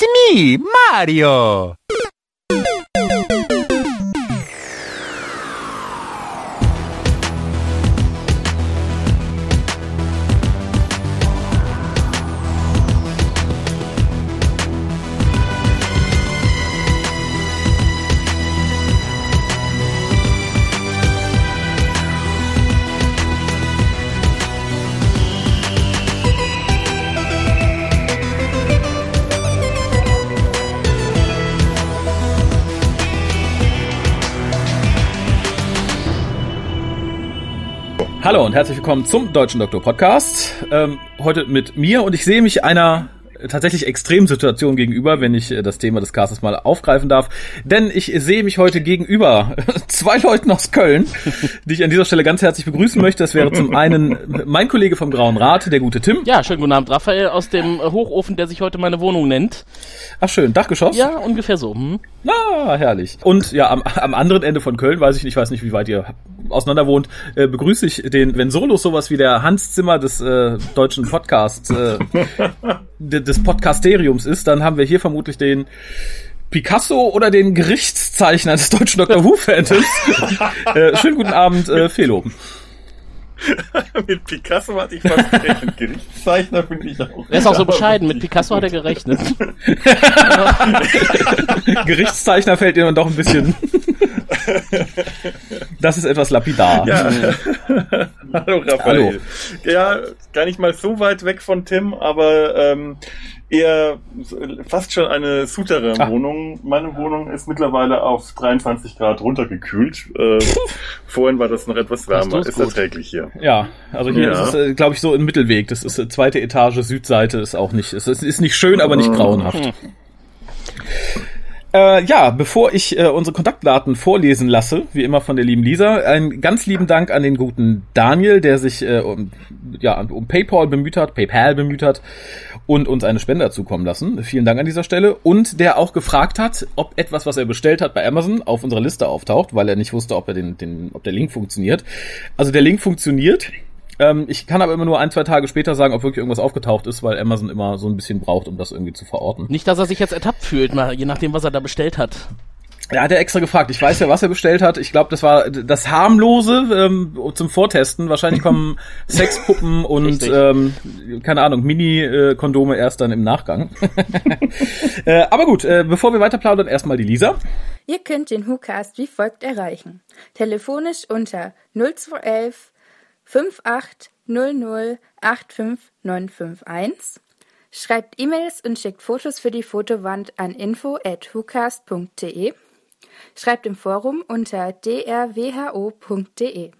It's me, Mario! Hallo und herzlich willkommen zum Deutschen Doktor Podcast. Ähm, heute mit mir und ich sehe mich einer tatsächlich Extremsituation gegenüber, wenn ich äh, das Thema des Castes mal aufgreifen darf. Denn ich sehe mich heute gegenüber zwei Leuten aus Köln, die ich an dieser Stelle ganz herzlich begrüßen möchte. Das wäre zum einen mein Kollege vom Grauen Rat, der gute Tim. Ja, schönen guten Abend, Raphael aus dem Hochofen, der sich heute meine Wohnung nennt. Ach schön, Dachgeschoss? Ja, ungefähr so. Hm. Ah, herrlich. Und ja, am, am anderen Ende von Köln, weiß ich nicht, ich weiß nicht, wie weit ihr auseinander wohnt, äh, begrüße ich den, wenn Solos sowas wie der Hans Zimmer des äh, deutschen Podcasts, äh, des Podcasteriums ist, dann haben wir hier vermutlich den Picasso oder den Gerichtszeichner des deutschen Dr. Who-Fans. äh, schönen guten Abend, äh, Felo. mit Picasso hatte ich fast gerechnet. Gerichtszeichner finde ich auch. Er ist auch so bescheiden. Mit Picasso hat er gerechnet. Gerichtszeichner fällt dir dann doch ein bisschen. das ist etwas lapidar. Ja. Hallo Raphael. Hallo. Ja, gar nicht mal so weit weg von Tim, aber ähm, eher fast schon eine Souterrain-Wohnung. Meine Wohnung ist mittlerweile auf 23 Grad runtergekühlt. Äh, vorhin war das noch etwas wärmer. Ist erträglich hier. Ja, also hier Ja. ist es, äh, glaube ich, so im Mittelweg. Das ist äh, zweite Etage, Südseite ist auch nicht, es ist, ist nicht schön, aber nicht grauenhaft. Äh, ja, bevor ich äh, unsere Kontaktdaten vorlesen lasse, wie immer von der lieben Lisa, einen ganz lieben Dank an den guten Daniel, der sich äh, um, ja, um PayPal bemüht hat, PayPal bemüht hat und uns eine Spende zukommen lassen. Vielen Dank an dieser Stelle. Und der auch gefragt hat, ob etwas, was er bestellt hat bei Amazon, auf unserer Liste auftaucht, weil er nicht wusste, ob, er den, den, ob der Link funktioniert. Also der Link funktioniert. Ähm, ich kann aber immer nur ein, zwei Tage später sagen, ob wirklich irgendwas aufgetaucht ist, weil Amazon immer so ein bisschen braucht, um das irgendwie zu verorten. Nicht, dass er sich jetzt ertappt fühlt, mal, je nachdem, was er da bestellt hat. Er hat ja extra gefragt. Ich weiß ja, was er bestellt hat. Ich glaube, das war das harmlose ähm, zum Vortesten. Wahrscheinlich kommen Sexpuppen und Richtig. ähm, keine Ahnung Mini-Kondome erst dann im Nachgang. äh, aber gut, äh, bevor wir weiter plaudern, erstmal die Lisa. Ihr könnt den WhoCast wie folgt erreichen. Telefonisch unter 0211 5800 85951. Schreibt E-Mails und schickt Fotos für die Fotowand an info at whocast.de. Schreibt im Forum unter drwho.de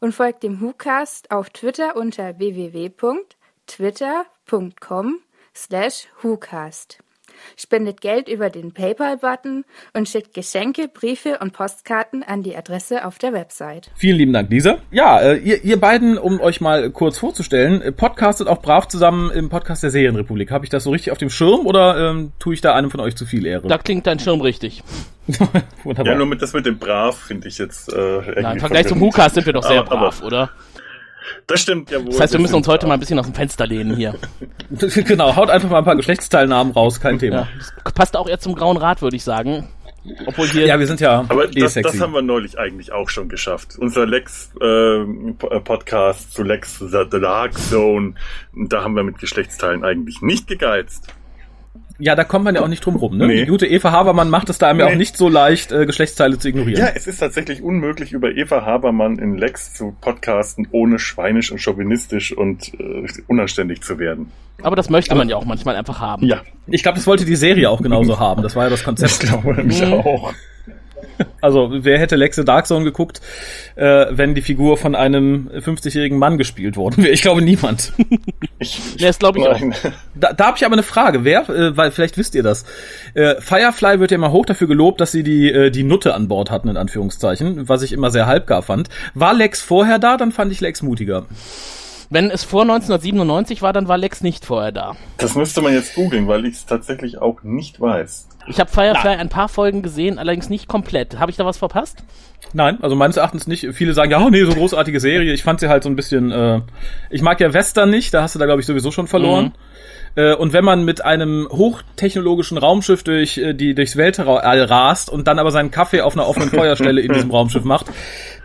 und folgt dem WhoCast auf Twitter unter www.twitter.com slash WhoCast. Spendet Geld über den PayPal-Button und schickt Geschenke, Briefe und Postkarten an die Adresse auf der Website. Vielen lieben Dank, Lisa. Ja, äh, ihr, ihr beiden, um euch mal kurz vorzustellen, äh, podcastet auch brav zusammen im Podcast der Serienrepublik. Habe ich das so richtig auf dem Schirm oder ähm, tue ich da einem von euch zu viel Ehre? Da klingt dein Schirm richtig. Wunderbar. Ja, nur mit das mit dem Brav finde ich jetzt äh, Na, Im Vergleich zum. WhoCast sind wir doch sehr Aber- brav, aber- oder? Das stimmt ja wohl. Das heißt, wir müssen uns heute mal ein bisschen aus dem Fenster lehnen hier. genau, haut einfach mal ein paar Geschlechtsteilnahmen raus, kein Thema. Ja, das passt auch eher zum Grauen Rat, würde ich sagen. Obwohl hier... Ja, wir sind ja Aber eh das, sexy. das haben wir neulich eigentlich auch schon geschafft. Unser Lex-Podcast zu Lex The Dark Zone, da haben wir mit Geschlechtsteilen eigentlich nicht gegeizt. Ja, da kommt man ja auch nicht drum rum. Ne? Nee. Die gute Eva Habermann macht es da einem ja Nee. auch nicht so leicht, äh, Geschlechtsteile zu ignorieren. Ja, es ist tatsächlich unmöglich, über Eva Habermann in Lex zu podcasten, ohne schweinisch und chauvinistisch und äh, unanständig zu werden. Aber das möchte man ja auch manchmal einfach haben. Ja, Ich glaube, das wollte die Serie auch genauso haben. Das war ja das ich Konzept. glaube nämlich Mhm. auch. Also, wer hätte Lex the Dark Zone geguckt, äh, wenn die Figur von einem 50-jährigen Mann gespielt worden wäre? Ich glaube, niemand. Ich, Nee, das glaube ich auch. Da, da habe ich aber eine Frage. Wer, äh, weil vielleicht wisst ihr das. Äh, Firefly wird ja immer hoch dafür gelobt, dass sie die, äh, die Nutte an Bord hatten, in Anführungszeichen, was ich immer sehr halbgar fand. War Lex vorher da, dann fand ich Lex mutiger. Wenn es vor 1997 war, dann war Lex nicht vorher da. Das müsste man jetzt googeln, weil ich es tatsächlich auch nicht weiß. Ich habe Firefly ein paar Folgen gesehen, allerdings nicht komplett. Habe ich da was verpasst? Nein, also meines Erachtens nicht. Viele sagen, ja, oh, nee, so großartige Serie. Ich fand sie halt so ein bisschen, äh, ich mag ja Western nicht, da hast du da, glaube ich, sowieso schon verloren. Äh, und wenn man mit einem hochtechnologischen Raumschiff durch äh, die durchs Weltall rast und dann aber seinen Kaffee auf einer offenen Feuerstelle in diesem Raumschiff macht,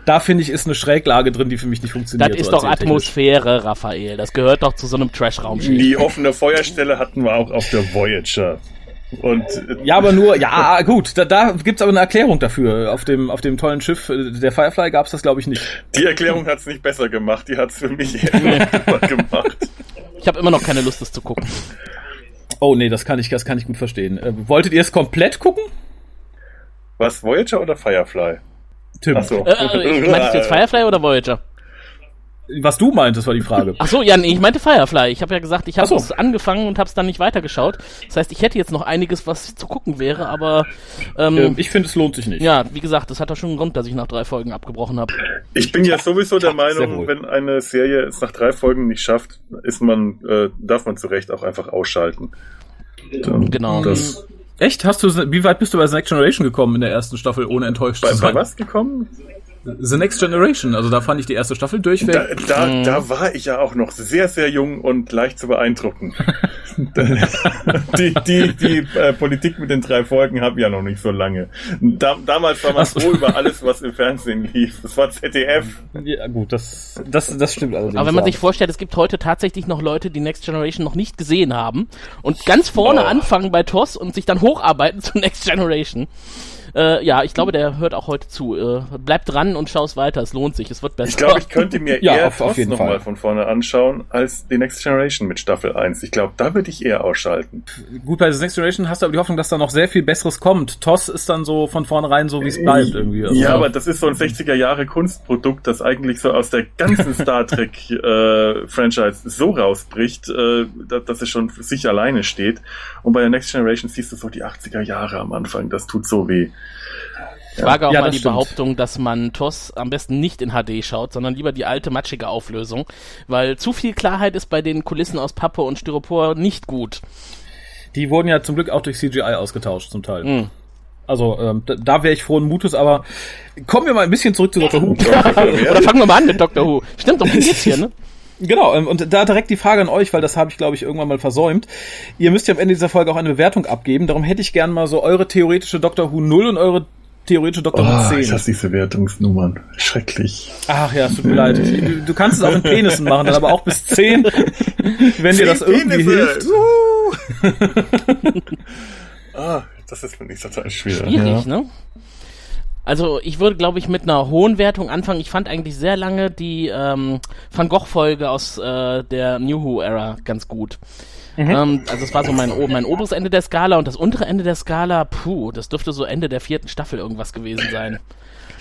da finde ich ist eine Schräglage drin, die für mich nicht funktioniert. Das ist so doch. Atmosphäre, Raphael. Das gehört doch zu so einem Trash-Raumschiff. Die offene Feuerstelle hatten wir auch auf der Voyager. Und Ja, aber nur, ja, gut, da, da gibt's aber eine Erklärung dafür. Auf dem, auf dem tollen Schiff äh, der Firefly gab's das, glaube ich, nicht. die Erklärung hat's nicht besser gemacht, die hat's für mich gemacht. Ich habe immer noch keine Lust, das zu gucken. Oh nee, das kann ich, das kann ich gut verstehen. Äh, wolltet ihr es komplett gucken? Was, Voyager oder Firefly? Tim, Ach so. Äh, äh, ich meinte jetzt Firefly oder Voyager? Was du meintest, war die Frage. Ach so, ja, nee, ich meinte Firefly. Ich habe ja gesagt, ich habe Ach so. es angefangen und habe es dann nicht weitergeschaut. Das heißt, ich hätte jetzt noch einiges, was zu gucken wäre, aber ähm, Ähm, ich finde, es lohnt sich nicht. ja, wie gesagt, das hat doch schon einen Grund, dass ich nach drei Folgen abgebrochen habe. Ich bin ja sowieso der Meinung, wenn eine Serie es nach drei Folgen nicht schafft, ist man, äh, darf man zu Recht auch einfach ausschalten. Genau. Das, Echt? Hast du, wie weit bist du bei The Next Generation gekommen in der ersten Staffel, ohne enttäuscht bei, zu bei sein? was gekommen? The Next Generation, also da fand ich die erste Staffel Da, durchweg. da, da war ich ja auch noch sehr, sehr jung und leicht zu beeindrucken. die die, die äh, Politik mit den drei Folgen habe ich ja noch nicht so lange. Da, damals war man Ach so. froh über alles, was im Fernsehen lief. Das war ZDF. Ja, gut, das, das, das stimmt allerdings. Aber wenn man sich vorstellt, es gibt heute tatsächlich noch Leute, die Next Generation noch nicht gesehen haben und ganz vorne Oh. anfangen bei TOS und sich dann hocharbeiten zu Next Generation. Äh, ja, ich glaube, der hört auch heute zu. Äh, bleib dran und schau's weiter. Es lohnt sich. Es wird besser. Ich glaube, ich könnte mir Ja, eher auf- auf TOS jeden noch Fall. mal von vorne anschauen, als die Next Generation mit Staffel 1. Ich glaube, da würde ich eher ausschalten. Gut, bei The Next Generation hast du aber die Hoffnung, dass da noch sehr viel Besseres kommt. TOS ist dann so von vornherein so, wie es bleibt irgendwie. Also, ja, aber das ist so ein 60er Jahre Kunstprodukt, das eigentlich so aus der ganzen Star Trek äh, Franchise so rausbricht, äh, dass, dass es schon für sich alleine steht. Und bei der Next Generation siehst du so die 80er Jahre am Anfang. Das tut so weh. Ich wage auch Ja, mal die stimmt. Behauptung, dass man TOS am besten nicht in HD schaut, sondern lieber die alte matschige Auflösung, weil zu viel Klarheit ist bei den Kulissen aus Pappe und Styropor nicht gut. Die wurden ja zum Glück auch durch CGI ausgetauscht zum Teil. Mhm. Also ähm, da, da wäre ich frohen Mutes, aber kommen wir mal ein bisschen zurück zu Dr. Who. Oder fangen wir mal an mit Doctor Who. Stimmt, um geht's hier, ne? Genau, ähm, und da direkt die Frage an euch, weil das habe ich, glaube ich, irgendwann mal versäumt. Ihr müsst ja am Ende dieser Folge auch eine Bewertung abgeben. Darum hätte ich gern mal so eure theoretische Dr. Who 0 und eure theoretische Dr. Who Oh, 10. ich hasse diese Wertungsnummern. Schrecklich. Ach ja, es tut mir leid. Du, du kannst es auch in Penissen machen, dann aber auch bis 10, wenn dir das irgendwie hilft. ah, das ist wirklich total schwer. Schwierig, ne? Also ich würde, glaube ich, mit einer hohen Wertung anfangen. Ich fand eigentlich sehr lange die ähm, Van Gogh-Folge aus äh, der New Who-Ära ganz gut. Ähm, also es war so mein, mein oberes Ende der Skala und das untere Ende der Skala, puh, das dürfte so Ende der vierten Staffel irgendwas gewesen sein.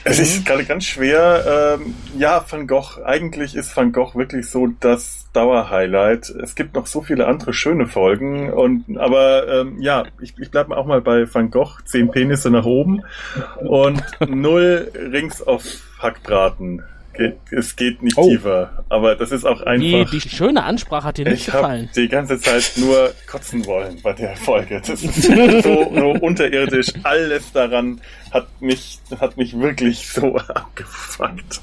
Es ist gerade ganz schwer. Ähm, ja, Van Gogh, eigentlich ist Van Gogh wirklich so das Dauerhighlight. Es gibt noch so viele andere schöne Folgen. Und aber ähm, ja, ich, ich bleibe auch mal bei Van Gogh, zehn Penisse nach oben und null Rings auf Hackbraten. Geht, es geht nicht Oh. tiefer. Aber das ist auch einfach. die schöne Ansprache hat dir nicht ich gefallen. die ganze Zeit nur kotzen wollen bei der Folge. Das ist so, so unterirdisch. Alles daran hat mich, hat mich wirklich so abgefuckt.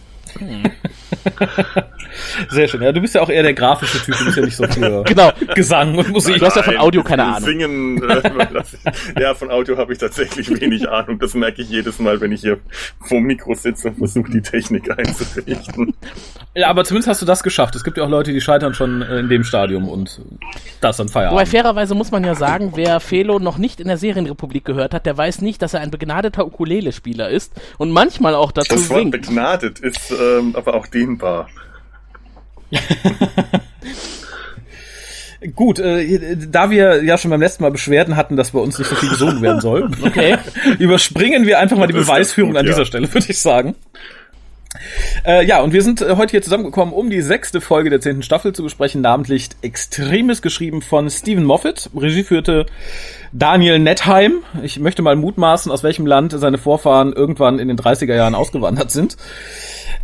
Sehr schön. Ja, du bist ja auch eher der grafische Typ, du bist ja nicht so für Genau. Gesang und Musik. Du hast ja von Audio keine Ahnung. Singen, äh, ja, von Audio habe ich tatsächlich wenig Ahnung. Das merke ich jedes Mal, wenn ich hier vor dem Mikro sitze und versuche, die Technik einzurichten. Ja, aber zumindest hast du das geschafft. Es gibt ja auch Leute, die scheitern schon äh, in dem Stadium und das dann Wobei Feierabend. fairerweise muss man ja sagen, wer Felo noch nicht in der Serienrepublik gehört hat, der weiß nicht, dass er ein begnadeter Ukulele-Spieler ist und manchmal auch dazu Das Wort singt. begnadet ist ähm, aber auch dehnbar. Gut, äh, da wir ja schon beim letzten Mal Beschwerden hatten, dass bei uns nicht so viel gesungen werden soll, Okay. überspringen wir einfach mal die Beweisführung gut, an dieser ja. Stelle, würde ich sagen. Äh, ja, und wir sind äh, heute hier zusammengekommen, um die sechste Folge der zehnten Staffel zu besprechen, namentlich Extremes, geschrieben von Stephen Moffat. Regie führte Daniel Nettheim. Ich möchte mal mutmaßen, aus welchem Land seine Vorfahren irgendwann in den 30er Jahren ausgewandert sind.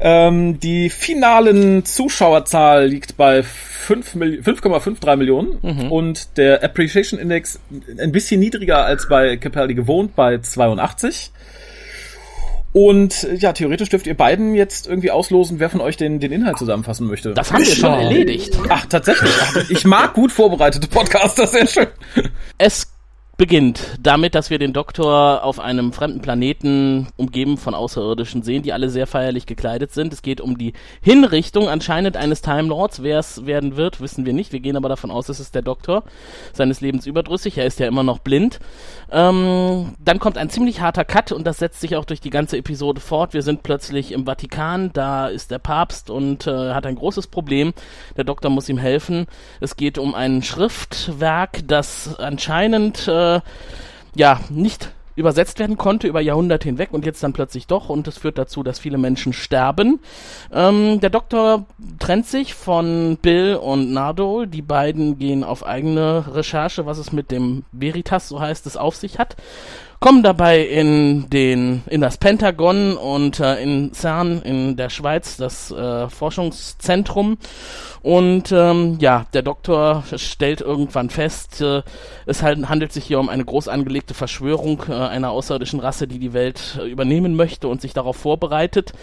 Ähm, die finalen Zuschauerzahl liegt bei 5 Mil- 5,53 Millionen und der Appreciation Index ein bisschen niedriger als bei Capaldi gewohnt, bei 82. Und ja, theoretisch dürft ihr beiden jetzt irgendwie auslosen, wer von euch den, den Inhalt zusammenfassen möchte. Das haben wir schon erledigt. Ach, tatsächlich. Ich mag gut vorbereitete Podcaster, sehr schön. Es beginnt damit, dass wir den Doktor auf einem fremden Planeten umgeben von Außerirdischen sehen, die alle sehr feierlich gekleidet sind. Es geht um die Hinrichtung anscheinend eines Time Lords. Wer es werden wird, wissen wir nicht. Wir gehen aber davon aus, es ist der Doktor seines Lebens überdrüssig. Er ist ja immer noch blind. Ähm, dann kommt ein ziemlich harter Cut und das setzt sich auch durch die ganze Episode fort. Wir sind plötzlich im Vatikan, da ist der Papst und äh, hat ein großes Problem. Der Doktor muss ihm helfen. Es geht um ein Schriftwerk, das anscheinend äh, ja nicht übersetzt werden konnte über Jahrhunderte hinweg und jetzt dann plötzlich doch und es führt dazu, dass viele Menschen sterben. Ähm, der Doktor trennt sich von Bill und Nardo. Die beiden gehen auf eigene Recherche, was es mit dem Veritas, so heißt es, auf sich hat kommen dabei in den in das Pentagon und äh, in CERN in der Schweiz das äh, Forschungszentrum. Und ähm, ja der Doktor stellt irgendwann fest äh, es halt, handelt sich hier um eine groß angelegte Verschwörung äh, einer außerirdischen Rasse die die Welt äh, übernehmen möchte und sich darauf vorbereitet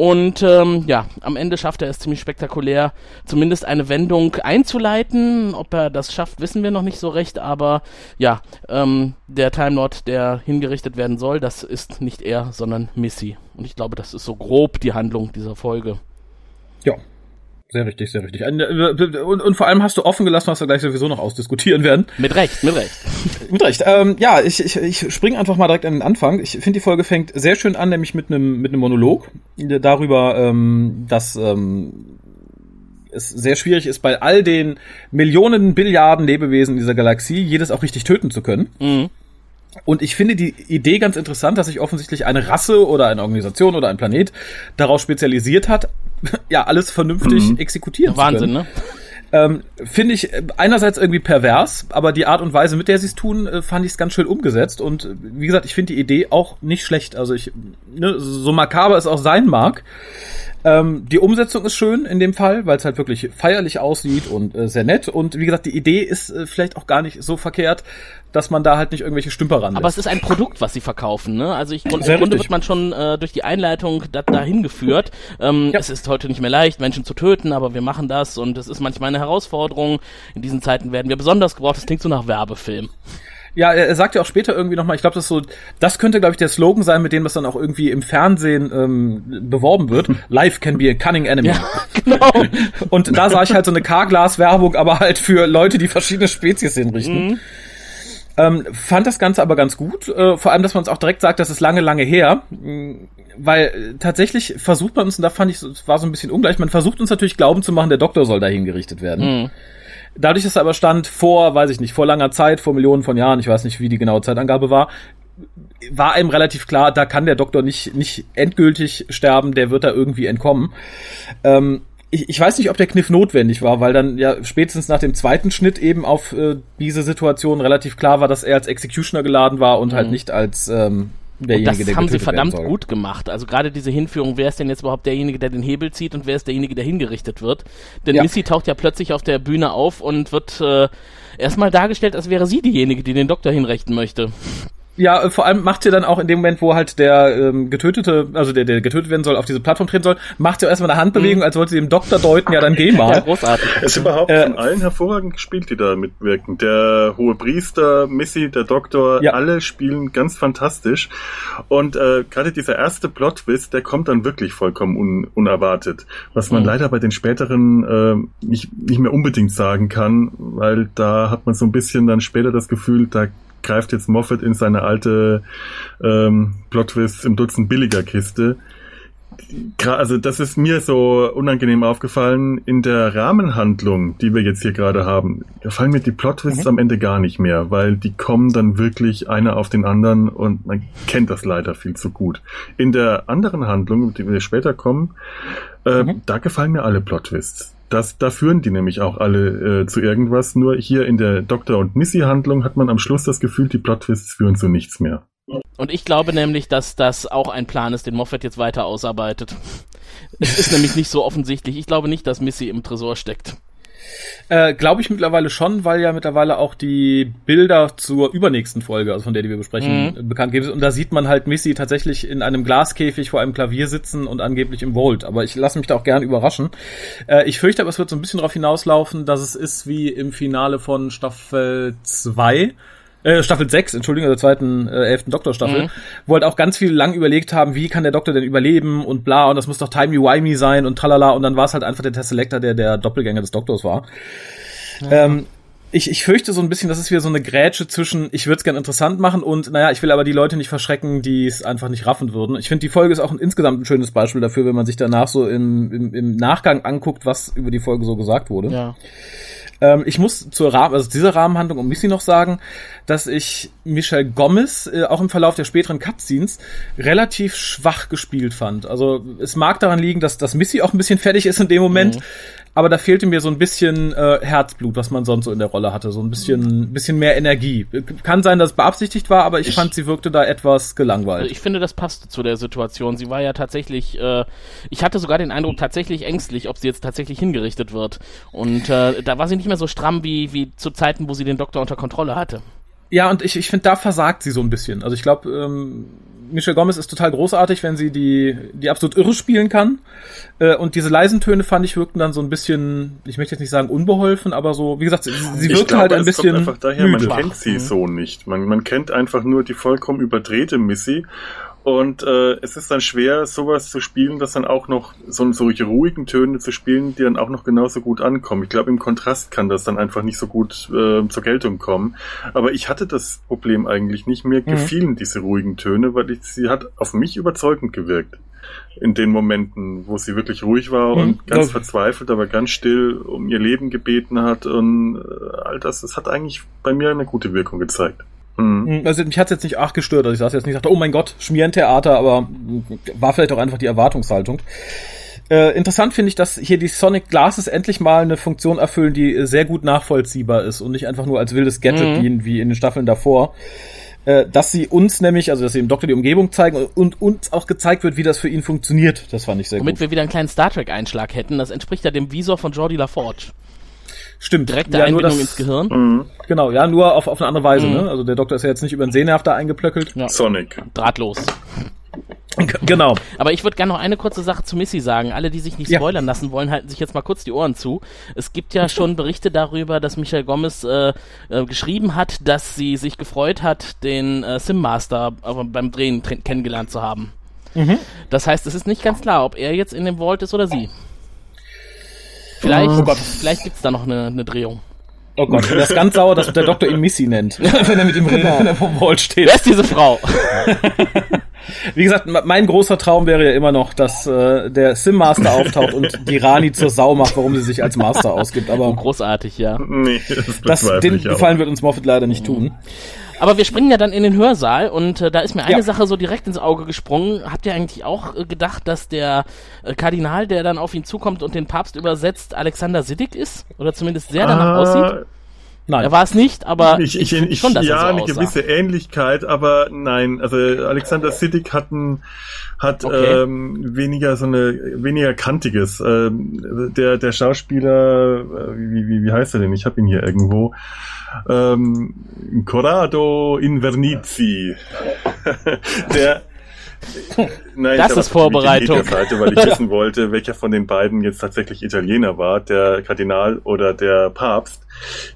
und ähm, ja, am Ende schafft er es ziemlich spektakulär, zumindest eine Wendung einzuleiten. Ob er das schafft, wissen wir noch nicht so recht, aber ja, ähm, der Time Lord, der hingerichtet werden soll, das ist nicht er, sondern Missy. Und ich glaube, das ist so grob die Handlung dieser Folge. Ja, sehr richtig, sehr richtig. Äh, und, und vor allem hast du offen gelassen, was wir gleich sowieso noch ausdiskutieren werden. Mit Recht, mit Recht. mit Recht. Ähm, ja, ich, ich, ich springe einfach mal direkt an den Anfang. Ich finde, die Folge fängt sehr schön an, nämlich mit einem mit einem Monolog darüber, ähm, dass ähm, es sehr schwierig ist, bei all den Millionen, Billiarden Lebewesen in dieser Galaxie jedes auch richtig töten zu können. Mhm. Und ich finde die Idee ganz interessant, dass sich offensichtlich eine Rasse oder eine Organisation oder ein Planet darauf spezialisiert hat, ja, alles vernünftig mhm. exekutieren Wahnsinn, zu können. ne? Ähm, finde ich einerseits irgendwie pervers, aber die Art und Weise, mit der sie es tun, äh, fand ich es ganz schön umgesetzt. Und äh, wie gesagt, ich finde die Idee auch nicht schlecht. Also ich, ne, so makaber es auch sein mag, ähm, die Umsetzung ist schön in dem Fall, weil es halt wirklich feierlich aussieht und äh, sehr nett. Und wie gesagt, die Idee ist äh, vielleicht auch gar nicht so verkehrt, dass man da halt nicht irgendwelche Stümper ran Aber es ist ein Produkt, was sie verkaufen, ne? Also ich, Grund, im Grunde wird man schon äh, durch die Einleitung da, dahin geführt. Ähm, ja. Es ist heute nicht mehr leicht, Menschen zu töten, aber wir machen das und es ist manchmal eine Herausforderung. In diesen Zeiten werden wir besonders gebraucht. Das klingt so nach Werbefilm. Ja, er, sagt ja auch später irgendwie nochmal, ich glaube, das so, das könnte, glaube ich, der Slogan sein, mit dem das dann auch irgendwie im Fernsehen ähm, beworben wird. Life can be a cunning enemy. Ja, genau. Und da sah ich halt so eine K-Glas-Werbung, aber halt für Leute, die verschiedene Spezies hinrichten. Mhm. Ähm, fand das Ganze aber ganz gut. Äh, vor allem, dass man uns auch direkt sagt, das ist lange, lange her. Mm, weil äh, tatsächlich versucht man uns, und da fand ich, es war so ein bisschen ungleich, man versucht uns natürlich glauben zu machen, der Doktor soll dahin gerichtet werden. Mhm. Dadurch, dass er aber stand vor, weiß ich nicht, vor langer Zeit, vor Millionen von Jahren, ich weiß nicht, wie die genaue Zeitangabe war, war einem relativ klar, da kann der Doktor nicht, nicht endgültig sterben, der wird da irgendwie entkommen. Ähm, ich, ich weiß nicht, ob der Kniff notwendig war, weil dann ja spätestens nach dem zweiten Schnitt eben auf äh, diese Situation relativ klar war, dass er als Executioner geladen war und halt mhm. halt nicht als ähm, derjenige, und das haben sie verdammt gut gemacht. Also gerade diese Hinführung, wer ist denn jetzt überhaupt derjenige, der den Hebel zieht und wer ist derjenige, der hingerichtet wird? Denn ja. Missy taucht ja plötzlich auf der Bühne auf und wird äh, erstmal dargestellt, als wäre sie diejenige, die den Doktor hinrichten möchte. Ja, äh, vor allem macht sie dann auch in dem Moment, wo halt der ähm, Getötete, also der, der getötet werden soll, auf diese Plattform treten soll, macht sie erstmal eine Handbewegung, mhm. als wollte sie dem Doktor deuten, ja, dann geh mal. Ja, großartig. Es ist überhaupt äh, von allen hervorragend gespielt, die da mitwirken. Der hohe Priester, Missy, der Doktor, ja. alle spielen ganz fantastisch. Und äh, gerade dieser erste Plot-Twist, der kommt dann wirklich vollkommen un unerwartet. Was man mhm. leider bei den späteren äh, nicht, nicht mehr unbedingt sagen kann, weil da hat man so ein bisschen dann später das Gefühl, da greift jetzt Moffat in seine alte ähm, Plot-Twist im Dutzend billiger Kiste. Also das ist mir so unangenehm aufgefallen in der Rahmenhandlung, die wir jetzt hier gerade haben. Da fallen mir die Plot-Twists mhm. am Ende gar nicht mehr, weil die kommen dann wirklich einer auf den anderen und man kennt das leider viel zu gut. In der anderen Handlung, die wir später kommen, äh, mhm. da gefallen mir alle Plot-Twists. Das, da führen die nämlich auch alle äh, zu irgendwas. Nur hier in der Dr. und Missy-Handlung hat man am Schluss das Gefühl, die Plot-Twists führen zu nichts mehr. Und ich glaube nämlich, dass das auch ein Plan ist, den Moffat jetzt weiter ausarbeitet. es ist nämlich nicht so offensichtlich. Ich glaube nicht, dass Missy im Tresor steckt. Äh, Glaube ich mittlerweile schon, weil ja mittlerweile auch die Bilder zur übernächsten Folge, also von der, die wir besprechen, mhm. bekannt geben. Und da sieht man halt Missy tatsächlich in einem Glaskäfig vor einem Klavier sitzen und angeblich im Vault. Aber ich lasse mich da auch gern überraschen. Äh, ich fürchte aber, es wird so ein bisschen darauf hinauslaufen, dass es ist wie im Finale von Staffel 2 äh, Staffel 6, Entschuldigung, der zweiten, äh, elften Doktorstaffel, mhm. wo halt auch ganz viel lang überlegt haben, wie kann der Doktor denn überleben und bla, und das muss doch timey-wimey sein und tralala, und dann war es halt einfach der Tesselector, der der Doppelgänger des Doktors war. Ja. Ähm, ich, ich fürchte so ein bisschen, das ist wieder so eine Grätsche zwischen, ich würde es gern interessant machen und, naja, ich will aber die Leute nicht verschrecken, die es einfach nicht raffen würden. Ich finde, die Folge ist auch ein, insgesamt ein schönes Beispiel dafür, wenn man sich danach so im, im, im Nachgang anguckt, was über die Folge so gesagt wurde. Ja. Ähm, ich muss zur Rahmen, also dieser Rahmenhandlung um Missy noch sagen, dass ich Michelle Gomez äh, auch im Verlauf der späteren Cutscenes relativ schwach gespielt fand. Also es mag daran liegen, dass, dass Missy auch ein bisschen fertig ist in dem Moment. Mhm aber da fehlte mir so ein bisschen äh, Herzblut, was man sonst so in der Rolle hatte, so ein bisschen, bisschen mehr Energie. Kann sein, dass es beabsichtigt war, aber ich, ich fand, sie wirkte da etwas gelangweilt. Ich finde, das passte zu der Situation. Sie war ja tatsächlich, äh, ich hatte sogar den Eindruck, tatsächlich ängstlich, ob sie jetzt tatsächlich hingerichtet wird. Und äh, da war sie nicht mehr so stramm wie, wie zu Zeiten, wo sie den Doktor unter Kontrolle hatte. Ja, und ich, ich finde, da versagt sie so ein bisschen. Also ich glaube, ähm, Michelle Gomez ist total großartig, wenn sie die, die absolut irre spielen kann. Äh, und diese leisen Töne fand ich wirkten dann so ein bisschen, ich möchte jetzt nicht sagen unbeholfen, aber so, wie gesagt, sie, sie wirkte glaube, halt ein bisschen. Kommt einfach daher, müde. man kennt sie so nicht. Man, man kennt einfach nur die vollkommen überdrehte Missy und äh, es ist dann schwer, sowas zu spielen, das dann auch noch so solche ruhigen Töne zu spielen, die dann auch noch genauso gut ankommen. Ich glaube, im Kontrast kann das dann einfach nicht so gut äh, zur Geltung kommen. Aber ich hatte das Problem eigentlich nicht. Mir mhm. gefielen diese ruhigen Töne, weil ich, sie hat auf mich überzeugend gewirkt. In den Momenten, wo sie wirklich ruhig war mhm. und ganz verzweifelt, aber ganz still um ihr Leben gebeten hat und äh, all das, das hat eigentlich bei mir eine gute Wirkung gezeigt. Mhm. Also mich hat's jetzt nicht arg gestört, also ich saß jetzt nicht dachte, oh mein Gott, Schmierentheater, aber war vielleicht auch einfach die Erwartungshaltung. Äh, interessant finde ich, dass hier die Sonic Glasses endlich mal eine Funktion erfüllen, die sehr gut nachvollziehbar ist und nicht einfach nur als wildes Gadget mhm. dienen wie in den Staffeln davor. Äh, dass sie uns nämlich, also dass sie dem Doktor die Umgebung zeigen und uns auch gezeigt wird, wie das für ihn funktioniert. Das fand ich sehr Womit gut. Womit wir wieder einen kleinen Star Trek-Einschlag hätten. Das entspricht ja dem Visor von Jordi LaForge. Stimmt. Direkte ja, Einbindung das, ins Gehirn. Mhm. Genau, ja, nur auf, auf eine andere Weise. Mhm. Ne? Also der Doktor ist ja jetzt nicht über den Sehnerv da eingeplöckelt. Ja. Sonic. Drahtlos. Genau. Aber ich würde gerne noch eine kurze Sache zu Missy sagen. Alle, die sich nicht spoilern ja. lassen wollen, halten sich jetzt mal kurz die Ohren zu. Es gibt ja schon Berichte darüber, dass Michael Gomez äh, äh, geschrieben hat, dass sie sich gefreut hat, den äh, Sim Master beim Drehen kennengelernt zu haben. Mhm. Das heißt, es ist nicht ganz klar, ob er jetzt in dem Vault ist oder sie. Vielleicht, oh vielleicht gibt's da noch eine, eine Drehung. Oh Gott, der ist ganz sauer, dass der Doktor ihn Missy nennt, wenn er mit ihm redet, wenn er vom Wall steht. Wer ist diese Frau? Wie gesagt, mein großer Traum wäre ja immer noch, dass äh, der Sim Master auftaucht und die Rani zur Sau macht, warum sie sich als Master ausgibt. Aber oh, großartig, ja. Nee, das, das den Gefallen wird uns Moffat leider nicht tun. Aber wir springen ja dann in den Hörsaal und äh, da ist mir eine ja. Sache so direkt ins Auge gesprungen. Habt ihr eigentlich auch äh, gedacht, dass der äh, Kardinal, der dann auf ihn zukommt und den Papst übersetzt, Alexander Siddig ist? Oder zumindest sehr danach ah. aussieht? Nein. Er war es nicht, aber ich, ich, ich, schon, dass ja, so eine aussah. gewisse Ähnlichkeit, aber nein. Also Alexander Siddig hat ein, hat okay. ähm, weniger so eine weniger kantiges. Ähm, der der Schauspieler, äh, wie, wie, wie heißt er denn? Ich habe ihn hier irgendwo ähm, Corrado Invernizi. der Nein, das ist Vorbereitung. Seite, weil ich wissen wollte, welcher von den beiden jetzt tatsächlich Italiener war, der Kardinal oder der Papst.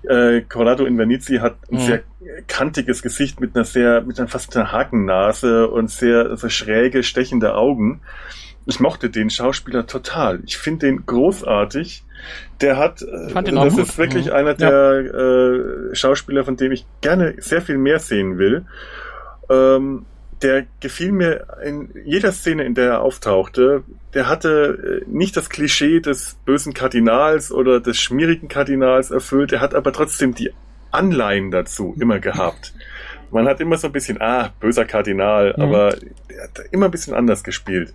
Äh, Corrado Invernizi hat ein mhm. sehr kantiges Gesicht mit einer sehr, mit einer fast einer Hakennase und sehr so schräge, stechende Augen. Ich mochte den Schauspieler total. Ich finde den großartig. Der hat, äh, das ist wirklich mhm. einer der ja. äh, Schauspieler, von dem ich gerne sehr viel mehr sehen will. Ähm, der gefiel mir in jeder Szene, in der er auftauchte. Der hatte äh, nicht das Klischee des bösen Kardinals oder des schmierigen Kardinals erfüllt. Er hat aber trotzdem die Anleihen dazu immer gehabt. Man hat immer so ein bisschen, ah, böser Kardinal, mhm. aber er hat immer ein bisschen anders gespielt.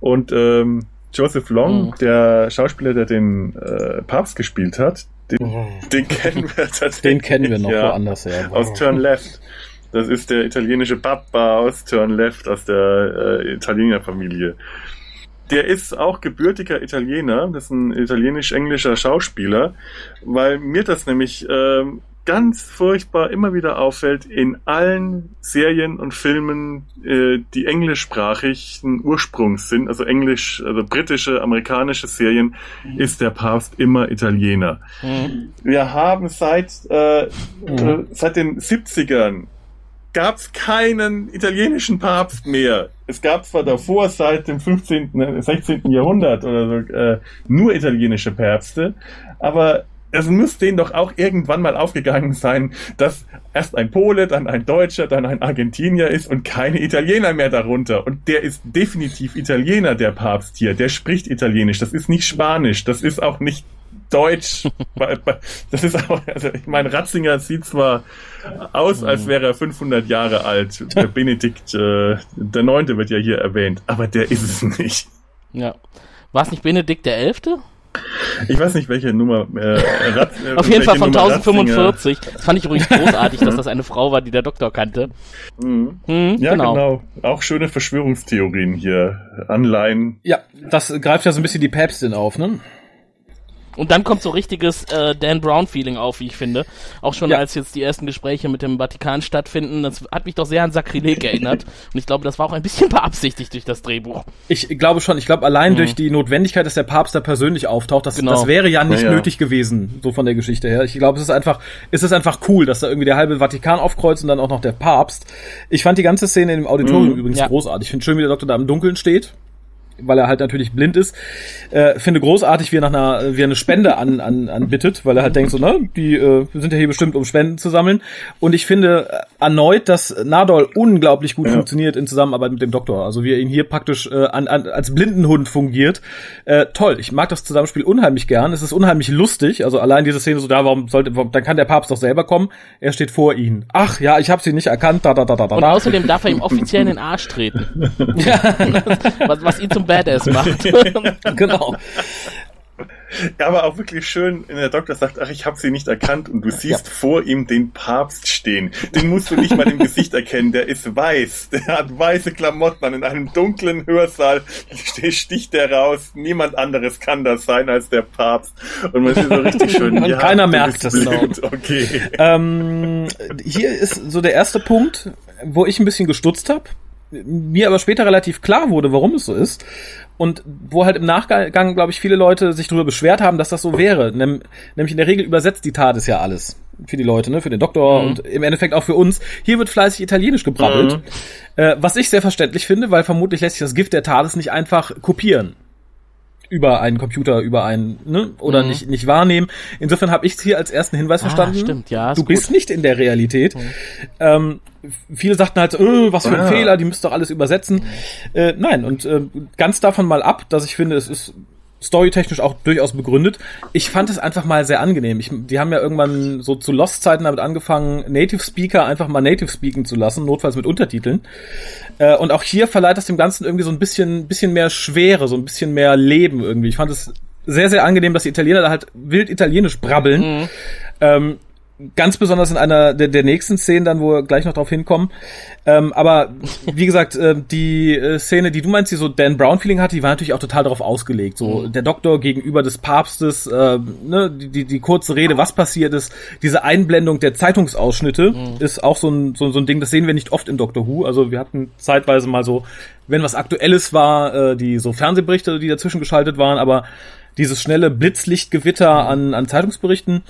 Und ähm, Joseph Long, mhm. der Schauspieler, der den äh, Papst gespielt hat, den, mhm. den kennen wir tatsächlich. Den kennen wir noch ja, woanders, ja. Aus Turn Left. Das ist der italienische Papa aus Turn Left, aus der äh, Italiener-Familie. der ist auch gebürtiger Italiener, das ist ein italienisch-englischer Schauspieler, weil mir das nämlich ähm, ganz furchtbar immer wieder auffällt, in allen Serien und Filmen, äh, die englischsprachigen Ursprungs sind, also englisch, also britische, amerikanische Serien, mhm. ist der Papst immer Italiener. Mhm. Wir haben seit, äh, mhm. äh, seit den 70ern gab es keinen italienischen Papst mehr. Es gab zwar davor seit dem 15., 16. Äh, Jahrhundert oder so äh, nur italienische Päpste, aber es muss denen doch auch irgendwann mal aufgegangen sein, dass erst ein Pole, dann ein Deutscher, dann ein Argentinier ist und keine Italiener mehr darunter. Und der ist definitiv Italiener, der Papst hier. Der spricht Italienisch. Das ist nicht Spanisch. Das ist auch nicht Deutsch. das ist auch, also ich meine, Ratzinger sieht zwar aus, als mhm. wäre er 500 Jahre alt. Der Benedikt, äh, der Neunte wird ja hier erwähnt, aber der ist es nicht. Ja. War es nicht Benedikt der Elfte? Ich weiß nicht, welche Nummer. Äh, Rat, äh, Auf jeden Fall von Nummer 1045. Das fand ich übrigens großartig, dass das eine Frau war, die der Doktor kannte. Mhm. Mhm, ja, genau. genau. Auch schöne Verschwörungstheorien hier. Anleihen. Ja, das greift ja so ein bisschen die Päpstin auf, ne? Und dann kommt so richtiges äh, Dan Brown-Feeling auf, wie ich finde. Auch schon ja. als jetzt die ersten Gespräche mit dem Vatikan stattfinden. Das hat mich doch sehr an Sakrileg erinnert. Und ich glaube, das war auch ein bisschen beabsichtigt durch das Drehbuch. Ich glaube schon. Ich glaube, allein mhm. durch die Notwendigkeit, dass der Papst da persönlich auftaucht, das, genau. das wäre ja nicht ja, ja. nötig gewesen, so von der Geschichte her. Ich glaube, es ist einfach, es ist einfach cool, dass da irgendwie der halbe Vatikan aufkreuzt und dann auch noch der Papst. Ich fand die ganze Szene im Auditorium mhm. übrigens großartig. Ich finde schön, wie der Doktor da im Dunkeln steht weil er halt natürlich blind ist. Äh, finde großartig, wie er nach einer, wie er eine Spende an, an, anbittet, weil er halt denkt so, ne, die äh, sind ja hier bestimmt, um Spenden zu sammeln. Und ich finde erneut, dass Nadol unglaublich gut ja. funktioniert in Zusammenarbeit mit dem Doktor. Also wie er ihn hier praktisch äh, an, an, als Blindenhund fungiert. Äh, toll, ich mag das Zusammenspiel unheimlich gern. Es ist unheimlich lustig. Also allein diese Szene so, da, warum sollte, dann kann der Papst doch selber kommen. Er steht vor ihnen. Ach ja, ich habe sie nicht erkannt. Da, da, da, da, da. Und außerdem darf er ihm offiziell in den Arsch treten. was, was ihn zum Badass macht. genau. Ja, aber auch wirklich schön, wenn der Doktor sagt, ach, ich habe sie nicht erkannt und du siehst ja. vor ihm den Papst stehen. Den musst du nicht mal im Gesicht erkennen, der ist weiß, der hat weiße Klamotten an, in einem dunklen Hörsaal sticht der raus, niemand anderes kann das sein als der Papst. Und man sieht so richtig schön. und ja, keiner merkt das. Genau. Okay. Ähm, hier ist so der erste Punkt, wo ich ein bisschen gestutzt habe mir aber später relativ klar wurde, warum es so ist. Und wo halt im Nachgang, glaube ich, viele Leute sich darüber beschwert haben, dass das so wäre. Nem nämlich in der Regel übersetzt die Tat ist ja alles. Für die Leute, ne? Für den Doktor mhm. und im Endeffekt auch für uns. Hier wird fleißig Italienisch gebrabbelt. Mhm. Äh, was ich sehr verständlich finde, weil vermutlich lässt sich das Gift der Tades nicht einfach kopieren über einen Computer, über einen, ne, oder mhm. nicht, nicht wahrnehmen. Insofern habe ich es hier als ersten Hinweis ah, verstanden. Stimmt, ja. Du bist nicht in der Realität. Mhm. Ähm, viele sagten halt äh, was für ein ah. Fehler, die müsst doch alles übersetzen. Äh, nein, und äh, ganz davon mal ab, dass ich finde, es ist storytechnisch auch durchaus begründet. Ich fand es einfach mal sehr angenehm. Ich, die haben ja irgendwann so zu Lost-Zeiten damit angefangen, Native Speaker einfach mal Native speaken zu lassen, notfalls mit Untertiteln. Äh, und auch hier verleiht das dem Ganzen irgendwie so ein bisschen, bisschen mehr Schwere, so ein bisschen mehr Leben irgendwie. Ich fand es sehr, sehr angenehm, dass die Italiener da halt wild italienisch brabbeln. Mhm. Ähm, ganz besonders in einer der, der nächsten Szenen dann, wo wir gleich noch drauf hinkommen. Ähm, aber wie gesagt, äh, die äh, Szene, die du meinst, die so Dan Brown Feeling hat, die war natürlich auch total darauf ausgelegt. So mhm. der Doktor gegenüber des Papstes, äh, ne, die, die, die kurze Rede, was passiert ist, diese Einblendung der Zeitungsausschnitte mhm. ist auch so ein, so, so ein Ding, das sehen wir nicht oft in Doctor Who. Also wir hatten zeitweise mal so, wenn was Aktuelles war, äh, die so Fernsehberichte, die dazwischen geschaltet waren, aber dieses schnelle Blitzlichtgewitter an, an Zeitungsberichten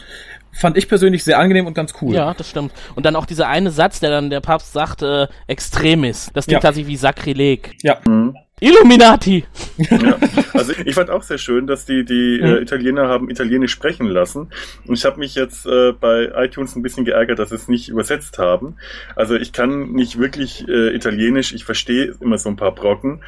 fand ich persönlich sehr angenehm und ganz cool. Ja, das stimmt. Und dann auch dieser eine Satz, der dann der Papst sagt, äh, Extremis. Das klingt ja. tatsächlich wie Sakrileg. Ja. Mhm. Illuminati! Ja, also ich fand auch sehr schön, dass die die äh, mhm. äh, Italiener haben Italienisch sprechen lassen. Und ich habe mich jetzt äh, bei iTunes ein bisschen geärgert, dass sie es nicht übersetzt haben. Also ich kann nicht wirklich äh, Italienisch, ich verstehe immer so ein paar Brocken.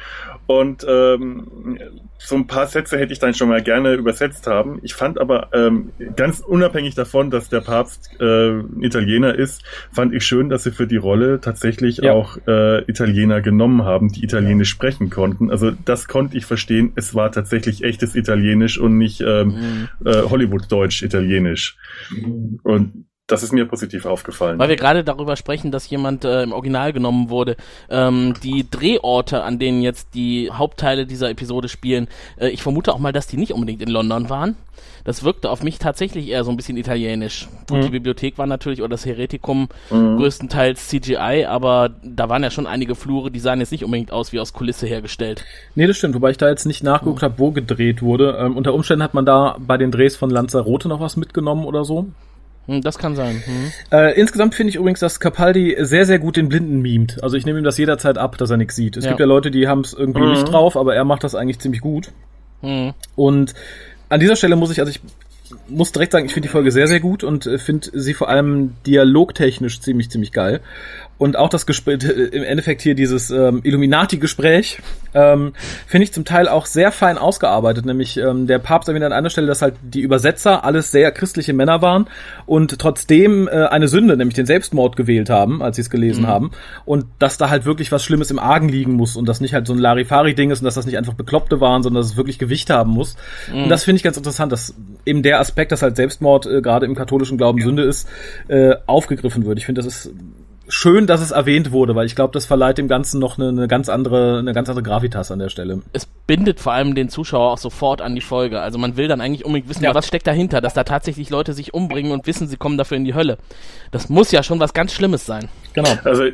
Und ähm, so ein paar Sätze hätte ich dann schon mal gerne übersetzt haben. Ich fand aber ähm, ganz unabhängig davon, dass der Papst äh, Italiener ist, fand ich schön, dass sie für die Rolle tatsächlich ja. auch äh, Italiener genommen haben, die Italienisch sprechen konnten. Also das konnte ich verstehen. Es war tatsächlich echtes Italienisch und nicht ähm, mhm. äh, Hollywood-Deutsch Italienisch. Mhm. Und das ist mir positiv aufgefallen. Weil wir gerade darüber sprechen, dass jemand äh, im Original genommen wurde. Ähm, die Drehorte, an denen jetzt die Hauptteile dieser Episode spielen, äh, ich vermute auch mal, dass die nicht unbedingt in London waren. Das wirkte auf mich tatsächlich eher so ein bisschen italienisch. Mhm. die Bibliothek war natürlich oder das Heretikum größtenteils CGI, aber da waren ja schon einige Flure, die sahen jetzt nicht unbedingt aus wie aus Kulisse hergestellt. Nee, das stimmt, wobei ich da jetzt nicht nachgeguckt habe, wo gedreht wurde. Ähm, unter Umständen hat man da bei den Drehs von Lanzarote noch was mitgenommen oder so. Hm, das kann sein. Hm. Äh, insgesamt finde ich übrigens, dass Capaldi sehr, sehr gut den Blinden mimt. Also ich nehme ihm das jederzeit ab, dass er nichts sieht. Es Ja. gibt ja Leute, die haben es irgendwie Mhm. nicht drauf, aber er macht das eigentlich ziemlich gut. Hm. Und an dieser Stelle muss ich, also ich muss direkt sagen, ich finde die Folge sehr, sehr gut und äh, finde sie vor allem dialogtechnisch ziemlich, ziemlich geil. Und auch das Gespräch, im Endeffekt hier dieses ähm, Illuminati-Gespräch, ähm, finde ich zum Teil auch sehr fein ausgearbeitet. Nämlich ähm, der Papst erwähnt an einer Stelle, dass halt die Übersetzer alles sehr christliche Männer waren und trotzdem äh, eine Sünde, nämlich den Selbstmord gewählt haben, als sie es gelesen haben. Und dass da halt wirklich was Schlimmes im Argen liegen muss und das nicht halt so ein Larifari-Ding ist und dass das nicht einfach Bekloppte waren, sondern dass es wirklich Gewicht haben muss. Und das finde ich ganz interessant, dass eben der Aspekt, dass halt Selbstmord äh, gerade im katholischen Glauben Sünde ist, äh, aufgegriffen wird. Ich finde, das ist schön, dass es erwähnt wurde, weil ich glaube, das verleiht dem Ganzen noch eine, eine ganz andere, eine ganz andere Gravitas an der Stelle. es bindet vor allem den Zuschauer auch sofort an die Folge. Also man will dann eigentlich unbedingt wissen, Ja. was steckt dahinter, dass da tatsächlich Leute sich umbringen und wissen, sie kommen dafür in die Hölle. Das muss ja schon was ganz Schlimmes sein. Genau. Also,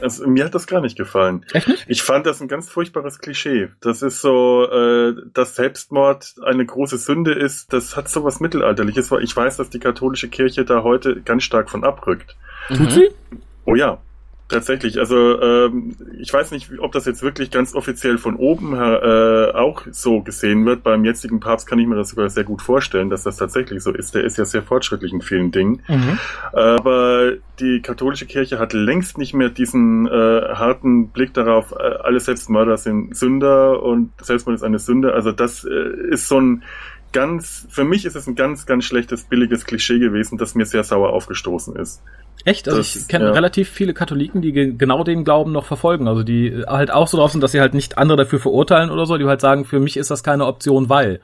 also mir hat das gar nicht gefallen. Echt nicht? Ich fand das ein ganz furchtbares Klischee. Das ist so, äh, dass Selbstmord eine große Sünde ist. Das hat so was Mittelalterliches. weil Ich weiß, dass die katholische Kirche da heute ganz stark von abrückt. Tut sie? Oh ja, tatsächlich. Also ähm, ich weiß nicht, ob das jetzt wirklich ganz offiziell von oben her äh, auch so gesehen wird. Beim jetzigen Papst kann ich mir das sogar sehr gut vorstellen, dass das tatsächlich so ist. Der ist ja sehr fortschrittlich in vielen Dingen. Mhm. Aber die katholische Kirche hat längst nicht mehr diesen äh, harten Blick darauf, äh, alle Selbstmörder sind Sünder und Selbstmord ist eine Sünde. Also das äh, ist so ein ganz, für mich ist es ein ganz, ganz schlechtes, billiges Klischee gewesen, das mir sehr sauer aufgestoßen ist. Echt? Also Das- ich kenne ja. relativ viele Katholiken, die ge genau den Glauben noch verfolgen. Also die äh, halt auch so drauf sind, dass sie halt nicht andere dafür verurteilen oder so, die halt sagen, für mich ist das keine Option, weil.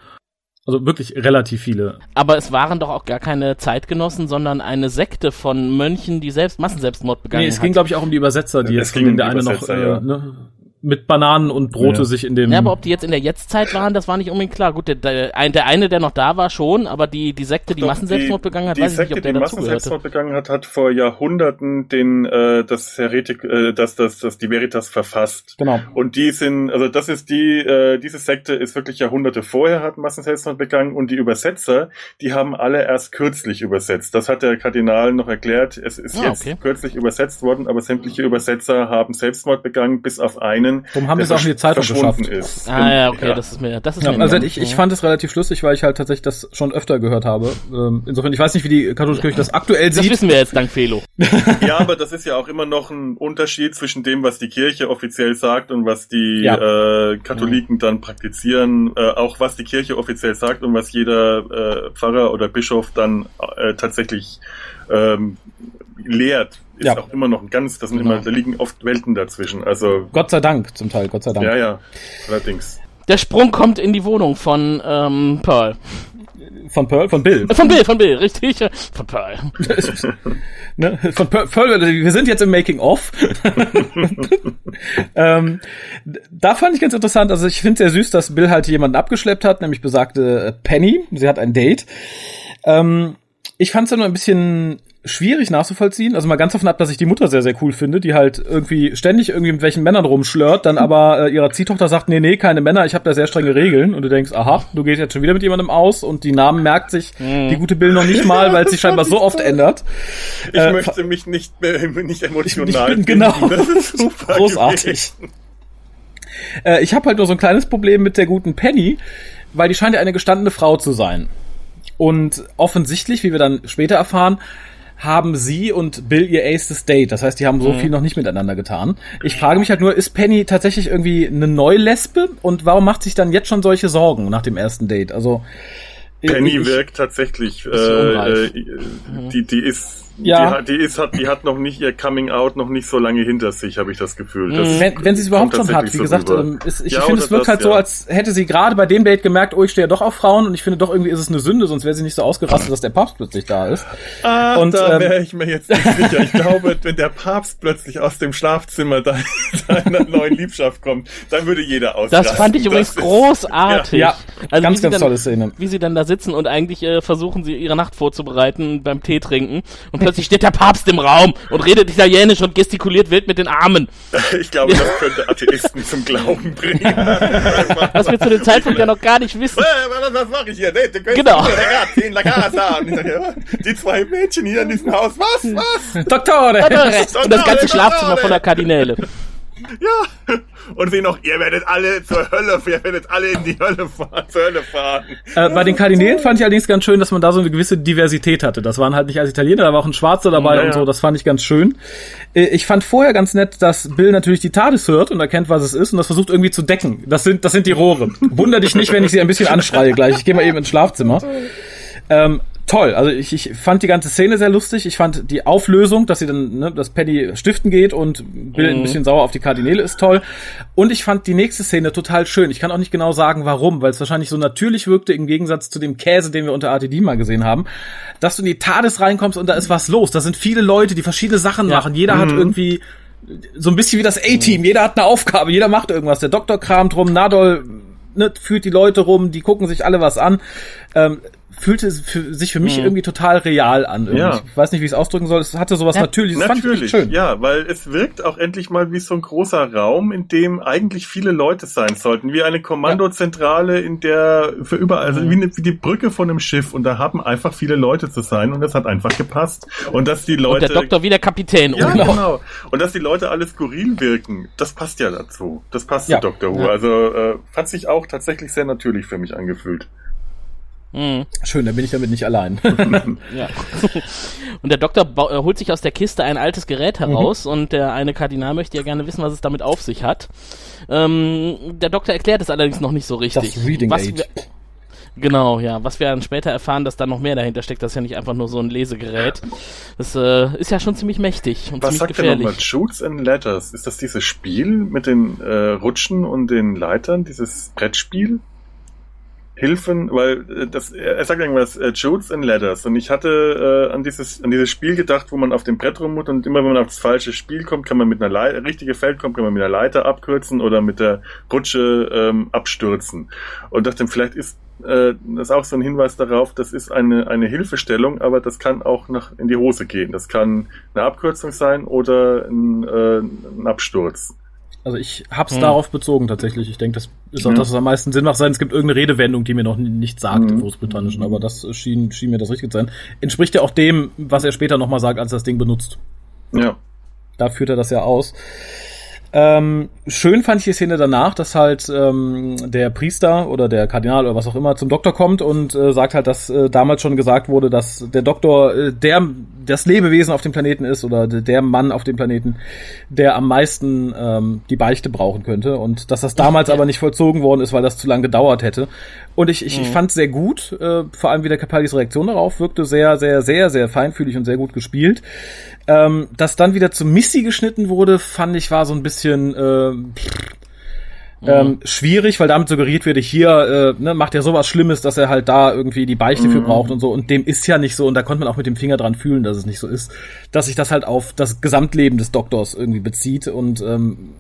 Also wirklich relativ viele. Aber es waren doch auch gar keine Zeitgenossen, sondern eine Sekte von Mönchen, die selbst Massenselbstmord begangen Nee, es hat. ging, glaube ich, auch um die Übersetzer, die Es jetzt ging von um der eine noch äh, ja. ne, mit Bananen und Brote Ja. sich in dem. ja, aber ob die jetzt in der Jetztzeit waren, das war nicht unbedingt klar. Gut, der, der, ein- der eine, der noch da war, schon, aber die, die Sekte, die Doch, Massenselbstmord begangen hat, die weiß ich nicht, Sekte, ob der die. Massenselbstmord begangen hat, hat vor Jahrhunderten den äh, das Heretik, äh, das, das, das die Veritas verfasst. Genau. Und die sind, also das ist die, äh, diese Sekte ist wirklich Jahrhunderte vorher hat Massenselbstmord begangen und die Übersetzer, die haben alle erst kürzlich übersetzt. Das hat der Kardinal noch erklärt. Es ist Ah, jetzt okay. kürzlich übersetzt worden, aber sämtliche Übersetzer haben Selbstmord begangen, bis auf einen, Darum haben sie es auch in die Zeitung verschwunden geschafft. ist. Ah ja, okay, das ist mir, das ist Ja, mir also ich, ich fand es relativ schlüssig, weil ich halt tatsächlich das schon öfter gehört habe. Ähm, insofern, ich weiß nicht, wie die katholische Kirche das aktuell das sieht. wissen wir jetzt dank Felo. Ja, aber das ist ja auch immer noch ein Unterschied zwischen dem, was die Kirche offiziell sagt und was die Ja. äh, Katholiken dann praktizieren. Äh, auch was die Kirche offiziell sagt und was jeder äh, Pfarrer oder Bischof dann äh, tatsächlich ähm, lehrt, ist Ja. auch immer noch ein ganz, das sind Genau. immer, da liegen oft Welten dazwischen. Also Gott sei Dank, zum Teil, Gott sei Dank. ja, ja, allerdings. Der Sprung kommt in die Wohnung von ähm, Pearl. Von Pearl, von Bill. Äh, Von Bill, von Bill, richtig. Von Pearl. ne? Von Pearl, Pearl, wir sind jetzt im Making of. ähm, da fand ich ganz interessant, also ich finde sehr süß, dass Bill halt jemanden abgeschleppt hat, nämlich besagte äh, Penny. Sie hat ein Date. Ähm, ich fand es dann nur ein bisschen schwierig nachzuvollziehen. Also mal ganz davon ab, dass ich die Mutter sehr, sehr cool finde, die halt irgendwie ständig irgendwie mit welchen Männern rumschlört, dann aber äh, ihrer Ziehtochter sagt, nee, nee, keine Männer, ich habe da sehr strenge Regeln. Und du denkst, aha, du gehst jetzt schon wieder mit jemandem aus und die Namen merkt sich die gute Bill noch nicht mal, weil es sich scheinbar so oft ändert. Ich Äh, möchte mich nicht mehr, nicht Ich, emotional ich bin binden. genau Das ist super großartig. Äh, ich habe halt nur so ein kleines Problem mit der guten Penny, weil die scheint ja eine gestandene Frau zu sein. Und offensichtlich, wie wir dann später erfahren, haben sie und Bill ihr aces Date. Das heißt, die haben so viel noch nicht miteinander getan. Ich frage mich halt nur, ist Penny tatsächlich irgendwie eine Neulesbe? Und warum macht sich dann jetzt schon solche Sorgen nach dem ersten Date? Also Penny ich- wirkt tatsächlich, äh, äh, die, die ist ja. die, die, ist, hat, die hat noch nicht ihr Coming Out noch nicht so lange hinter sich, habe ich das Gefühl. Das mhm. wenn wenn sie es überhaupt schon hat, wie so gesagt, ähm, ist, ich ja, finde, es wirkt das, halt so, als hätte sie gerade bei dem Date gemerkt, oh, ich stehe ja doch auf Frauen und ich finde doch irgendwie ist es eine Sünde, sonst wäre sie nicht so ausgerastet, dass der Papst plötzlich da ist. Ah, und da ähm, wäre ich mir jetzt nicht sicher. Ich glaube, wenn der Papst plötzlich aus dem Schlafzimmer deiner neuen Liebschaft kommt, dann würde jeder ausrasten. Das fand ich übrigens großartig. Ja, also ganz, ganz dann, tolle Szene. Wie sie dann da sitzen und eigentlich äh, versuchen, sie ihre Nacht vorzubereiten beim Tee trinken und plötzlich steht der Papst im Raum und redet Italienisch und gestikuliert wild mit den Armen. Ich glaube, das könnte Atheisten zum Glauben bringen. Was wir zu dem Zeitpunkt ja noch gar nicht wissen. Was, was mache ich hier? Genau. Die zwei Mädchen hier in diesem Haus. Was? Was? Doktore. Und das ganze Schlafzimmer voller Kardinäle. Ja. Und sie noch, ihr werdet alle zur Hölle, ihr werdet alle in die Hölle fahren, zur Hölle fahren. Äh, bei den Kardinälen fand ich allerdings ganz schön, dass man da so eine gewisse Diversität hatte. Das waren halt nicht als Italiener, da war auch ein Schwarzer dabei naja. und so, das fand ich ganz schön. Äh, ich fand vorher ganz nett, dass Bill natürlich die TARDIS hört und erkennt, was es ist und das versucht irgendwie zu decken. Das sind, das sind die Rohre. Wunder dich nicht, wenn ich sie ein bisschen anschreie gleich. Ich gehe mal eben ins Schlafzimmer. Ähm, toll. Also ich, ich fand die ganze Szene sehr lustig. Ich fand die Auflösung, dass sie dann, ne, dass Penny stiften geht und Bill mhm. ein bisschen sauer auf die Kardinäle ist toll. Und ich fand die nächste Szene total schön. Ich kann auch nicht genau sagen, warum, weil es wahrscheinlich so natürlich wirkte im Gegensatz zu dem Käse, den wir unter ATD mal gesehen haben, dass du in die TARDIS reinkommst und da ist was los. Da sind viele Leute, die verschiedene Sachen ja. machen. Jeder mhm. hat irgendwie so ein bisschen wie das A-Team. Jeder hat eine Aufgabe, jeder macht irgendwas. Der Doktor kramt rum, Nadol ne, führt die Leute rum, die gucken sich alle was an. Ähm, fühlte für, sich für mich mhm. irgendwie total real an. Ja. Ich weiß nicht, wie ich es ausdrücken soll. Es hatte sowas ja, Natürliches. Das Natürlich, fand ich schön. ja, weil es wirkt auch endlich mal wie so ein großer Raum, in dem eigentlich viele Leute sein sollten. Wie eine Kommandozentrale, in der für überall, also mhm. wie, eine, wie die Brücke von einem Schiff. Und da haben einfach viele Leute zu sein und das hat einfach gepasst. Und dass die Leute. Und der Doktor wie der Kapitän. Ja, genau. genau. Und dass die Leute alles skurril wirken, das passt ja dazu. Das passt ja. zu Dr. Who. Ja. Also äh, hat sich auch tatsächlich sehr natürlich für mich angefühlt. Mhm. Schön, dann bin ich damit nicht allein. ja. Und der Doktor äh, holt sich aus der Kiste ein altes Gerät heraus mhm. und der eine Kardinal möchte ja gerne wissen, was es damit auf sich hat. Ähm, der Doktor erklärt es allerdings noch nicht so richtig. Das Reading was Aid. Genau, ja. Was wir dann später erfahren, dass da noch mehr dahinter steckt, das ist ja nicht einfach nur so ein Lesegerät. Das äh, ist ja schon ziemlich mächtig und Was ziemlich sagt gefährlich. nochmal? Shoots and Letters. Ist das dieses Spiel mit den äh, Rutschen und den Leitern, dieses Brettspiel? Hilfen, weil äh, das, er sagt irgendwas, äh, Jutes and Ladders. Und ich hatte äh, an dieses an dieses Spiel gedacht, wo man auf dem Brett rummut und immer wenn man auf das falsche Spiel kommt, kann man mit einer Leiter, richtige Feld kommt, kann man mit einer Leiter abkürzen oder mit der Rutsche ähm, abstürzen. Und dachte, vielleicht ist äh, das ist auch so ein Hinweis darauf, das ist eine, eine Hilfestellung, aber das kann auch nach in die Hose gehen. Das kann eine Abkürzung sein oder ein, äh, ein Absturz. Also ich hab's hm. darauf bezogen tatsächlich. Ich denke, das ist auch ja. das, was am meisten Sinn macht. Sein, es gibt irgendeine Redewendung, die mir noch nicht sagt hm. im Großbritannischen, aber das schien, schien mir das richtig zu sein. Entspricht ja auch dem, was er später nochmal sagt, als er das Ding benutzt. Ja. Da führt er das ja aus. Ähm, schön fand ich die Szene danach, dass halt ähm, der Priester oder der Kardinal oder was auch immer zum Doktor kommt und äh, sagt halt, dass äh, damals schon gesagt wurde, dass der Doktor äh, der das Lebewesen auf dem Planeten ist oder der Mann auf dem Planeten, der am meisten ähm, die Beichte brauchen könnte und dass das damals aber nicht vollzogen worden ist, weil das zu lange gedauert hätte. Und ich, ich, mhm. ich fand sehr gut, äh, vor allem wie der Capaldis Reaktion darauf wirkte sehr, sehr, sehr, sehr feinfühlig und sehr gut gespielt. Ähm, dass dann wieder zu Missy geschnitten wurde, fand ich war so ein bisschen äh, ähm, mhm. schwierig, weil damit suggeriert wird, hier äh, ne, macht er sowas Schlimmes, dass er halt da irgendwie die Beichte mhm. für braucht und so. Und dem ist ja nicht so. Und da konnte man auch mit dem Finger dran fühlen, dass es nicht so ist, dass sich das halt auf das Gesamtleben des Doktors irgendwie bezieht. Und ähm,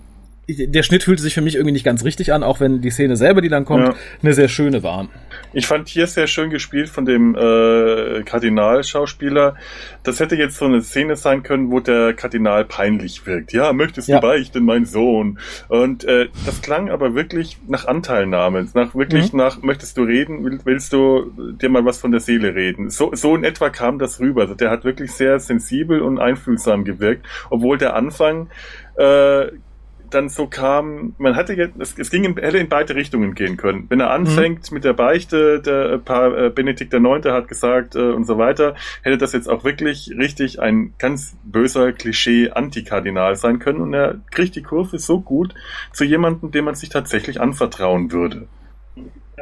der Schnitt fühlte sich für mich irgendwie nicht ganz richtig an, auch wenn die Szene selber, die dann kommt, ja. eine sehr schöne war. Ich fand hier sehr schön gespielt von dem äh, Kardinalschauspieler. Das hätte jetzt so eine Szene sein können, wo der Kardinal peinlich wirkt. Ja, möchtest du ja. beichten, mein Sohn? Und äh, das klang aber wirklich nach Anteilnahme, nach wirklich mhm. nach, möchtest du reden, willst du dir mal was von der Seele reden? So, so in etwa kam das rüber. Also der hat wirklich sehr sensibel und einfühlsam gewirkt, obwohl der Anfang äh, dann so kam, man hatte jetzt, es, es ging in, hätte in beide Richtungen gehen können. Wenn er anfängt mhm. mit der Beichte, der äh, paar, äh, Benedikt der Neunte hat gesagt äh, und so weiter, hätte das jetzt auch wirklich richtig ein ganz böser Klischee-Antikardinal sein können und er kriegt die Kurve so gut zu jemandem, dem man sich tatsächlich anvertrauen würde.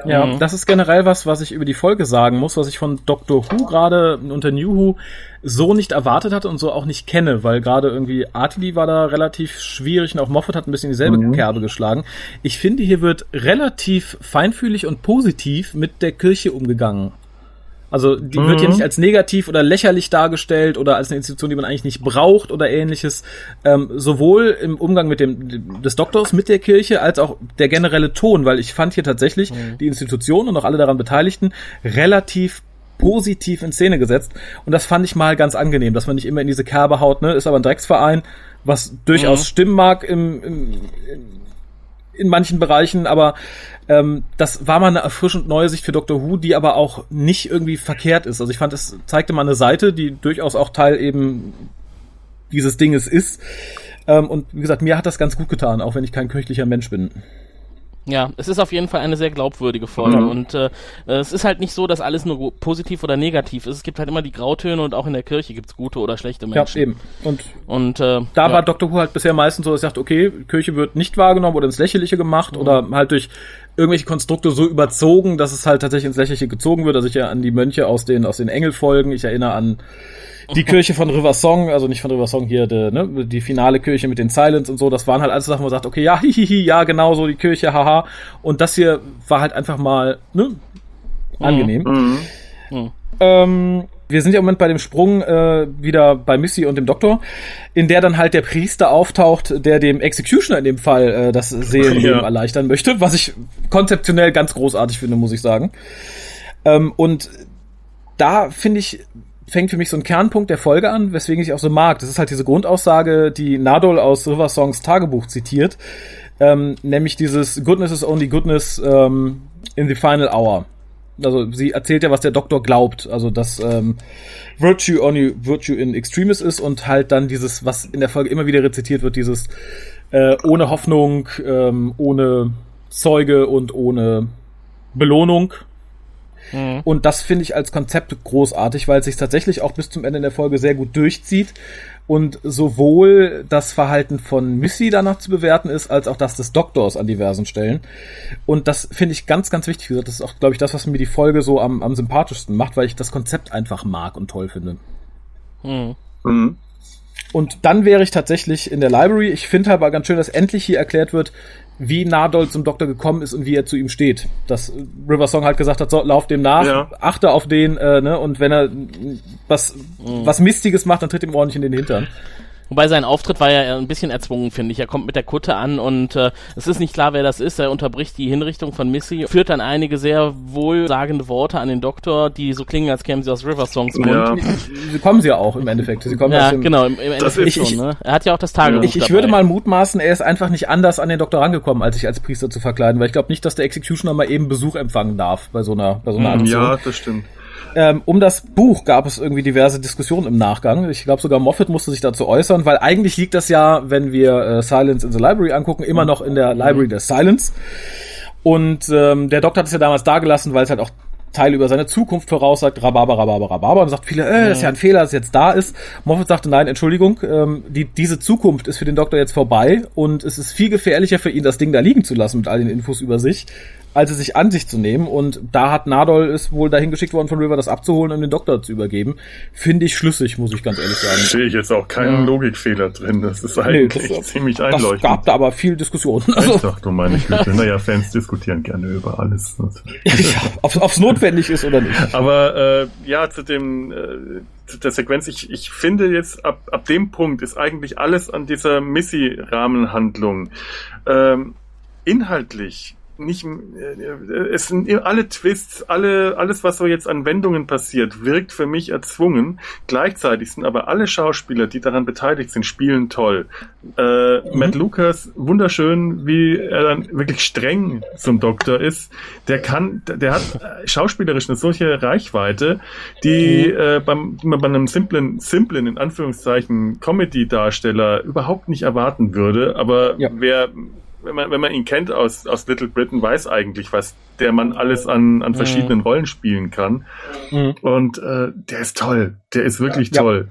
Ja, mhm. das ist generell was, was ich über die Folge sagen muss, was ich von Doctor Who gerade unter New Who so nicht erwartet hatte und so auch nicht kenne, weil gerade irgendwie Artili war da relativ schwierig und auch Moffat hat ein bisschen dieselbe mhm. Kerbe geschlagen. Ich finde, hier wird relativ feinfühlig und positiv mit der Kirche umgegangen. Also die mhm. wird hier nicht als negativ oder lächerlich dargestellt oder als eine Institution, die man eigentlich nicht braucht oder ähnliches. Ähm, sowohl im Umgang mit dem des Doktors mit der Kirche als auch der generelle Ton, weil ich fand hier tatsächlich mhm. die Institution und auch alle daran Beteiligten relativ positiv in Szene gesetzt. Und das fand ich mal ganz angenehm, dass man nicht immer in diese Kerbe haut, ne? Ist aber ein Drecksverein, was durchaus mhm. stimmen mag im, im, in manchen Bereichen, aber ähm, das war mal eine erfrischend neue Sicht für Doctor Who, die aber auch nicht irgendwie verkehrt ist. Also ich fand, es zeigte mal eine Seite, die durchaus auch Teil eben dieses Dinges ist. Ähm, und wie gesagt, mir hat das ganz gut getan, auch wenn ich kein kirchlicher Mensch bin. Ja, es ist auf jeden Fall eine sehr glaubwürdige Folge mhm. und äh, es ist halt nicht so, dass alles nur positiv oder negativ ist. Es gibt halt immer die Grautöne und auch in der Kirche gibt's gute oder schlechte Menschen. Ja, eben. Und, und äh, da ja. war Dr. Who halt bisher meistens so, dass er sagt, okay, Kirche wird nicht wahrgenommen oder ins Lächerliche gemacht mhm. oder halt durch irgendwelche Konstrukte so überzogen, dass es halt tatsächlich ins Lächerliche gezogen wird. Also ich ja an die Mönche aus den aus den Engelfolgen, ich erinnere an die Kirche von River Song, also nicht von River Song hier, de, ne, die finale Kirche mit den Silence und so, das waren halt alles Sachen, wo man sagt, okay, ja, hihihi, ja, genau so die Kirche, haha. Und das hier war halt einfach mal, ne, angenehm. Mhm. Mhm. Ähm, wir sind ja im Moment bei dem Sprung äh, wieder bei Missy und dem Doktor, in der dann halt der Priester auftaucht, der dem Executioner in dem Fall äh, das Seelenleben ja. erleichtern möchte, was ich konzeptionell ganz großartig finde, muss ich sagen. Ähm, und da finde ich, fängt für mich so ein Kernpunkt der Folge an, weswegen ich auch so mag. Das ist halt diese Grundaussage, die Nadol aus River Songs Tagebuch zitiert, ähm, nämlich dieses Goodness is only goodness ähm, in the final hour. Also sie erzählt ja, was der Doktor glaubt, also dass ähm, Virtue only Virtue in Extremis ist und halt dann dieses, was in der Folge immer wieder rezitiert wird, dieses äh, ohne Hoffnung, ähm, ohne Zeuge und ohne Belohnung, Mhm. Und das finde ich als Konzept großartig, weil es sich tatsächlich auch bis zum Ende der Folge sehr gut durchzieht und sowohl das Verhalten von Missy danach zu bewerten ist, als auch das des Doktors an diversen Stellen. Und das finde ich ganz, ganz wichtig. Das ist auch, glaube ich, das, was mir die Folge so am, am sympathischsten macht, weil ich das Konzept einfach mag und toll finde. Mhm. Mhm. Und dann wäre ich tatsächlich in der Library. Ich finde aber ganz schön, dass endlich hier erklärt wird, wie Nadol zum Doktor gekommen ist und wie er zu ihm steht. Dass River Song halt gesagt hat, so, lauf dem nach, ja. achte auf den, äh, ne, und wenn er was, was Mistiges macht, dann tritt ihm ordentlich in den Hintern. Wobei sein Auftritt war ja ein bisschen erzwungen, finde ich. Er kommt mit der Kutte an und äh, es ist nicht klar, wer das ist. Er unterbricht die Hinrichtung von Missy, führt dann einige sehr wohlsagende Worte an den Doktor, die so klingen, als kämen sie aus River Songs Mund. Ja. Sie kommen sie ja auch im Endeffekt. Sie kommen ja, dem, genau, im, im Endeffekt schon. Ich, ne? Er hat ja auch das Tagebuch Ich, ich würde mal mutmaßen, er ist einfach nicht anders an den Doktor rangekommen, als sich als Priester zu verkleiden, weil ich glaube nicht, dass der Executioner mal eben Besuch empfangen darf bei so einer, bei so einer Aktion. Ja, das stimmt. Ähm, um das Buch gab es irgendwie diverse Diskussionen im Nachgang. Ich glaube sogar Moffat musste sich dazu äußern, weil eigentlich liegt das ja, wenn wir äh, Silence in the Library angucken, immer noch in der Library des Silence. Und ähm, der Doktor hat es ja damals dagelassen, weil es halt auch Teile über seine Zukunft voraussagt, Rhabarber, Rhabarber, Rhabarber, und sagt viele, äh, ist ja ein Fehler, dass es jetzt da ist. Moffat sagte, nein, Entschuldigung, ähm, die, diese Zukunft ist für den Doktor jetzt vorbei und es ist viel gefährlicher für ihn, das Ding da liegen zu lassen mit all den Infos über sich, als es sich an sich zu nehmen. Und da hat Nadol ist wohl dahin geschickt worden von River, das abzuholen und den Doktor zu übergeben. Finde ich schlüssig, muss ich ganz ehrlich sagen. Sehe ich jetzt auch keinen ja. Logikfehler drin. Das ist eigentlich nee, das, ziemlich einleuchtend. Es gab da aber viel Diskussion. Also, Ach du meine Güte. Naja, Fans diskutieren gerne über alles. ja, ob es notwendig ist oder nicht. Aber äh, ja, zu dem äh, zu der Sequenz, ich, ich finde jetzt, ab, ab dem Punkt ist eigentlich alles an dieser Missy-Rahmenhandlung ähm, inhaltlich nicht, äh, es sind alle Twists, alle, alles, was so jetzt an Wendungen passiert, wirkt für mich erzwungen. Gleichzeitig sind aber alle Schauspieler, die daran beteiligt sind, spielen toll. Äh, mhm. Matt Lucas, wunderschön, wie er dann wirklich streng zum Doktor ist. Der kann, der hat schauspielerisch eine solche Reichweite, die mhm. äh, beim, bei einem simplen, simplen, in Anführungszeichen, Comedy-Darsteller überhaupt nicht erwarten würde. Aber ja. wer wenn man, wenn man ihn kennt aus, aus Little Britain, weiß eigentlich, was der man alles an, an verschiedenen mhm. Rollen spielen kann. Mhm. Und äh, der ist toll. Der ist wirklich ja. toll.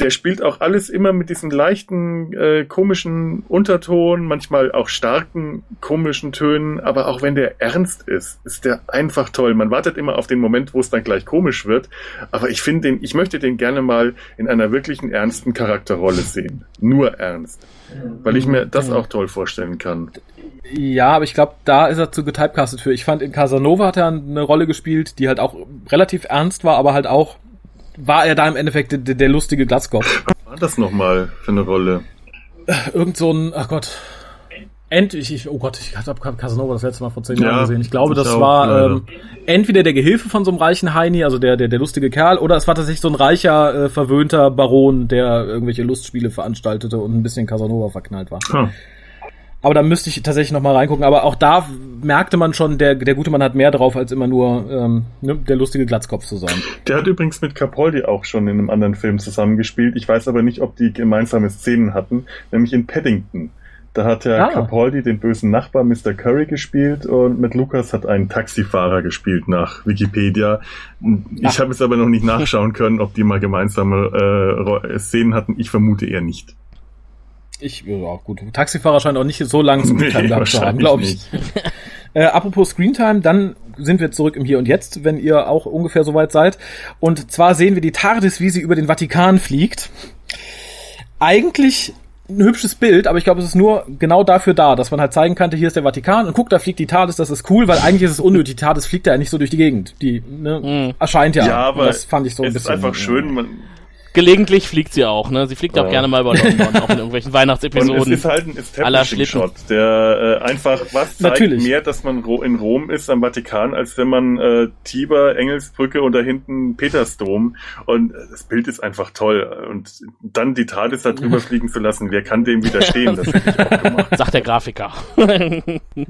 Der spielt auch alles immer mit diesen leichten, äh, komischen Unterton, manchmal auch starken, komischen Tönen. Aber auch wenn der ernst ist, ist der einfach toll. Man wartet immer auf den Moment, wo es dann gleich komisch wird. Aber ich finde den, ich möchte den gerne mal in einer wirklichen ernsten Charakterrolle sehen. Nur ernst. Weil ich mir das auch toll vorstellen kann. Ja, aber ich glaube, da ist er zu getypecastet für. Ich fand, in Casanova hat er eine Rolle gespielt, die halt auch relativ ernst war, aber halt auch war er da im Endeffekt der, der lustige Glatzkopf. Was war das nochmal für eine Rolle? Irgend so ein, ach Gott, Endlich, ich, oh Gott, ich habe Casanova das letzte Mal vor zehn ja, Jahren gesehen. Ich glaube, das auch, war ähm, entweder der Gehilfe von so einem reichen Heini, also der, der, der lustige Kerl, oder es war tatsächlich so ein reicher, äh, verwöhnter Baron, der irgendwelche Lustspiele veranstaltete und ein bisschen Casanova verknallt war. Hm. Aber da müsste ich tatsächlich noch mal reingucken. Aber auch da merkte man schon, der, der gute Mann hat mehr drauf, als immer nur ähm, ne, der lustige Glatzkopf zu sein. Der hat übrigens mit Capaldi auch schon in einem anderen Film zusammengespielt. Ich weiß aber nicht, ob die gemeinsame Szenen hatten, nämlich in Paddington. Da hat ja ah. Capaldi den bösen Nachbar Mr. Curry gespielt und mit Lukas hat einen Taxifahrer gespielt nach Wikipedia. Ich habe es aber noch nicht nachschauen können, ob die mal gemeinsame äh, Szenen hatten. Ich vermute eher nicht. Ich, ja, gut. Taxifahrer scheint auch nicht so lange Screentime nee, gehabt zu haben, glaube ich. äh, apropos Screentime, dann sind wir zurück im Hier und Jetzt, wenn ihr auch ungefähr soweit seid. Und zwar sehen wir die TARDIS, wie sie über den Vatikan fliegt. Eigentlich ein hübsches Bild, aber ich glaube, es ist nur genau dafür da, dass man halt zeigen kann, hier ist der Vatikan und guck, da fliegt die TARDIS, das ist cool, weil eigentlich ist es unnötig. Die TARDIS fliegt ja nicht so durch die Gegend. Die ne, mm. erscheint ja. Ja, aber das fand ich so ein bisschen. Es ist einfach schön, man, Gelegentlich fliegt sie auch, ne? Sie fliegt auch gerne mal über London, auch in irgendwelchen Weihnachtsepisoden. Und es ist halt ein Establishing-Shot, der äh, einfach was zeigt Natürlich. mehr, dass man in Rom ist, am Vatikan, als wenn man äh, Tiber, Engelsbrücke und da hinten Petersdom. Und äh, das Bild ist einfach toll. Und dann die TARDIS da drüber fliegen zu lassen, wer kann dem widerstehen? Das hätte ich auch gemacht. Sagt der Grafiker.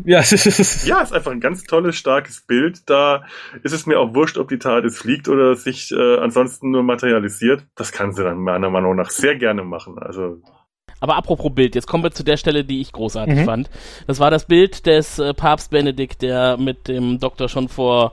ja, es ist, ja, ist einfach ein ganz tolles, starkes Bild. Da ist es mir auch wurscht, ob die TARDIS fliegt oder sich äh, ansonsten nur materialisiert. Das kann sie dann meiner Meinung nach sehr gerne machen. Also aber apropos Bild, jetzt kommen wir zu der Stelle, die ich großartig mhm. fand. Das war das Bild des äh, Papst Benedikt, der mit dem Doktor schon vor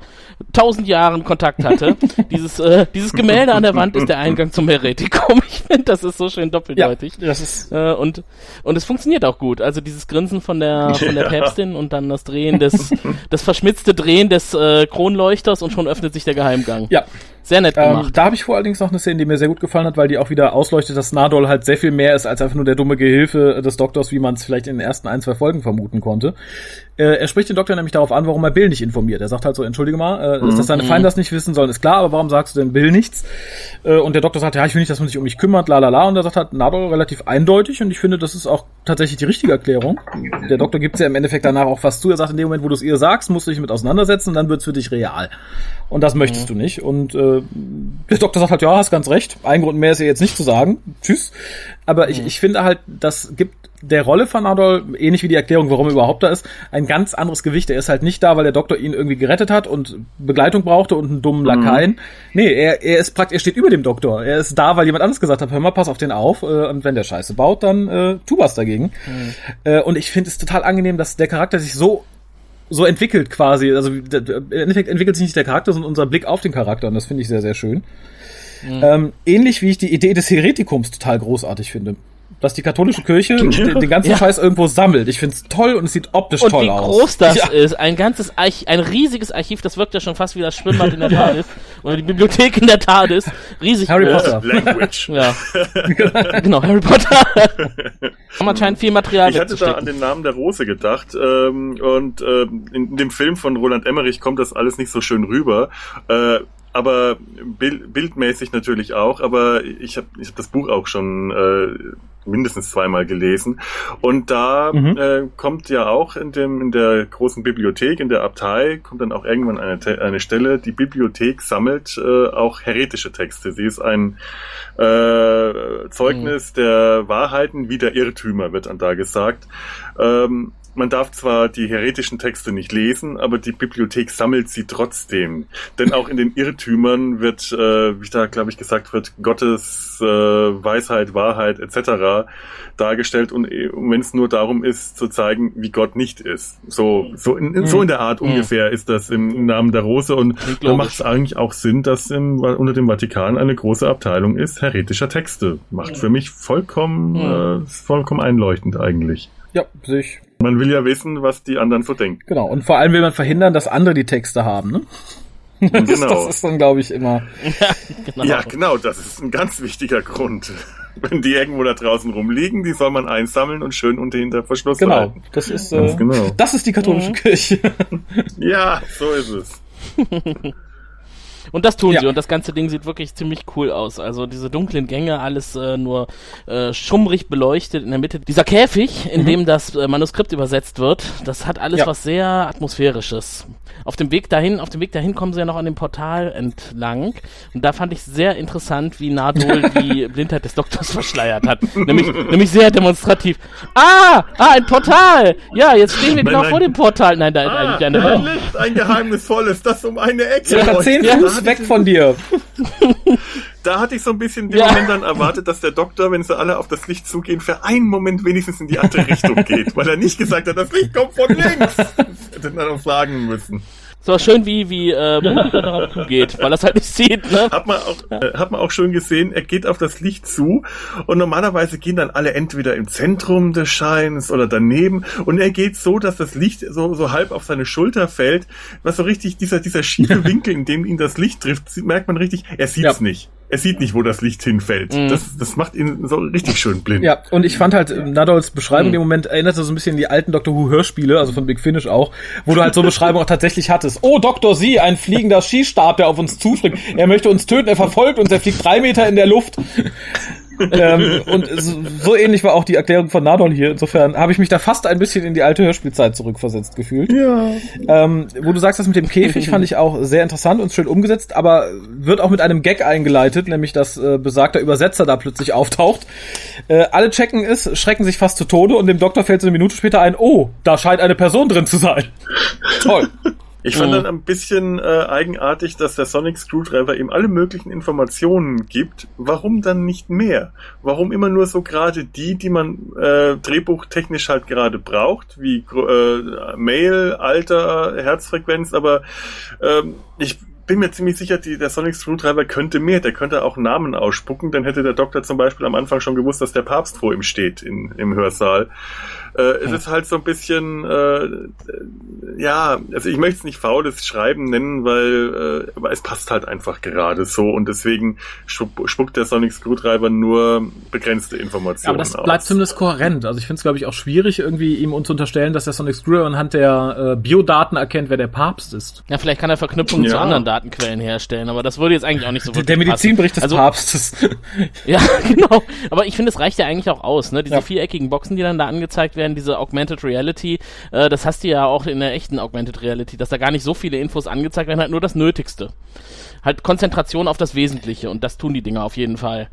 tausend Jahren Kontakt hatte. dieses, äh, dieses Gemälde an der Wand ist der Eingang zum Heretikum. Ich finde, das ist so schön doppeldeutig. Ja, das ist äh, und, und es funktioniert auch gut. Also dieses Grinsen von der, von der Päpstin und dann das Drehen des, das verschmitzte Drehen des äh, Kronleuchters und schon öffnet sich der Geheimgang. Ja, sehr nett ähm, gemacht. Ähm, da habe ich vor allerdings noch eine Szene, die mir sehr gut gefallen hat, weil die auch wieder ausleuchtet, dass Nadol halt sehr viel mehr ist als einfach nur der dumme Gehilfe des Doktors, wie man es vielleicht in den ersten ein, zwei Folgen vermuten konnte. Äh, er spricht den Doktor nämlich darauf an, warum er Bill nicht informiert. Er sagt halt so, entschuldige mal, äh, mhm. dass seine Feinde das nicht wissen sollen, ist klar, aber warum sagst du denn Bill nichts? Äh, und der Doktor sagt, ja, ich will nicht, dass man sich um mich kümmert, la la la. Und er sagt halt Nadol relativ eindeutig und ich finde, das ist auch tatsächlich die richtige Erklärung. Der Doktor gibt ja im Endeffekt danach auch fast zu. Er sagt, in dem Moment, wo du es ihr sagst, musst du dich mit auseinandersetzen und dann wird's für dich real. Und das möchtest mhm. du nicht. Und äh, der Doktor sagt halt, ja, hast ganz recht. Ein Grund mehr ist ja jetzt nicht zu sagen. Tschüss. Aber mhm. ich, ich finde halt, das gibt der Rolle von Adol, ähnlich wie die Erklärung, warum er überhaupt da ist, ein ganz anderes Gewicht. Er ist halt nicht da, weil der Doktor ihn irgendwie gerettet hat und Begleitung brauchte und einen dummen Lakaien. Mhm. Nee, er, er ist praktisch, er steht über dem Doktor. Er ist da, weil jemand anderes gesagt hat, hör mal, pass auf den auf. Äh, und wenn der Scheiße baut, dann äh, tu was dagegen. Mhm. Äh, und ich finde es total angenehm, dass der Charakter sich so so entwickelt quasi. Also im Endeffekt entwickelt sich nicht der Charakter, sondern unser Blick auf den Charakter. Und das finde ich sehr, sehr schön. Mhm. Ähm, ähnlich wie ich die Idee des Heretikums total großartig finde dass die katholische Kirche den, den ganzen ja. Scheiß irgendwo sammelt. Ich find's toll und es sieht optisch und toll aus. Und wie groß das ja. ist. Ein ganzes Archiv, ein riesiges Archiv, das wirkt ja schon fast wie das Schwimmbad in der TARDIS. Oder die Bibliothek in der TARDIS. Riesig Harry groß. Potter. Language. Ja. genau, Harry Potter. Haben anscheinend viel Material Ich hatte da an den Namen der Rose gedacht ähm, und ähm, in, in dem Film von Roland Emmerich kommt das alles nicht so schön rüber. Äh, aber bild, bildmäßig natürlich auch, aber ich habe ich hab das Buch auch schon äh, mindestens zweimal gelesen. Und da mhm. äh, kommt ja auch in dem in der großen Bibliothek, in der Abtei, kommt dann auch irgendwann eine, eine Stelle, die Bibliothek sammelt äh, auch heretische Texte. Sie ist ein äh, Zeugnis mhm. der Wahrheiten wie der Irrtümer, wird dann da gesagt. Ähm, man darf zwar die heretischen Texte nicht lesen, aber die Bibliothek sammelt sie trotzdem. Denn auch in den Irrtümern wird, äh, wie da glaube ich gesagt wird, Gottes äh, Weisheit, Wahrheit etc. dargestellt und, und wenn es nur darum ist, zu zeigen, wie Gott nicht ist. So, so in, in, so in der Art mhm. ungefähr ist das im Namen der Rose und da macht es eigentlich auch Sinn, dass im, unter dem Vatikan eine große Abteilung ist heretischer Texte. Macht für mich vollkommen, mhm. äh, vollkommen einleuchtend eigentlich. Ja, sehe ich. Man will ja wissen, was die anderen so denken. Genau, und vor allem will man verhindern, dass andere die Texte haben, ne? Das, genau. das ist dann, glaube ich, immer. Ja genau. ja, genau, das ist ein ganz wichtiger Grund. Wenn die irgendwo da draußen rumliegen, die soll man einsammeln und schön unter hinter Verschluss genau. halten. Das ist, äh, genau. das ist die katholische mhm. Kirche. Ja, so ist es. Und das tun ja. sie und das ganze Ding sieht wirklich ziemlich cool aus. Also diese dunklen Gänge, alles äh, nur äh, schummrig beleuchtet in der Mitte. Dieser Käfig, in mhm. dem das äh, Manuskript übersetzt wird, das hat alles ja. was sehr atmosphärisches. Auf dem Weg dahin, auf dem Weg dahin kommen sie ja noch an dem Portal entlang und da fand ich sehr interessant, wie Nadol die Blindheit des Doktors verschleiert hat. nämlich, nämlich sehr demonstrativ. Ah, ah, ein Portal! Ja, jetzt stehen wir genau vor dem Portal. Nein, da ist ah, eigentlich eine. Ein Licht, ein geheimnisvolles, das um eine Ecke. Circa zehn Fuß weg von dir. da hatte ich so ein bisschen den ja. Moment dann erwartet, dass der Doktor, wenn sie alle auf das Licht zugehen, für einen Moment wenigstens in die andere Richtung geht, weil er nicht gesagt hat, das Licht kommt von links. Hätte dann auch sagen müssen. So schön wie wie äh, Booster darauf zugeht, weil das halt nicht sieht. Ne? Hat man auch äh, hat man auch schon gesehen. Er geht auf das Licht zu und normalerweise gehen dann alle entweder im Zentrum des Scheins oder daneben und er geht so, dass das Licht so so halb auf seine Schulter fällt, was so richtig dieser dieser schiefe Winkel, in dem ihn das Licht trifft, merkt man richtig. Er sieht's ja. nicht er sieht nicht, wo das Licht hinfällt. Mhm. Das, das macht ihn so richtig schön blind. Ja, und ich fand halt, Nadols Beschreibung mhm. im Moment erinnerte so ein bisschen an die alten Doctor Who Hörspiele, also von Big Finish auch, wo du halt so Beschreibung auch tatsächlich hattest. Oh, Doktor Sie, ein fliegender Skistab, der auf uns zuspringt. Er möchte uns töten, er verfolgt uns, er fliegt drei Meter in der Luft ähm, und so ähnlich war auch die Erklärung von Nadol hier. Insofern habe ich mich da fast ein bisschen in die alte Hörspielzeit zurückversetzt gefühlt. Ja. Ähm, wo du sagst, das mit dem Käfig fand ich auch sehr interessant und schön umgesetzt, aber wird auch mit einem Gag eingeleitet, nämlich dass äh, besagter Übersetzer da plötzlich auftaucht. Äh, alle checken es, schrecken sich fast zu Tode und dem Doktor fällt so eine Minute später ein, oh, da scheint eine Person drin zu sein. Toll. Ich fand mhm. dann ein bisschen äh, eigenartig, dass der Sonic Screwdriver ihm alle möglichen Informationen gibt. Warum dann nicht mehr? Warum immer nur so gerade die, die man äh, drehbuchtechnisch halt gerade braucht, wie äh, Mail, Alter, Herzfrequenz, aber ähm, ich bin mir ziemlich sicher, die, der Sonic Screwdriver könnte mehr. Der könnte auch Namen ausspucken. Dann hätte der Doktor zum Beispiel am Anfang schon gewusst, dass der Papst vor ihm steht in, im Hörsaal. Äh, es ist halt so ein bisschen, äh, ja, also ich möchte es nicht faules Schreiben nennen, weil äh, aber es passt halt einfach gerade so und deswegen spuckt der Sonic Screwdriver nur begrenzte Informationen Aber das bleibt aus. zumindest kohärent. Also ich finde es, glaube ich, auch schwierig, irgendwie ihm uns unterstellen, dass der Sonic Screwdriver anhand der äh, Biodaten erkennt, wer der Papst ist. Ja, vielleicht kann er Verknüpfungen ja. zu anderen Datenquellen herstellen, aber das würde jetzt eigentlich auch nicht so wirklich Der Medizinbericht des also, Papstes. ja, genau. Aber ich finde, es reicht ja eigentlich auch aus, ne? Diese ja. viereckigen Boxen, die dann da angezeigt werden werden, diese Augmented Reality, äh, das hast du ja auch in der echten Augmented Reality, dass da gar nicht so viele Infos angezeigt werden, halt nur das Nötigste. Halt Konzentration auf das Wesentliche und das tun die Dinger auf jeden Fall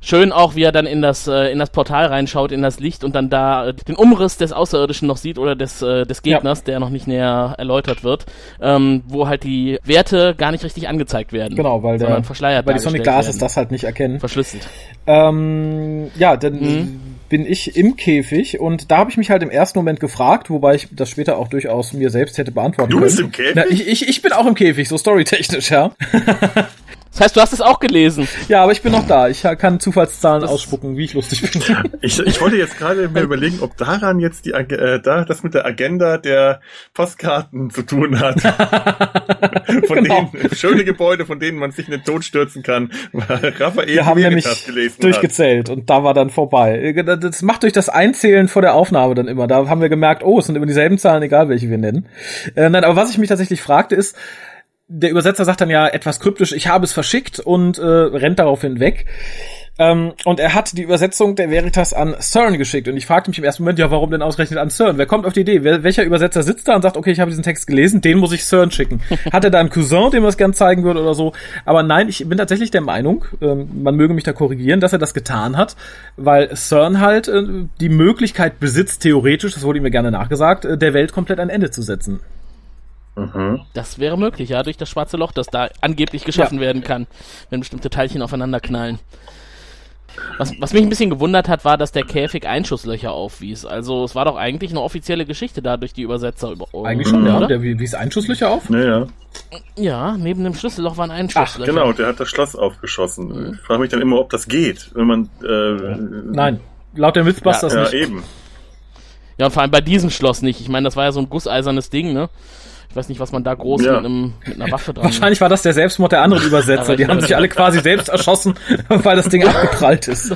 schön auch, wie er dann in das, äh, in das Portal reinschaut, in das Licht und dann da äh, den Umriss des Außerirdischen noch sieht oder des, äh, des Gegners, ja. der noch nicht näher erläutert wird, ähm, wo halt die Werte gar nicht richtig angezeigt werden. Genau, weil der, verschleiert weil die Sonic Glasses das halt nicht erkennen. Verschlüsselt. Ähm, ja, dann mhm. Bin ich im Käfig und da habe ich mich halt im ersten Moment gefragt, wobei ich das später auch durchaus mir selbst hätte beantworten du können. Du bist im Käfig? Na, ich, ich, ich bin auch im Käfig, so storytechnisch, ja. Das heißt, du hast es auch gelesen. Ja, aber ich bin noch da. Ich kann Zufallszahlen das ausspucken, wie ich lustig bin. Ich, ich wollte jetzt gerade mir überlegen, ob daran jetzt die äh, da das mit der Agenda der Postkarten zu tun hat. von genau. denen schöne Gebäude, von denen man sich in den Tod stürzen kann. Raphael Wir haben nämlich durchgezählt hat. und da war dann vorbei. Das macht durch das Einzählen vor der Aufnahme dann immer. Da haben wir gemerkt, oh, es sind immer dieselben Zahlen, egal welche wir nennen. Äh, nein, aber was ich mich tatsächlich fragte ist, der Übersetzer sagt dann ja etwas kryptisch, ich habe es verschickt und äh, rennt daraufhin weg. Ähm, und er hat die Übersetzung der Veritas an CERN geschickt. Und ich fragte mich im ersten Moment, ja, warum denn ausgerechnet an CERN? Wer kommt auf die Idee? Wer, welcher Übersetzer sitzt da und sagt, okay, ich habe diesen Text gelesen, den muss ich CERN schicken? Hat er da einen Cousin, dem er es gern zeigen würde oder so? Aber nein, ich bin tatsächlich der Meinung, ähm, man möge mich da korrigieren, dass er das getan hat, weil CERN halt äh, die Möglichkeit besitzt, theoretisch, das wurde ihm mir gerne nachgesagt, äh, der Welt komplett ein Ende zu setzen. Mhm. Das wäre möglich, ja, durch das schwarze Loch, das da angeblich geschaffen ja. werden kann, wenn bestimmte Teilchen aufeinander knallen. Was, was mich ein bisschen gewundert hat, war, dass der Käfig Einschusslöcher aufwies. Also es war doch eigentlich eine offizielle Geschichte da durch die Übersetzer. Über, eigentlich schon, ja. Der wies Einschusslöcher auf? Naja. Ja, neben dem Schlüsselloch waren Einschusslöcher. Ach, genau, der hat das Schloss aufgeschossen. Mhm. Ich frage mich dann immer, ob das geht, wenn man... Äh, Nein, laut der Mythbusters ja, nicht. Ja, eben. Ja, und vor allem bei diesem Schloss nicht. Ich meine, das war ja so ein gusseisernes Ding, ne? Ich weiß nicht, was man da groß ja. mit, einem, mit einer Waffe dran Wahrscheinlich war das der Selbstmord der anderen Übersetzer. Die haben sich alle quasi selbst erschossen, weil das Ding abgeprallt ist.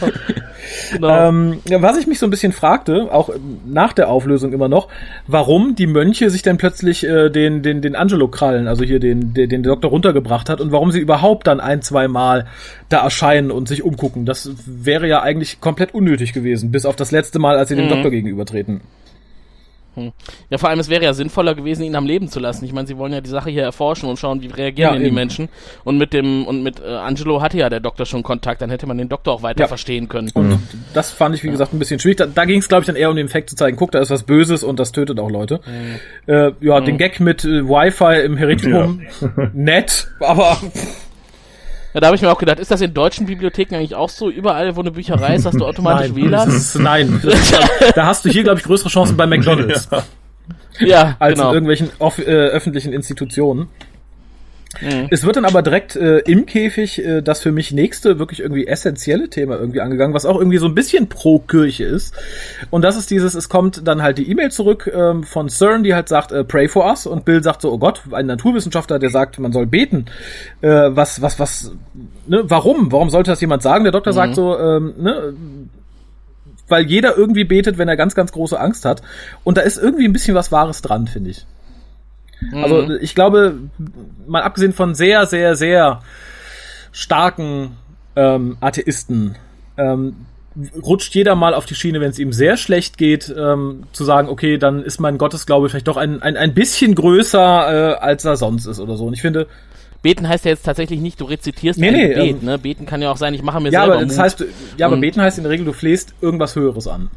Genau. Ähm, was ich mich so ein bisschen fragte, auch nach der Auflösung immer noch, warum die Mönche sich dann plötzlich äh, den, den, den Angelo krallen, also hier den, den, den Doktor runtergebracht hat und warum sie überhaupt dann ein, zwei Mal da erscheinen und sich umgucken. Das wäre ja eigentlich komplett unnötig gewesen, bis auf das letzte Mal, als sie dem mhm. Doktor gegenübertreten. Hm. Ja, vor allem, es wäre ja sinnvoller gewesen, ihn am Leben zu lassen. Ich meine, sie wollen ja die Sache hier erforschen und schauen, wie reagieren ja, die Menschen. Und mit dem, und mit äh, Angelo hatte ja der Doktor schon Kontakt, dann hätte man den Doktor auch weiter ja. verstehen können. Und mhm. das fand ich, wie gesagt, ein bisschen schwierig. Da, da ging es, glaube ich, dann eher um den Effekt zu zeigen, guck, da ist was Böses und das tötet auch Leute. Mhm. Äh, ja, mhm. den Gag mit äh, Wi-Fi im Heretikum, nett, aber ja, da habe ich mir auch gedacht, ist das in deutschen Bibliotheken eigentlich auch so? Überall, wo eine Bücherei ist, hast du automatisch nein, WLAN? Ist, nein, da hast du hier, glaube ich, größere Chancen bei McDonalds. Ja, ja als genau. in irgendwelchen off, äh, öffentlichen Institutionen. Mhm. Es wird dann aber direkt äh, im Käfig äh, das für mich nächste wirklich irgendwie essentielle Thema irgendwie angegangen, was auch irgendwie so ein bisschen pro Kirche ist. Und das ist dieses, es kommt dann halt die E-Mail zurück ähm, von CERN, die halt sagt, äh, pray for us. Und Bill sagt so, oh Gott, ein Naturwissenschaftler, der sagt, man soll beten. Äh, was, was, was, ne, warum? Warum sollte das jemand sagen? Der Doktor mhm. sagt so, ähm, ne, weil jeder irgendwie betet, wenn er ganz, ganz große Angst hat. Und da ist irgendwie ein bisschen was Wahres dran, finde ich. Also mhm. ich glaube, mal abgesehen von sehr, sehr, sehr starken ähm, Atheisten, ähm, rutscht jeder mal auf die Schiene, wenn es ihm sehr schlecht geht, ähm, zu sagen, okay, dann ist mein Gottesglaube vielleicht doch ein, ein, ein bisschen größer, äh, als er sonst ist oder so. Und ich finde, Beten heißt ja jetzt tatsächlich nicht, du rezitierst nee, nee, Gebet, ähm, ne? Beten kann ja auch sein, ich mache mir ja, selber aber das Mut. heißt, ja, aber beten heißt in der Regel, du flehst irgendwas Höheres an.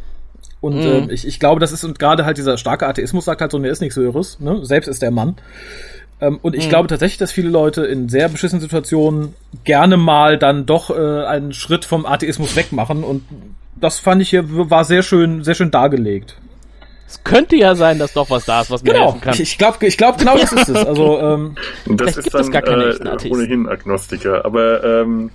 Und mhm. äh, ich, ich glaube, das ist, und gerade halt dieser starke Atheismus sagt halt so, mir ist nichts Höheres, ne? Selbst ist der Mann. Ähm, und ich mhm. glaube tatsächlich, dass viele Leute in sehr beschissenen Situationen gerne mal dann doch äh, einen Schritt vom Atheismus wegmachen. Und das fand ich hier, war sehr schön, sehr schön dargelegt. Es könnte ja sein, dass doch was da ist, was mir genau. helfen kann. Ich, ich glaube, ich glaub, genau das ist es. Also ähm, das ist dann äh, ohnehin Agnostiker. Aber ähm,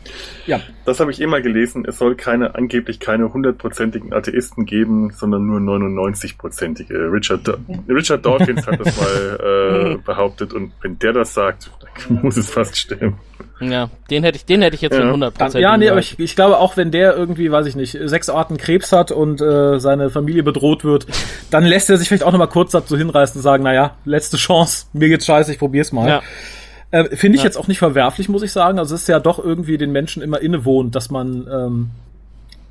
ja. Das habe ich immer gelesen. Es soll keine angeblich keine hundertprozentigen Atheisten geben, sondern nur 99-prozentige. Richard Richard Dawkins hat das mal äh, behauptet und wenn der das sagt, dann muss es fast stimmen. Ja, den hätte ich, den hätte ich jetzt ja. für 100 Ja, nee, aber ich, ich glaube auch, wenn der irgendwie, weiß ich nicht, sechs Arten Krebs hat und äh, seine Familie bedroht wird, dann lässt er sich vielleicht auch nochmal kurz dazu hinreißen und sagen, naja, letzte Chance, mir geht's scheiße, ich probier's mal. Ja. Äh, Finde ich ja. jetzt auch nicht verwerflich, muss ich sagen. Also es ist ja doch irgendwie den Menschen immer innewohnt, dass man ähm,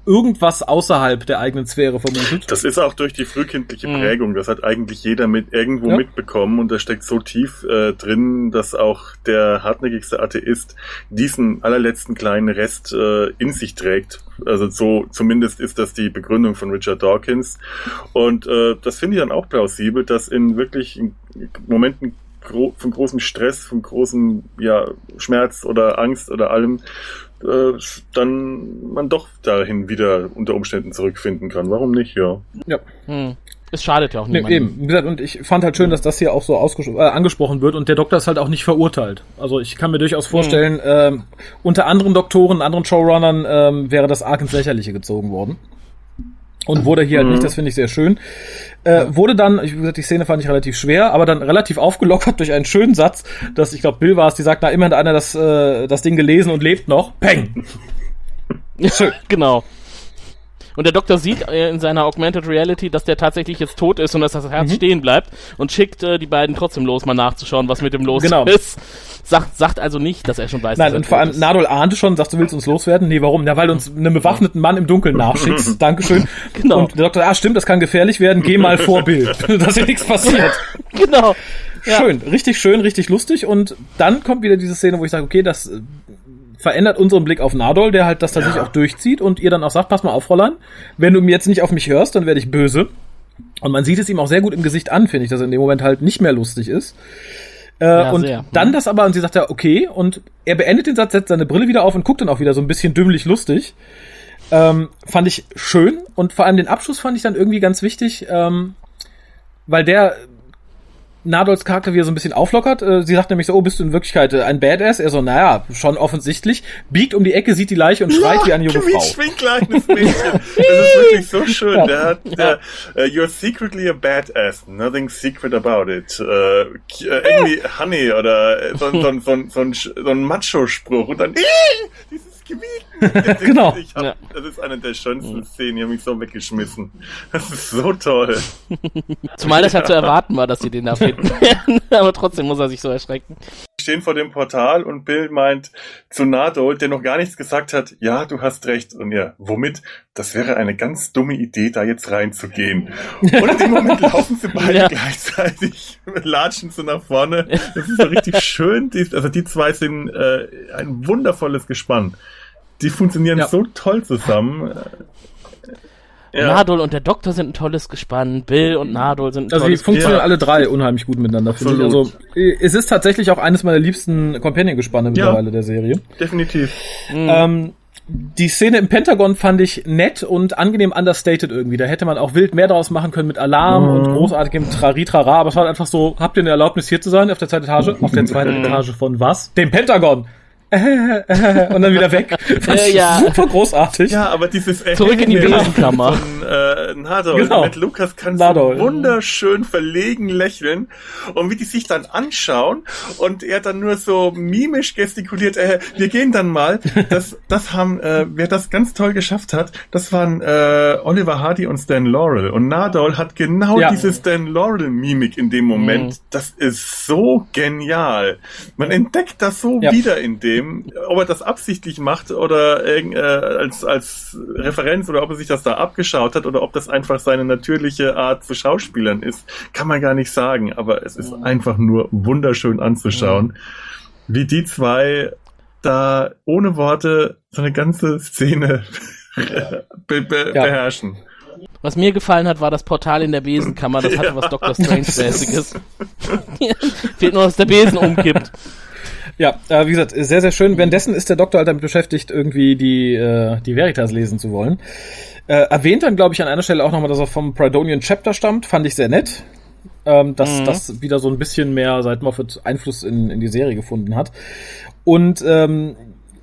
irgendwas außerhalb der eigenen Sphäre vermutet. Das ist auch durch die frühkindliche mhm. Prägung. Das hat eigentlich jeder mit irgendwo ja. mitbekommen und das steckt so tief äh, drin, dass auch der hartnäckigste Atheist diesen allerletzten kleinen Rest äh, in sich trägt. Also so zumindest ist das die Begründung von Richard Dawkins. Und äh, das finde ich dann auch plausibel, dass in wirklich Momenten gro von großem Stress, von großem ja, Schmerz oder Angst oder allem äh, dann man doch dahin wieder unter Umständen zurückfinden kann. Warum nicht, ja. Ja. Hm. Es schadet ja auch nicht. Nee, eben. Wie gesagt, und ich fand halt schön, dass das hier auch so äh, angesprochen wird und der Doktor ist halt auch nicht verurteilt. Also ich kann mir durchaus vorstellen, mhm. ähm, unter anderen Doktoren, anderen Showrunnern ähm, wäre das arg ins Lächerliche gezogen worden und wurde hier mhm. halt nicht, das finde ich sehr schön. Äh, wurde dann, ich, wie gesagt, die Szene fand ich relativ schwer, aber dann relativ aufgelockert durch einen schönen Satz, dass ich glaube, Bill war es, die sagt, na, immerhin hat einer das, äh, das Ding gelesen und lebt noch. Peng! Schön. genau. Und der Doktor sieht äh, in seiner Augmented Reality, dass der tatsächlich jetzt tot ist und dass das Herz mhm. stehen bleibt und schickt äh, die beiden trotzdem los, mal nachzuschauen, was mit dem los genau. ist. Sagt, sagt also nicht, dass er schon weiß, Nein, und vor allem ist. Nadol ahnte schon, sagt, du willst uns loswerden? Nee, warum? Ja, weil du uns einen bewaffneten Mann im Dunkeln nachschickst. Dankeschön. Genau. Und der Doktor, ah, stimmt, das kann gefährlich werden, geh mal vor Bild, dass hier nichts passiert. Genau. Schön, ja. richtig schön, richtig lustig und dann kommt wieder diese Szene, wo ich sage, okay, das verändert unseren Blick auf Nadol, der halt das tatsächlich ja. auch durchzieht und ihr dann auch sagt, pass mal auf, Fräulein, wenn du mir jetzt nicht auf mich hörst, dann werde ich böse. Und man sieht es ihm auch sehr gut im Gesicht an, finde ich, dass er in dem Moment halt nicht mehr lustig ist. Äh, ja, und sehr. dann das aber, und sie sagt ja, okay, und er beendet den Satz, setzt seine Brille wieder auf und guckt dann auch wieder so ein bisschen dümmlich lustig. Ähm, fand ich schön und vor allem den Abschluss fand ich dann irgendwie ganz wichtig, ähm, weil der Nadols Charakter wieder so ein bisschen auflockert. Äh, sie sagt nämlich so, oh, bist du in Wirklichkeit äh, ein Badass? Er so, naja, schon offensichtlich. Biegt um die Ecke, sieht die Leiche und schreit ja, wie eine junge Frau. Wie kleines Mädchen. das ist wirklich so schön. Ja. Der hat, der, uh, you're secretly a badass. Nothing secret about it. Uh, irgendwie Honey oder so, so, so, so, so ein Macho-Spruch und dann, dieses gewiegen. genau. Hab, ja. Das ist eine der schönsten Szenen. Die haben mich so weggeschmissen. Das ist so toll. Zumal das ja zu erwarten war, dass sie den da finden werden. Aber trotzdem muss er sich so erschrecken. Wir stehen vor dem Portal und Bill meint zu Nadol, der noch gar nichts gesagt hat, ja, du hast recht. Und ja, womit? Das wäre eine ganz dumme Idee, da jetzt reinzugehen. Und in dem Moment laufen sie beide ja. gleichzeitig, latschen sie nach vorne. Das ist so richtig schön. also die zwei sind äh, ein wundervolles Gespann. Die funktionieren ja. so toll zusammen. Ja. Nadol und der Doktor sind ein tolles Gespann, Bill und Nadol sind ein also tolles Also die funktionieren ja. alle drei unheimlich gut miteinander, finde ich. Also es ist tatsächlich auch eines meiner liebsten Companion-Gespanne mittlerweile ja, der Serie. Definitiv. Mhm. Ähm, die Szene im Pentagon fand ich nett und angenehm understated irgendwie. Da hätte man auch wild mehr draus machen können mit Alarm mhm. und großartigem Trari-Trara, aber es war einfach so, habt ihr eine Erlaubnis hier zu sein auf der zweiten Etage? Auf der zweiten Etage von was? Dem Pentagon! Und dann wieder weg. Äh, ja. Super großartig. Ja, aber dieses äh, Zurück in die Besenkammer. Von äh, Nadol genau. mit Lukas kann Nadol. so wunderschön verlegen lächeln und wie die sich dann anschauen und er dann nur so mimisch gestikuliert, äh, wir gehen dann mal. Das, das haben, äh, wer das ganz toll geschafft hat, das waren äh, Oliver Hardy und Stan Laurel. Und Nadol hat genau ja. diese Stan Laurel-Mimik in dem Moment. Mhm. Das ist so genial. Man entdeckt das so ja. wieder in dem Film, ob er das absichtlich macht oder äh, als, als Referenz oder ob er sich das da abgeschaut hat oder ob das einfach seine natürliche Art zu Schauspielern ist, kann man gar nicht sagen. Aber es ist einfach nur wunderschön anzuschauen, wie die zwei da ohne Worte so eine ganze Szene be be ja. beherrschen. Was mir gefallen hat, war das Portal in der Besenkammer. Das hatte ja. was Dr. Strange-mäßiges. Fehlt nur, dass der Besen umkippt. Ja, äh, wie gesagt, sehr, sehr schön. Währenddessen ist der Doktor halt damit beschäftigt, irgendwie die, äh, die Veritas lesen zu wollen. Äh, erwähnt dann, glaube ich, an einer Stelle auch nochmal, dass er vom Pridonian Chapter stammt. Fand ich sehr nett. Ähm, dass mhm. das wieder so ein bisschen mehr seit Moffat Einfluss in, in die Serie gefunden hat. Und ähm,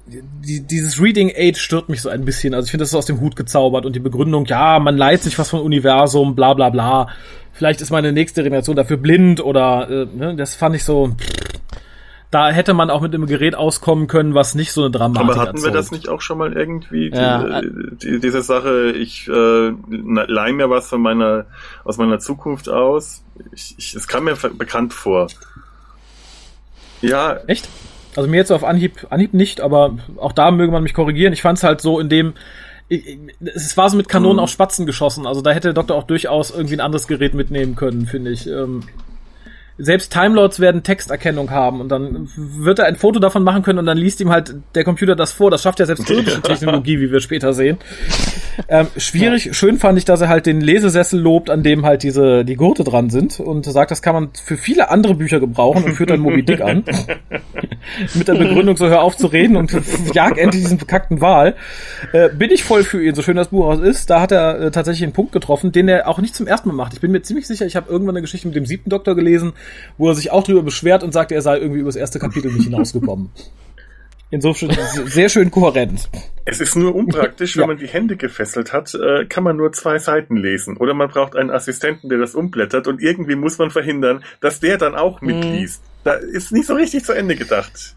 die, dieses Reading Aid stört mich so ein bisschen. Also ich finde, das ist aus dem Hut gezaubert und die Begründung, ja, man leiht sich was vom Universum, bla bla bla. Vielleicht ist meine nächste Generation dafür blind oder äh, ne, das fand ich so. Pff da hätte man auch mit einem Gerät auskommen können, was nicht so eine Dramatik Aber hatten erzeugt. wir das nicht auch schon mal irgendwie, ja. die, die, diese Sache, ich äh, leih mir was von meiner, aus meiner Zukunft aus? Ich, ich, es kam mir bekannt vor. Ja. Echt? Also mir jetzt auf Anhieb, Anhieb nicht, aber auch da möge man mich korrigieren. Ich fand es halt so in dem, es war so mit Kanonen mhm. auf Spatzen geschossen. Also da hätte der Doktor auch durchaus irgendwie ein anderes Gerät mitnehmen können, finde ich. Ähm, selbst Timelords werden Texterkennung haben und dann wird er ein Foto davon machen können und dann liest ihm halt der Computer das vor. Das schafft ja selbst irdische Technologie, wie wir später sehen. Ähm, schwierig, ja. schön fand ich, dass er halt den Lesesessel lobt, an dem halt diese die Gurte dran sind und sagt, das kann man für viele andere Bücher gebrauchen und führt dann Moby Dick an. Mit der Begründung, so hör auf zu reden und jag endlich diesen bekackten Wahl. Äh, bin ich voll für ihn, so schön das Buch aus ist. Da hat er äh, tatsächlich einen Punkt getroffen, den er auch nicht zum ersten Mal macht. Ich bin mir ziemlich sicher, ich habe irgendwann eine Geschichte mit dem siebten Doktor gelesen, wo er sich auch drüber beschwert und sagt, er sei irgendwie über das erste Kapitel nicht hinausgekommen. Insofern sehr schön kohärent. Es ist nur unpraktisch, ja. wenn man die Hände gefesselt hat, äh, kann man nur zwei Seiten lesen. Oder man braucht einen Assistenten, der das umblättert und irgendwie muss man verhindern, dass der dann auch mhm. mitliest. Mhm. Da ist nicht so richtig zu Ende gedacht.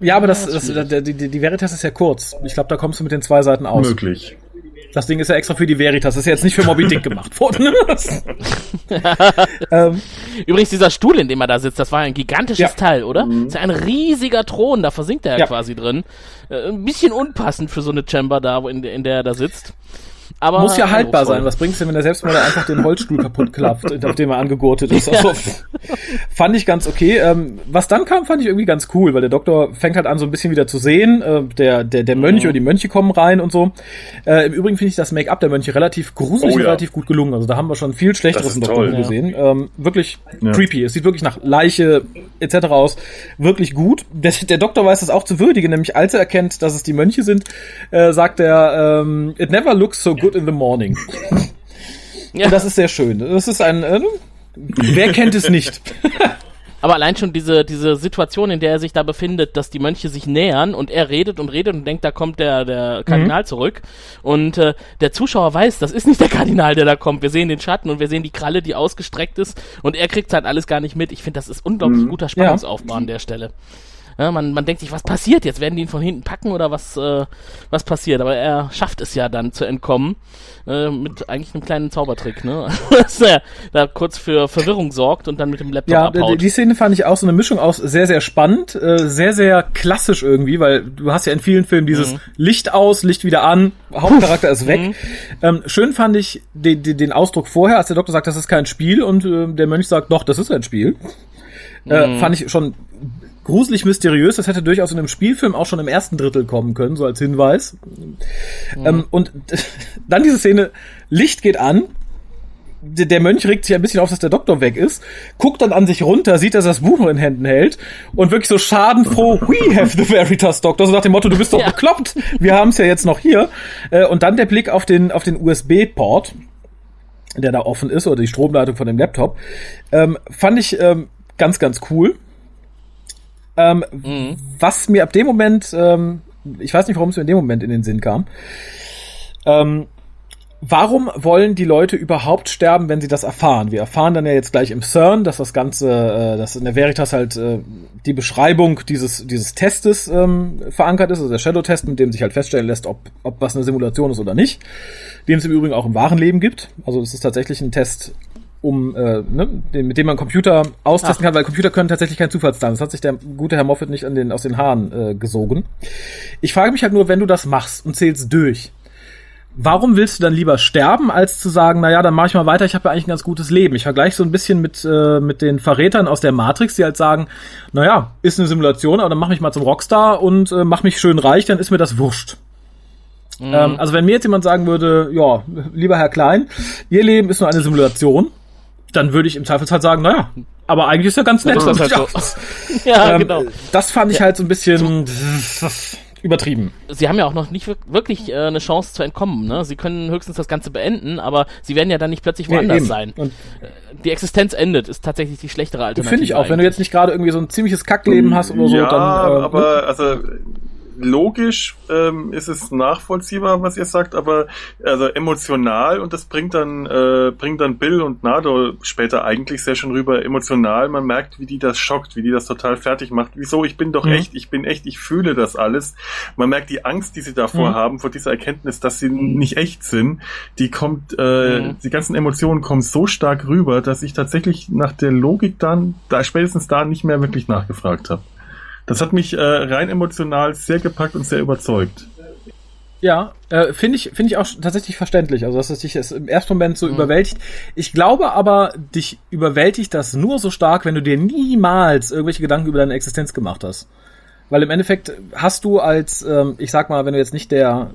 Ja, aber das, das, das die, die Veritas ist ja kurz. Ich glaube, da kommst du mit den zwei Seiten aus. Möglich. Das Ding ist ja extra für die Veritas. Das ist ja jetzt nicht für Moby Dick gemacht worden. ähm, Übrigens, dieser Stuhl, in dem er da sitzt, das war ein gigantisches ja. Teil, oder? Mhm. Das ist ja ein riesiger Thron, da versinkt er ja, ja. quasi drin. Äh, ein bisschen unpassend für so eine Chamber da, in, in der er da sitzt. Aber Muss ja haltbar sein. Was bringt's denn, wenn er selbst mal einfach den Holzstuhl kaputt klappt, auf dem er angegurtet ist? Also, fand ich ganz okay. Ähm, was dann kam, fand ich irgendwie ganz cool, weil der Doktor fängt halt an, so ein bisschen wieder zu sehen. Äh, der, der, der Mönch mhm. oder die Mönche kommen rein und so. Äh, Im Übrigen finde ich das Make-up der Mönche relativ gruselig oh, ja. und relativ gut gelungen. Also da haben wir schon viel Schlechteres im Doktor toll, gesehen. Ja. Ähm, wirklich ja. creepy. Es sieht wirklich nach Leiche etc. aus. Wirklich gut. Der, der Doktor weiß das auch zu würdigen, nämlich als er erkennt, dass es die Mönche sind, äh, sagt er, ähm, it never looks so good good in the morning. Ja. Und das ist sehr schön. Das ist ein, äh, wer kennt es nicht? Aber allein schon diese, diese Situation, in der er sich da befindet, dass die Mönche sich nähern und er redet und redet und denkt, da kommt der, der Kardinal mhm. zurück. Und äh, der Zuschauer weiß, das ist nicht der Kardinal, der da kommt. Wir sehen den Schatten und wir sehen die Kralle, die ausgestreckt ist und er kriegt halt alles gar nicht mit. Ich finde, das ist unglaublich mhm. guter Spannungsaufbau ja. an der Stelle. Ja, man, man denkt sich, was passiert jetzt? Werden die ihn von hinten packen oder was, äh, was passiert? Aber er schafft es ja dann zu entkommen äh, mit eigentlich einem kleinen Zaubertrick, ne? Dass er da kurz für Verwirrung sorgt und dann mit dem Laptop ja, abhaut. Die Szene fand ich auch so eine Mischung aus sehr, sehr spannend, äh, sehr, sehr klassisch irgendwie, weil du hast ja in vielen Filmen dieses mhm. Licht aus, Licht wieder an, Hauptcharakter ist weg. Mhm. Ähm, schön fand ich den, den, den Ausdruck vorher, als der Doktor sagt, das ist kein Spiel und äh, der Mönch sagt, doch, das ist ein Spiel. Äh, mhm. fand ich schon gruselig mysteriös. Das hätte durchaus in einem Spielfilm auch schon im ersten Drittel kommen können, so als Hinweis. Mhm. Ähm, und dann diese Szene, Licht geht an, der Mönch regt sich ein bisschen auf, dass der Doktor weg ist, guckt dann an sich runter, sieht, dass er das Buch noch in Händen hält und wirklich so schadenfroh, we have the Veritas Doctor, so nach dem Motto, du bist doch ja. bekloppt, wir haben es ja jetzt noch hier. Äh, und dann der Blick auf den, auf den USB-Port, der da offen ist, oder die Stromleitung von dem Laptop, ähm, fand ich ähm, ganz, ganz cool. Ähm, mhm. Was mir ab dem Moment, ähm, ich weiß nicht, warum es mir in dem Moment in den Sinn kam. Ähm, warum wollen die Leute überhaupt sterben, wenn sie das erfahren? Wir erfahren dann ja jetzt gleich im CERN, dass das Ganze, äh, dass in der Veritas halt äh, die Beschreibung dieses, dieses Testes ähm, verankert ist, also der Shadow-Test, mit dem sich halt feststellen lässt, ob, ob was eine Simulation ist oder nicht, den es im Übrigen auch im wahren Leben gibt. Also es ist tatsächlich ein Test um äh, ne, den, mit dem man Computer austesten Ach. kann, weil Computer können tatsächlich kein Zufallsdaten. Das hat sich der gute Herr Moffat nicht an den, aus den Haaren äh, gesogen. Ich frage mich halt nur, wenn du das machst und zählst durch, warum willst du dann lieber sterben, als zu sagen, naja, dann mach ich mal weiter, ich habe ja eigentlich ein ganz gutes Leben. Ich vergleiche so ein bisschen mit, äh, mit den Verrätern aus der Matrix, die halt sagen, naja, ist eine Simulation, aber dann mach mich mal zum Rockstar und äh, mach mich schön reich, dann ist mir das wurscht. Mhm. Ähm, also wenn mir jetzt jemand sagen würde, ja, lieber Herr Klein, Ihr Leben ist nur eine Simulation, dann würde ich im Zweifelsfall sagen, naja, aber eigentlich ist ja ganz nett. Das, halt so. ja, ähm, genau. Das fand ich ja. halt so ein bisschen übertrieben. Sie haben ja auch noch nicht wirklich äh, eine Chance zu entkommen. Ne? Sie können höchstens das Ganze beenden, aber sie werden ja dann nicht plötzlich woanders nee, sein. Und äh, die Existenz endet, ist tatsächlich die schlechtere Alternative. Finde ich auch. Eigentlich. Wenn du jetzt nicht gerade irgendwie so ein ziemliches Kackleben hast oder so, ja, dann. Äh, aber ne? also logisch ähm, ist es nachvollziehbar, was ihr sagt, aber also emotional und das bringt dann äh, bringt dann Bill und Nado später eigentlich sehr schön rüber. Emotional, man merkt, wie die das schockt, wie die das total fertig macht. Wieso? Ich bin doch mhm. echt, ich bin echt, ich fühle das alles. Man merkt die Angst, die sie davor mhm. haben, vor dieser Erkenntnis, dass sie nicht echt sind. Die kommt, äh, mhm. die ganzen Emotionen kommen so stark rüber, dass ich tatsächlich nach der Logik dann, da spätestens da nicht mehr wirklich nachgefragt habe. Das hat mich äh, rein emotional sehr gepackt und sehr überzeugt. Ja, äh, finde ich, finde ich auch tatsächlich verständlich. Also, dass es dich im ersten Moment so mhm. überwältigt. Ich glaube aber, dich überwältigt das nur so stark, wenn du dir niemals irgendwelche Gedanken über deine Existenz gemacht hast. Weil im Endeffekt hast du als, ähm, ich sag mal, wenn du jetzt nicht der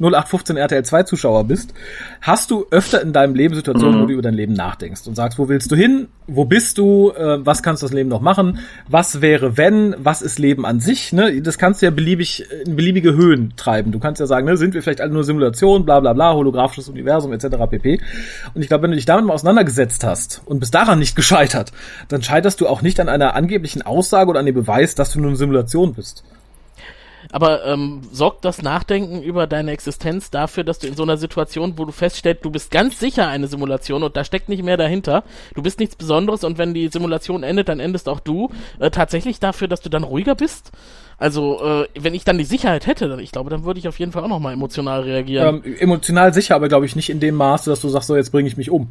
0815 RTL 2 Zuschauer bist, hast du öfter in deinem Leben Situationen, mhm. wo du über dein Leben nachdenkst und sagst, wo willst du hin? Wo bist du? Äh, was kannst du das Leben noch machen? Was wäre wenn? Was ist Leben an sich? Ne? Das kannst du ja beliebig in beliebige Höhen treiben. Du kannst ja sagen, ne, sind wir vielleicht alle nur Simulation, bla bla bla, holographisches Universum etc. pp. Und ich glaube, wenn du dich damit mal auseinandergesetzt hast und bist daran nicht gescheitert, dann scheiterst du auch nicht an einer angeblichen Aussage oder an dem Beweis, dass du nur eine Simulation bist. Aber ähm, sorgt das Nachdenken über deine Existenz dafür, dass du in so einer Situation, wo du feststellst, du bist ganz sicher eine Simulation und da steckt nicht mehr dahinter, du bist nichts Besonderes und wenn die Simulation endet, dann endest auch du, äh, tatsächlich dafür, dass du dann ruhiger bist? Also, äh, wenn ich dann die Sicherheit hätte, dann, ich glaube, dann würde ich auf jeden Fall auch nochmal emotional reagieren. Ähm, emotional sicher, aber glaube ich nicht in dem Maße, dass du sagst, so jetzt bringe ich mich um.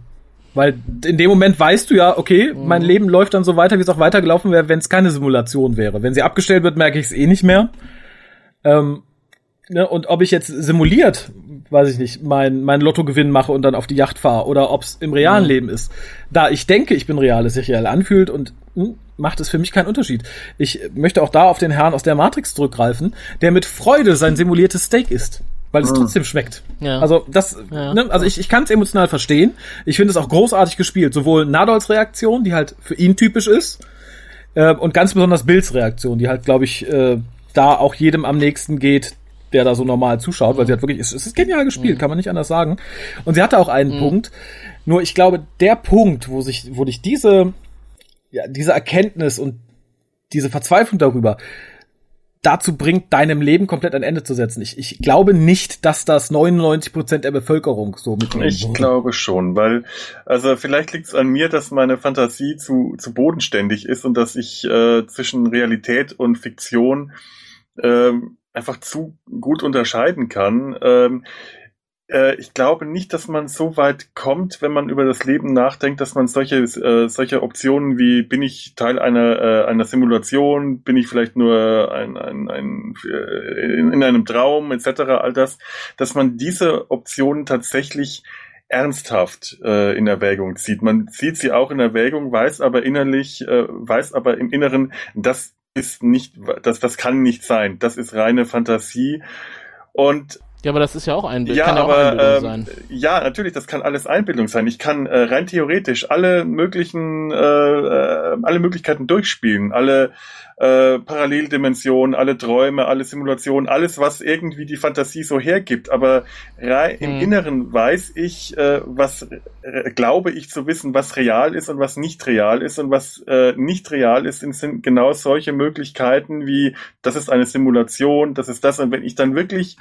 Weil in dem Moment weißt du ja, okay, mhm. mein Leben läuft dann so weiter, wie es auch weitergelaufen wäre, wenn es keine Simulation wäre. Wenn sie abgestellt wird, merke ich es eh nicht mehr. Ähm, ne, und ob ich jetzt simuliert, weiß ich nicht, mein, mein Lottogewinn mache und dann auf die Yacht fahre oder ob es im realen mhm. Leben ist. Da ich denke, ich bin real, es sich real anfühlt und hm, macht es für mich keinen Unterschied. Ich möchte auch da auf den Herrn aus der Matrix zurückgreifen, der mit Freude sein simuliertes Steak isst weil es mhm. trotzdem schmeckt. Ja. Also das, ja. ne, also ich, ich kann es emotional verstehen. Ich finde es auch großartig gespielt, sowohl Nadols Reaktion, die halt für ihn typisch ist, äh, und ganz besonders Bills Reaktion, die halt, glaube ich, äh, da auch jedem am nächsten geht, der da so normal zuschaut, mhm. weil sie hat wirklich, es, ist genial gespielt, mhm. kann man nicht anders sagen. Und sie hatte auch einen mhm. Punkt. Nur ich glaube, der Punkt, wo sich, wo dich diese, ja, diese Erkenntnis und diese Verzweiflung darüber dazu bringt, deinem Leben komplett ein Ende zu setzen. Ich, ich glaube nicht, dass das 99 Prozent der Bevölkerung so mitnehmen Ich würde. glaube schon, weil, also vielleicht liegt es an mir, dass meine Fantasie zu, zu bodenständig ist und dass ich äh, zwischen Realität und Fiktion ähm, einfach zu gut unterscheiden kann. Ähm, äh, ich glaube nicht, dass man so weit kommt, wenn man über das Leben nachdenkt, dass man solche, äh, solche Optionen wie bin ich Teil einer, äh, einer Simulation, bin ich vielleicht nur ein, ein, ein, äh, in, in einem Traum etc. all das, dass man diese Optionen tatsächlich ernsthaft äh, in Erwägung zieht. Man zieht sie auch in Erwägung, weiß aber innerlich, äh, weiß aber im Inneren, das ist nicht, das, das kann nicht sein. Das ist reine Fantasie. Und ja, aber das ist ja auch Einbildung. Ja, kann ja aber, Einbildung ähm, sein. Ja, natürlich, das kann alles Einbildung sein. Ich kann äh, rein theoretisch alle möglichen, äh, äh, alle Möglichkeiten durchspielen, alle äh, Paralleldimensionen, alle Träume, alle Simulationen, alles, was irgendwie die Fantasie so hergibt. Aber rein, hm. im Inneren weiß ich, äh, was äh, glaube ich zu wissen, was real ist und was nicht real ist. Und was äh, nicht real ist, sind genau solche Möglichkeiten wie, das ist eine Simulation, das ist das. Und wenn ich dann wirklich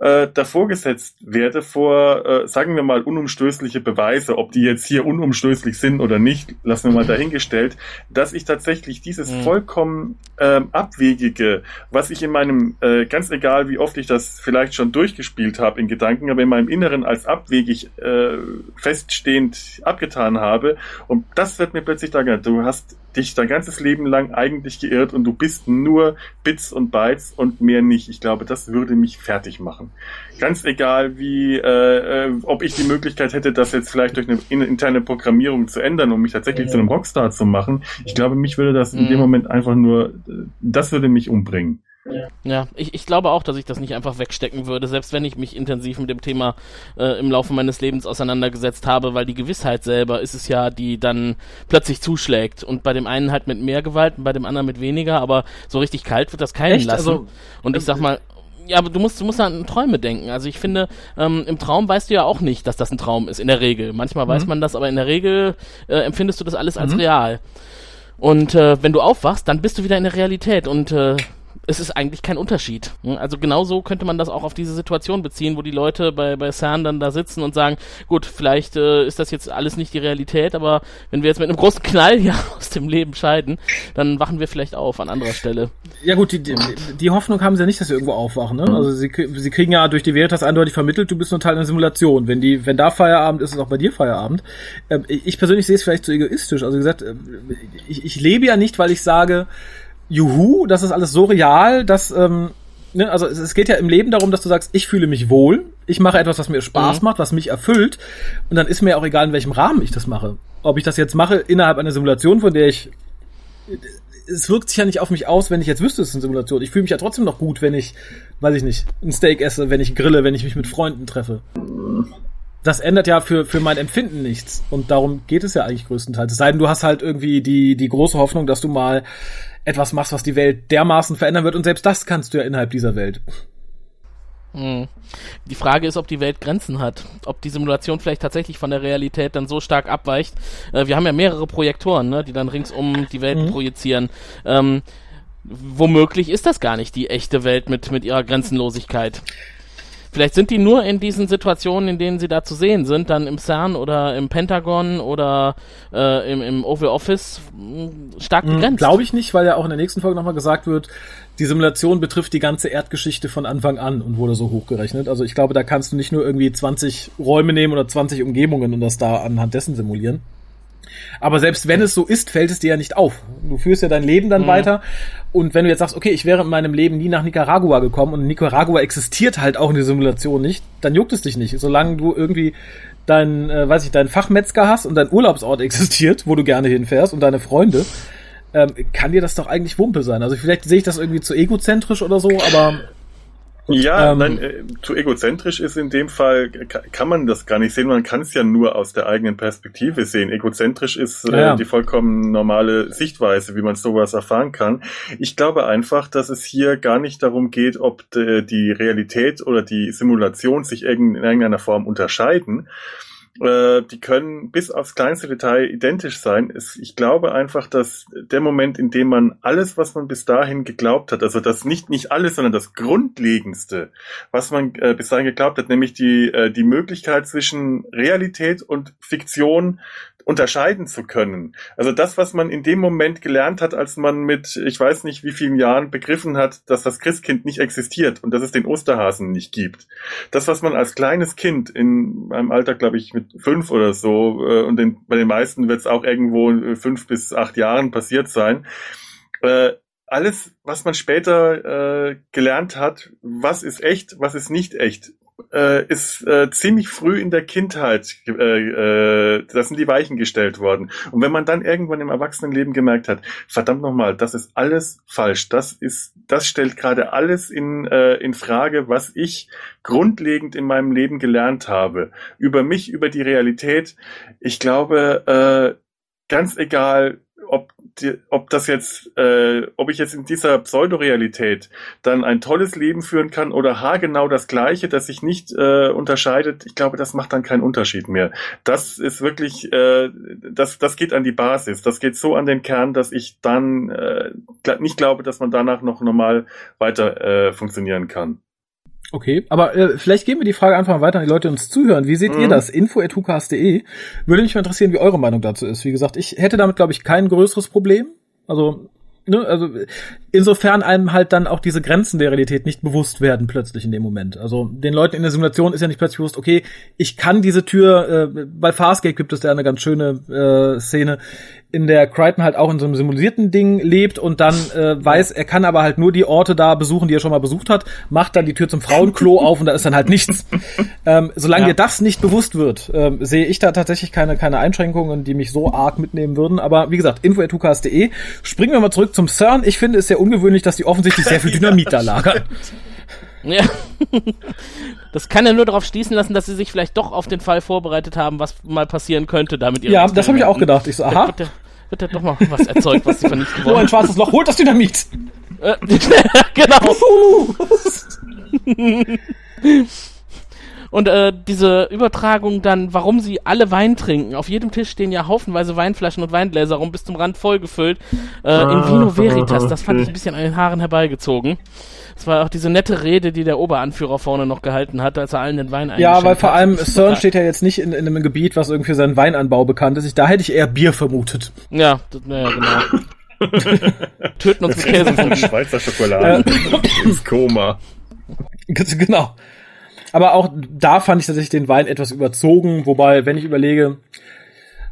äh, davor gesetzt werde vor, äh, sagen wir mal, unumstößliche Beweise, ob die jetzt hier unumstößlich sind oder nicht, lassen wir mal dahingestellt, dass ich tatsächlich dieses mhm. vollkommen ähm, abwegige, was ich in meinem, äh, ganz egal wie oft ich das vielleicht schon durchgespielt habe in Gedanken, aber in meinem Inneren als abwegig äh, feststehend abgetan habe, und das wird mir plötzlich da, du hast dich dein ganzes Leben lang eigentlich geirrt und du bist nur Bits und Bytes und mehr nicht. Ich glaube, das würde mich fertig machen. Ganz egal, wie, äh, äh, ob ich die Möglichkeit hätte, das jetzt vielleicht durch eine interne Programmierung zu ändern, um mich tatsächlich ja. zu einem Rockstar zu machen. Ich glaube, mich würde das in dem mhm. Moment einfach nur, das würde mich umbringen. Ja, ich, ich glaube auch, dass ich das nicht einfach wegstecken würde, selbst wenn ich mich intensiv mit dem Thema äh, im Laufe meines Lebens auseinandergesetzt habe, weil die Gewissheit selber ist es ja, die dann plötzlich zuschlägt und bei dem einen halt mit mehr Gewalt und bei dem anderen mit weniger, aber so richtig kalt wird das keinen Echt? lassen. Also, und ich sag mal, ja, aber du musst, du musst an Träume denken. Also ich finde, ähm, im Traum weißt du ja auch nicht, dass das ein Traum ist, in der Regel. Manchmal mhm. weiß man das, aber in der Regel äh, empfindest du das alles als mhm. real. Und äh, wenn du aufwachst, dann bist du wieder in der Realität und äh, es ist eigentlich kein Unterschied. Hm, also genauso könnte man das auch auf diese Situation beziehen, wo die Leute bei, bei CERN dann da sitzen und sagen, gut, vielleicht äh, ist das jetzt alles nicht die Realität, aber wenn wir jetzt mit einem großen Knall hier aus dem Leben scheiden, dann wachen wir vielleicht auf an anderer Stelle. Ja gut, die, die, die Hoffnung haben sie ja nicht, dass sie irgendwo aufwachen. Ne? Also sie, sie kriegen ja durch die Veritas eindeutig vermittelt, du bist nur Teil einer Simulation. Wenn die, wenn da Feierabend ist, ist auch bei dir Feierabend. Ähm, ich persönlich sehe es vielleicht zu egoistisch. Also wie gesagt, ähm, ich, ich lebe ja nicht, weil ich sage, juhu, das ist alles so real, dass, ähm, ne, also es, geht ja im Leben darum, dass du sagst, ich fühle mich wohl, ich mache etwas, was mir Spaß mhm. macht, was mich erfüllt, und dann ist mir auch egal, in welchem Rahmen ich das mache. Ob ich das jetzt mache innerhalb einer Simulation, von der ich es wirkt sich ja nicht auf mich aus, wenn ich jetzt wüsste, es ist eine Simulation. Ich fühle mich ja trotzdem noch gut, wenn ich, weiß ich nicht, ein Steak esse, wenn ich grille, wenn ich mich mit Freunden treffe. Das ändert ja für, für mein Empfinden nichts. Und darum geht es ja eigentlich größtenteils. Es sei denn, du hast halt irgendwie die, die große Hoffnung, dass du mal etwas machst, was die Welt dermaßen verändern wird und selbst das kannst du ja innerhalb dieser Welt. Hm. Die Frage ist, ob die Welt Grenzen hat, ob die Simulation vielleicht tatsächlich von der Realität dann so stark abweicht. Äh, wir haben ja mehrere Projektoren, ne, die dann ringsum die Welt mhm. projizieren. Ähm, womöglich ist das gar nicht die echte Welt mit, mit ihrer Grenzenlosigkeit. Vielleicht sind die nur in diesen Situationen, in denen sie da zu sehen sind, dann im CERN oder im Pentagon oder äh, im, im Oval Office stark hm, begrenzt. Glaube ich nicht, weil ja auch in der nächsten Folge nochmal gesagt wird, die Simulation betrifft die ganze Erdgeschichte von Anfang an und wurde so hochgerechnet. Also ich glaube, da kannst du nicht nur irgendwie 20 Räume nehmen oder 20 Umgebungen und das da anhand dessen simulieren. Aber selbst wenn es so ist, fällt es dir ja nicht auf. Du führst ja dein Leben dann mhm. weiter. Und wenn du jetzt sagst, okay, ich wäre in meinem Leben nie nach Nicaragua gekommen und Nicaragua existiert halt auch in der Simulation nicht, dann juckt es dich nicht. Solange du irgendwie dein, äh, weiß ich, deinen Fachmetzger hast und dein Urlaubsort existiert, wo du gerne hinfährst und deine Freunde, ähm, kann dir das doch eigentlich Wumpe sein. Also vielleicht sehe ich das irgendwie zu egozentrisch oder so, aber ja, ähm, nein, äh, zu egozentrisch ist in dem Fall, kann man das gar nicht sehen, man kann es ja nur aus der eigenen Perspektive sehen. Egozentrisch ist äh, ja. die vollkommen normale Sichtweise, wie man sowas erfahren kann. Ich glaube einfach, dass es hier gar nicht darum geht, ob die Realität oder die Simulation sich in irgendeiner Form unterscheiden, äh, die können bis aufs kleinste Detail identisch sein. Es, ich glaube einfach, dass der Moment, in dem man alles, was man bis dahin geglaubt hat, also das nicht nicht alles, sondern das Grundlegendste, was man äh, bis dahin geglaubt hat, nämlich die äh, die Möglichkeit zwischen Realität und Fiktion unterscheiden zu können. Also das, was man in dem Moment gelernt hat, als man mit, ich weiß nicht wie vielen Jahren begriffen hat, dass das Christkind nicht existiert und dass es den Osterhasen nicht gibt. Das, was man als kleines Kind in meinem Alter, glaube ich, mit fünf oder so, äh, und den, bei den meisten wird es auch irgendwo fünf bis acht Jahren passiert sein, äh, alles, was man später äh, gelernt hat, was ist echt, was ist nicht echt, äh, ist äh, ziemlich früh in der Kindheit, äh, äh, da sind die Weichen gestellt worden. Und wenn man dann irgendwann im Erwachsenenleben gemerkt hat, verdammt nochmal, das ist alles falsch, das ist, das stellt gerade alles in, äh, in Frage, was ich grundlegend in meinem Leben gelernt habe. Über mich, über die Realität. Ich glaube, äh, ganz egal, ob, die, ob das jetzt, äh, ob ich jetzt in dieser Pseudorealität dann ein tolles Leben führen kann oder haargenau das Gleiche, das sich nicht äh, unterscheidet, ich glaube, das macht dann keinen Unterschied mehr. Das ist wirklich, äh, das, das geht an die Basis, das geht so an den Kern, dass ich dann äh, nicht glaube, dass man danach noch normal weiter äh, funktionieren kann. Okay, aber äh, vielleicht geben wir die Frage einfach mal weiter an die Leute, die uns zuhören. Wie seht mhm. ihr das? Info.hukas.de. Würde mich mal interessieren, wie eure Meinung dazu ist. Wie gesagt, ich hätte damit, glaube ich, kein größeres Problem. Also, ne, also insofern einem halt dann auch diese Grenzen der Realität nicht bewusst werden plötzlich in dem Moment. Also den Leuten in der Simulation ist ja nicht plötzlich bewusst, okay, ich kann diese Tür, äh, bei Farscape gibt es da eine ganz schöne äh, Szene, in der Crichton halt auch in so einem simulierten Ding lebt und dann äh, weiß, er kann aber halt nur die Orte da besuchen, die er schon mal besucht hat, macht dann die Tür zum Frauenklo auf und da ist dann halt nichts. Ähm, solange ja. dir das nicht bewusst wird, äh, sehe ich da tatsächlich keine, keine Einschränkungen, die mich so arg mitnehmen würden. Aber wie gesagt, info.tukas.de. Springen wir mal zurück zum CERN. Ich finde es sehr ungewöhnlich, dass die offensichtlich sehr viel Dynamit da lagern. Ja. Das kann ja nur darauf schließen lassen, dass sie sich vielleicht doch auf den Fall vorbereitet haben, was mal passieren könnte damit Ja, das habe ich auch gedacht. Ich so, aha. Wird, ja doch mal was erzeugt, was sie vernichten wollen. Oh, ein schwarzes Loch, holt das Dynamit! Äh, genau. Und äh, diese Übertragung dann, warum sie alle Wein trinken. Auf jedem Tisch stehen ja haufenweise Weinflaschen und Weingläser rum, bis zum Rand vollgefüllt. Äh, in Vino Veritas, das fand ich ein bisschen an den Haaren herbeigezogen. Das war auch diese nette Rede, die der Oberanführer vorne noch gehalten hat, als er allen den Wein Ja, weil vor allem CERN steht ja jetzt nicht in, in, einem Gebiet, was irgendwie für seinen Weinanbau bekannt ist. Da hätte ich eher Bier vermutet. Ja, das, naja, genau. Töten uns mit Käse. Schweizer Schokolade. ins Koma. Genau. Aber auch da fand ich tatsächlich den Wein etwas überzogen, wobei, wenn ich überlege,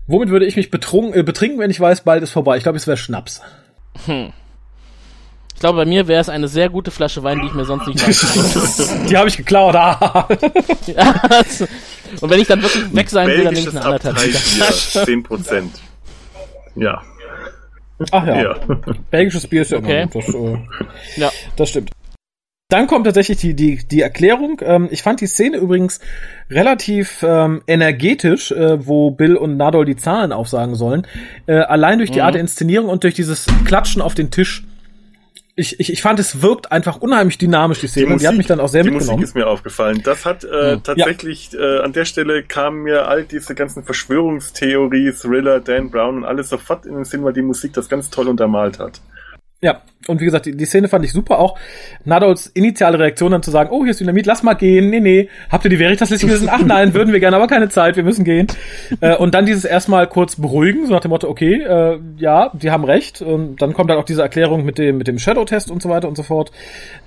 womit würde ich mich betrunken, äh, betrinken, wenn ich weiß, bald ist vorbei? Ich glaube, es wäre Schnaps. Hm. Ich glaube, bei mir wäre es eine sehr gute Flasche Wein, die ich mir sonst nicht leisten Die habe ich geklaut. Ah. ja, also, und wenn ich dann wirklich weg sein will, dann nehme ich eine anderthalb Liter. 10 Prozent. Ja. Ach ja. ja. Belgisches Bier ist ja okay. Das, äh, ja. das stimmt. Dann kommt tatsächlich die, die, die Erklärung. Ähm, ich fand die Szene übrigens relativ ähm, energetisch, äh, wo Bill und Nadol die Zahlen aufsagen sollen. Äh, allein durch die mhm. Art der Inszenierung und durch dieses Klatschen auf den Tisch. Ich, ich, ich fand, es wirkt einfach unheimlich dynamisch, die Szene. Die, Musik, die hat mich dann auch sehr die mitgenommen. Die Musik ist mir aufgefallen. Das hat äh, mhm. tatsächlich, ja. äh, an der Stelle kamen mir all diese ganzen Verschwörungstheorie, Thriller, Dan Brown und alles sofort in den Sinn, weil die Musik das ganz toll untermalt hat. Ja, und wie gesagt, die, die Szene fand ich super auch. Nadols initiale Reaktion dann zu sagen, oh, hier ist Dynamit, lass mal gehen, nee, nee. Habt ihr die Veritas-Liste gelesen? Ach nein, würden wir gerne, aber keine Zeit, wir müssen gehen. Äh, und dann dieses erstmal kurz beruhigen, so nach dem Motto, okay, äh, ja, die haben recht. Und dann kommt dann auch diese Erklärung mit dem, mit dem Shadow-Test und so weiter und so fort.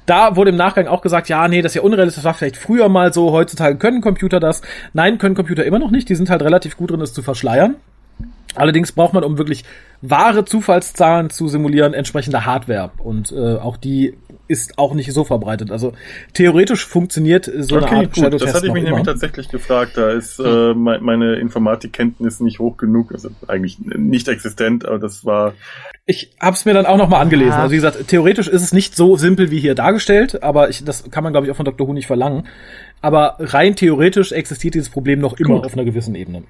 Da wurde im Nachgang auch gesagt, ja, nee, das ist ja unrealistisch, das war vielleicht früher mal so, heutzutage können Computer das. Nein, können Computer immer noch nicht, die sind halt relativ gut drin, es zu verschleiern. Allerdings braucht man, um wirklich wahre Zufallszahlen zu simulieren, entsprechende Hardware. Und äh, auch die ist auch nicht so verbreitet. Also theoretisch funktioniert so okay, eine Art gut, Das hatte ich mich nämlich tatsächlich gefragt. Da ist äh, meine Informatikkenntnis nicht hoch genug. Also eigentlich nicht existent, aber das war. Ich habe es mir dann auch noch mal angelesen. Also wie gesagt, theoretisch ist es nicht so simpel wie hier dargestellt, aber ich, das kann man glaube ich auch von Dr. Who nicht verlangen. Aber rein theoretisch existiert dieses Problem noch immer Gut. auf einer gewissen Ebene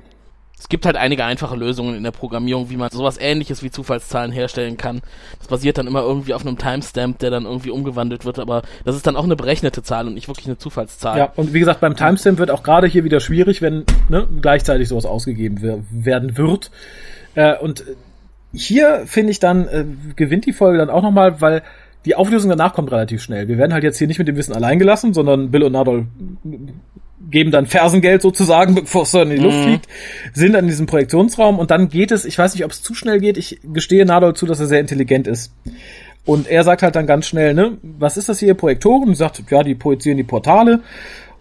es gibt halt einige einfache Lösungen in der Programmierung, wie man sowas ähnliches wie Zufallszahlen herstellen kann. Das basiert dann immer irgendwie auf einem Timestamp, der dann irgendwie umgewandelt wird, aber das ist dann auch eine berechnete Zahl und nicht wirklich eine Zufallszahl. Ja, und wie gesagt, beim Timestamp wird auch gerade hier wieder schwierig, wenn ne, gleichzeitig sowas ausgegeben werden wird. Äh, und hier finde ich dann, äh, gewinnt die Folge dann auch nochmal, weil die Auflösung danach kommt relativ schnell. Wir werden halt jetzt hier nicht mit dem Wissen allein gelassen, sondern Bill und Nadol geben dann Fersengeld sozusagen, bevor es dann in die Luft mhm. fliegt, sind dann in diesem Projektionsraum und dann geht es, ich weiß nicht, ob es zu schnell geht, ich gestehe Nadol zu, dass er sehr intelligent ist. Und er sagt halt dann ganz schnell, ne, was ist das hier, Projektoren? Und sagt, ja, die projizieren die Portale.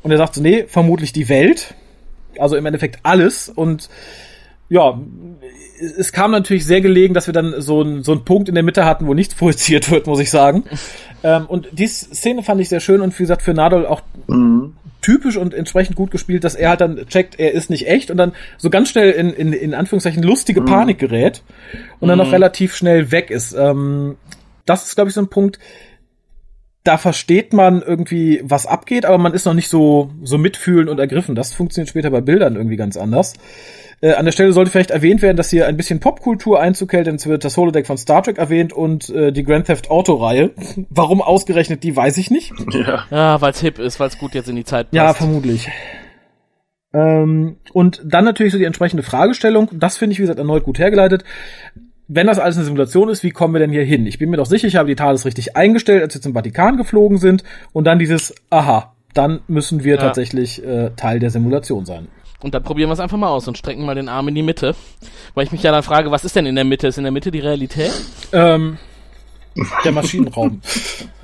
Und er sagt so, nee, vermutlich die Welt. Also im Endeffekt alles. Und ja, es kam natürlich sehr gelegen, dass wir dann so, ein, so einen Punkt in der Mitte hatten, wo nichts projiziert wird, muss ich sagen. ähm, und die Szene fand ich sehr schön und wie gesagt für Nadol auch mhm typisch und entsprechend gut gespielt, dass er halt dann checkt, er ist nicht echt und dann so ganz schnell in, in, in Anführungszeichen lustige mhm. Panik gerät und dann mhm. auch relativ schnell weg ist. Ähm, das ist, glaube ich, so ein Punkt, da versteht man irgendwie, was abgeht, aber man ist noch nicht so, so mitfühlend und ergriffen. Das funktioniert später bei Bildern irgendwie ganz anders. Äh, an der Stelle sollte vielleicht erwähnt werden, dass hier ein bisschen Popkultur Einzug hält, denn es wird das Holodeck von Star Trek erwähnt und äh, die Grand Theft Auto Reihe. Warum ausgerechnet die, weiß ich nicht. Ja, ja weil es hip ist, weil es gut jetzt in die Zeit passt. Ja, vermutlich. Ähm, und dann natürlich so die entsprechende Fragestellung. Das finde ich, wie gesagt, erneut gut hergeleitet wenn das alles eine Simulation ist, wie kommen wir denn hier hin? Ich bin mir doch sicher, ich habe die TARDIS richtig eingestellt, als wir zum Vatikan geflogen sind. Und dann dieses, aha, dann müssen wir ja. tatsächlich äh, Teil der Simulation sein. Und dann probieren wir es einfach mal aus und strecken mal den Arm in die Mitte. Weil ich mich ja dann frage, was ist denn in der Mitte? Ist in der Mitte die Realität? Ähm, der Maschinenraum.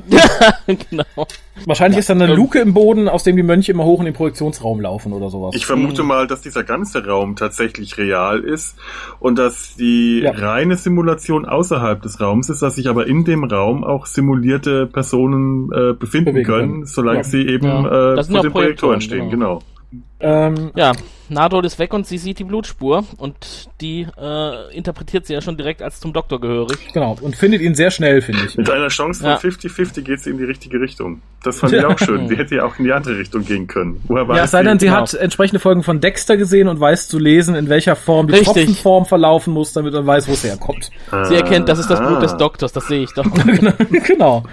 genau. Wahrscheinlich ja. ist da eine Luke im Boden, aus dem die Mönche immer hoch in den Projektionsraum laufen oder sowas. Ich vermute mhm. mal, dass dieser ganze Raum tatsächlich real ist und dass die ja. reine Simulation außerhalb des Raums ist, dass sich aber in dem Raum auch simulierte Personen äh, befinden Bewegen können, können, solange ja. sie eben äh, vor den Projektoren stehen. Genau. genau. Ähm, ja, Nadol ist weg und sie sieht die Blutspur und die äh, interpretiert sie ja schon direkt als zum Doktor gehörig. Genau, und findet ihn sehr schnell, finde ich. Mit einer Chance von 50-50 ja. geht sie in die richtige Richtung. Das fand ich auch schön. Sie hätte ja auch in die andere Richtung gehen können. Woher ja, es sei denn, sie genau. hat entsprechende Folgen von Dexter gesehen und weiß zu lesen, in welcher Form die Richtig. Tropfenform verlaufen muss, damit man weiß, wo es herkommt. Sie erkennt, das ist das Blut des ah. Doktors, das sehe ich doch. genau.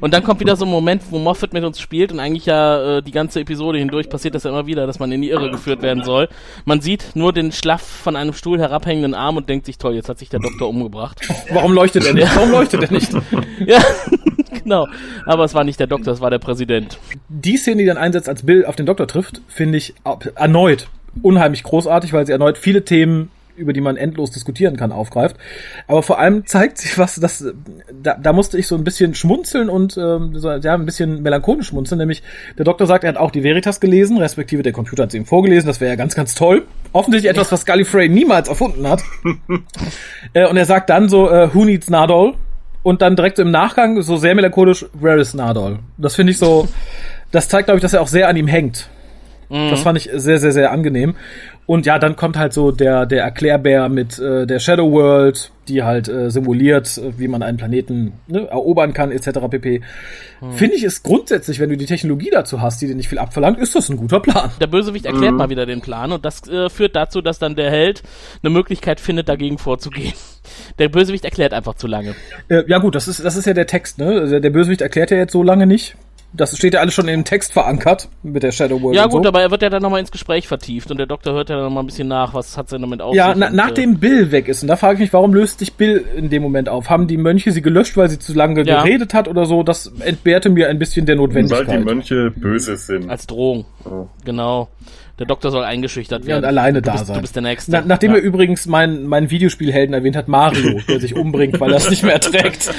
Und dann kommt wieder so ein Moment, wo Moffat mit uns spielt und eigentlich ja äh, die ganze Episode hindurch passiert das ja immer wieder, dass man in die Irre geführt werden soll. Man sieht nur den schlaff von einem Stuhl herabhängenden Arm und denkt sich, toll, jetzt hat sich der Doktor umgebracht. Warum leuchtet er nicht? Warum leuchtet er nicht? ja, genau. Aber es war nicht der Doktor, es war der Präsident. Die Szene, die dann einsetzt, als Bill auf den Doktor trifft, finde ich erneut unheimlich großartig, weil sie erneut viele Themen über die man endlos diskutieren kann, aufgreift. Aber vor allem zeigt sich was, das da, da musste ich so ein bisschen schmunzeln und ähm, so, ja, ein bisschen melancholisch schmunzeln, nämlich der Doktor sagt, er hat auch die Veritas gelesen, respektive der Computer hat es ihm vorgelesen, das wäre ja ganz, ganz toll. Offensichtlich etwas, was Gallifrey niemals erfunden hat. äh, und er sagt dann so, äh, who needs Nardol? Und dann direkt so im Nachgang so sehr melancholisch, where is Nardol? Das finde ich so, das zeigt, glaube ich, dass er auch sehr an ihm hängt. Mhm. Das fand ich sehr, sehr, sehr angenehm. Und ja, dann kommt halt so der, der Erklärbär mit äh, der Shadow World, die halt äh, simuliert, äh, wie man einen Planeten ne, erobern kann, etc. pp. Hm. Finde ich es grundsätzlich, wenn du die Technologie dazu hast, die dir nicht viel abverlangt, ist das ein guter Plan. Der Bösewicht erklärt mhm. mal wieder den Plan und das äh, führt dazu, dass dann der Held eine Möglichkeit findet, dagegen vorzugehen. Der Bösewicht erklärt einfach zu lange. Äh, ja gut, das ist, das ist ja der Text, ne? Also der Bösewicht erklärt ja jetzt so lange nicht. Das steht ja alles schon im Text verankert mit der Shadow World. Ja gut, so. aber er wird ja dann nochmal ins Gespräch vertieft und der Doktor hört ja dann nochmal ein bisschen nach, was hat sie damit auf Ja, na, nachdem äh, Bill weg ist, und da frage ich mich, warum löst sich Bill in dem Moment auf? Haben die Mönche sie gelöscht, weil sie zu lange ja. geredet hat oder so? Das entbehrte mir ein bisschen der Notwendigkeit. Weil die Mönche böse sind. Als Drohung. Oh. Genau. Der Doktor soll eingeschüchtert werden. Ja, und alleine da sein. Du bist der Nächste. Na, nachdem ja. er übrigens meinen mein Videospielhelden erwähnt hat, Mario, der sich umbringt, weil er es nicht mehr trägt.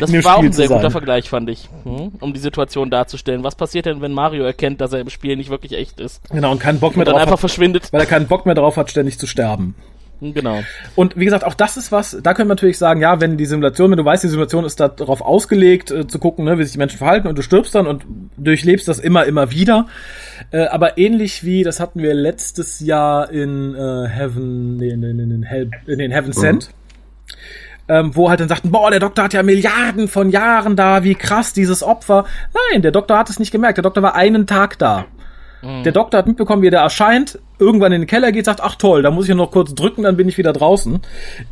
Das war auch ein sehr guter Vergleich, fand ich. Hm? Um die Situation darzustellen. Was passiert denn, wenn Mario erkennt, dass er im Spiel nicht wirklich echt ist? Genau, und keinen Bock mehr und dann drauf einfach hat, verschwindet. Weil er keinen Bock mehr drauf hat, ständig zu sterben. Genau. Und wie gesagt, auch das ist was, da können wir natürlich sagen, ja, wenn die Simulation, wenn du weißt, die Simulation ist darauf ausgelegt, äh, zu gucken, ne, wie sich die Menschen verhalten und du stirbst dann und durchlebst das immer, immer wieder. Äh, aber ähnlich wie, das hatten wir letztes Jahr in äh, Heaven, nee, in, in, in, Hell, in den Heaven Sent. Mhm. Ähm, wo halt dann sagten, boah, der Doktor hat ja Milliarden von Jahren da, wie krass dieses Opfer. Nein, der Doktor hat es nicht gemerkt. Der Doktor war einen Tag da. Mhm. Der Doktor hat mitbekommen, wie der erscheint, irgendwann in den Keller geht, sagt, ach toll, da muss ich ja noch kurz drücken, dann bin ich wieder draußen.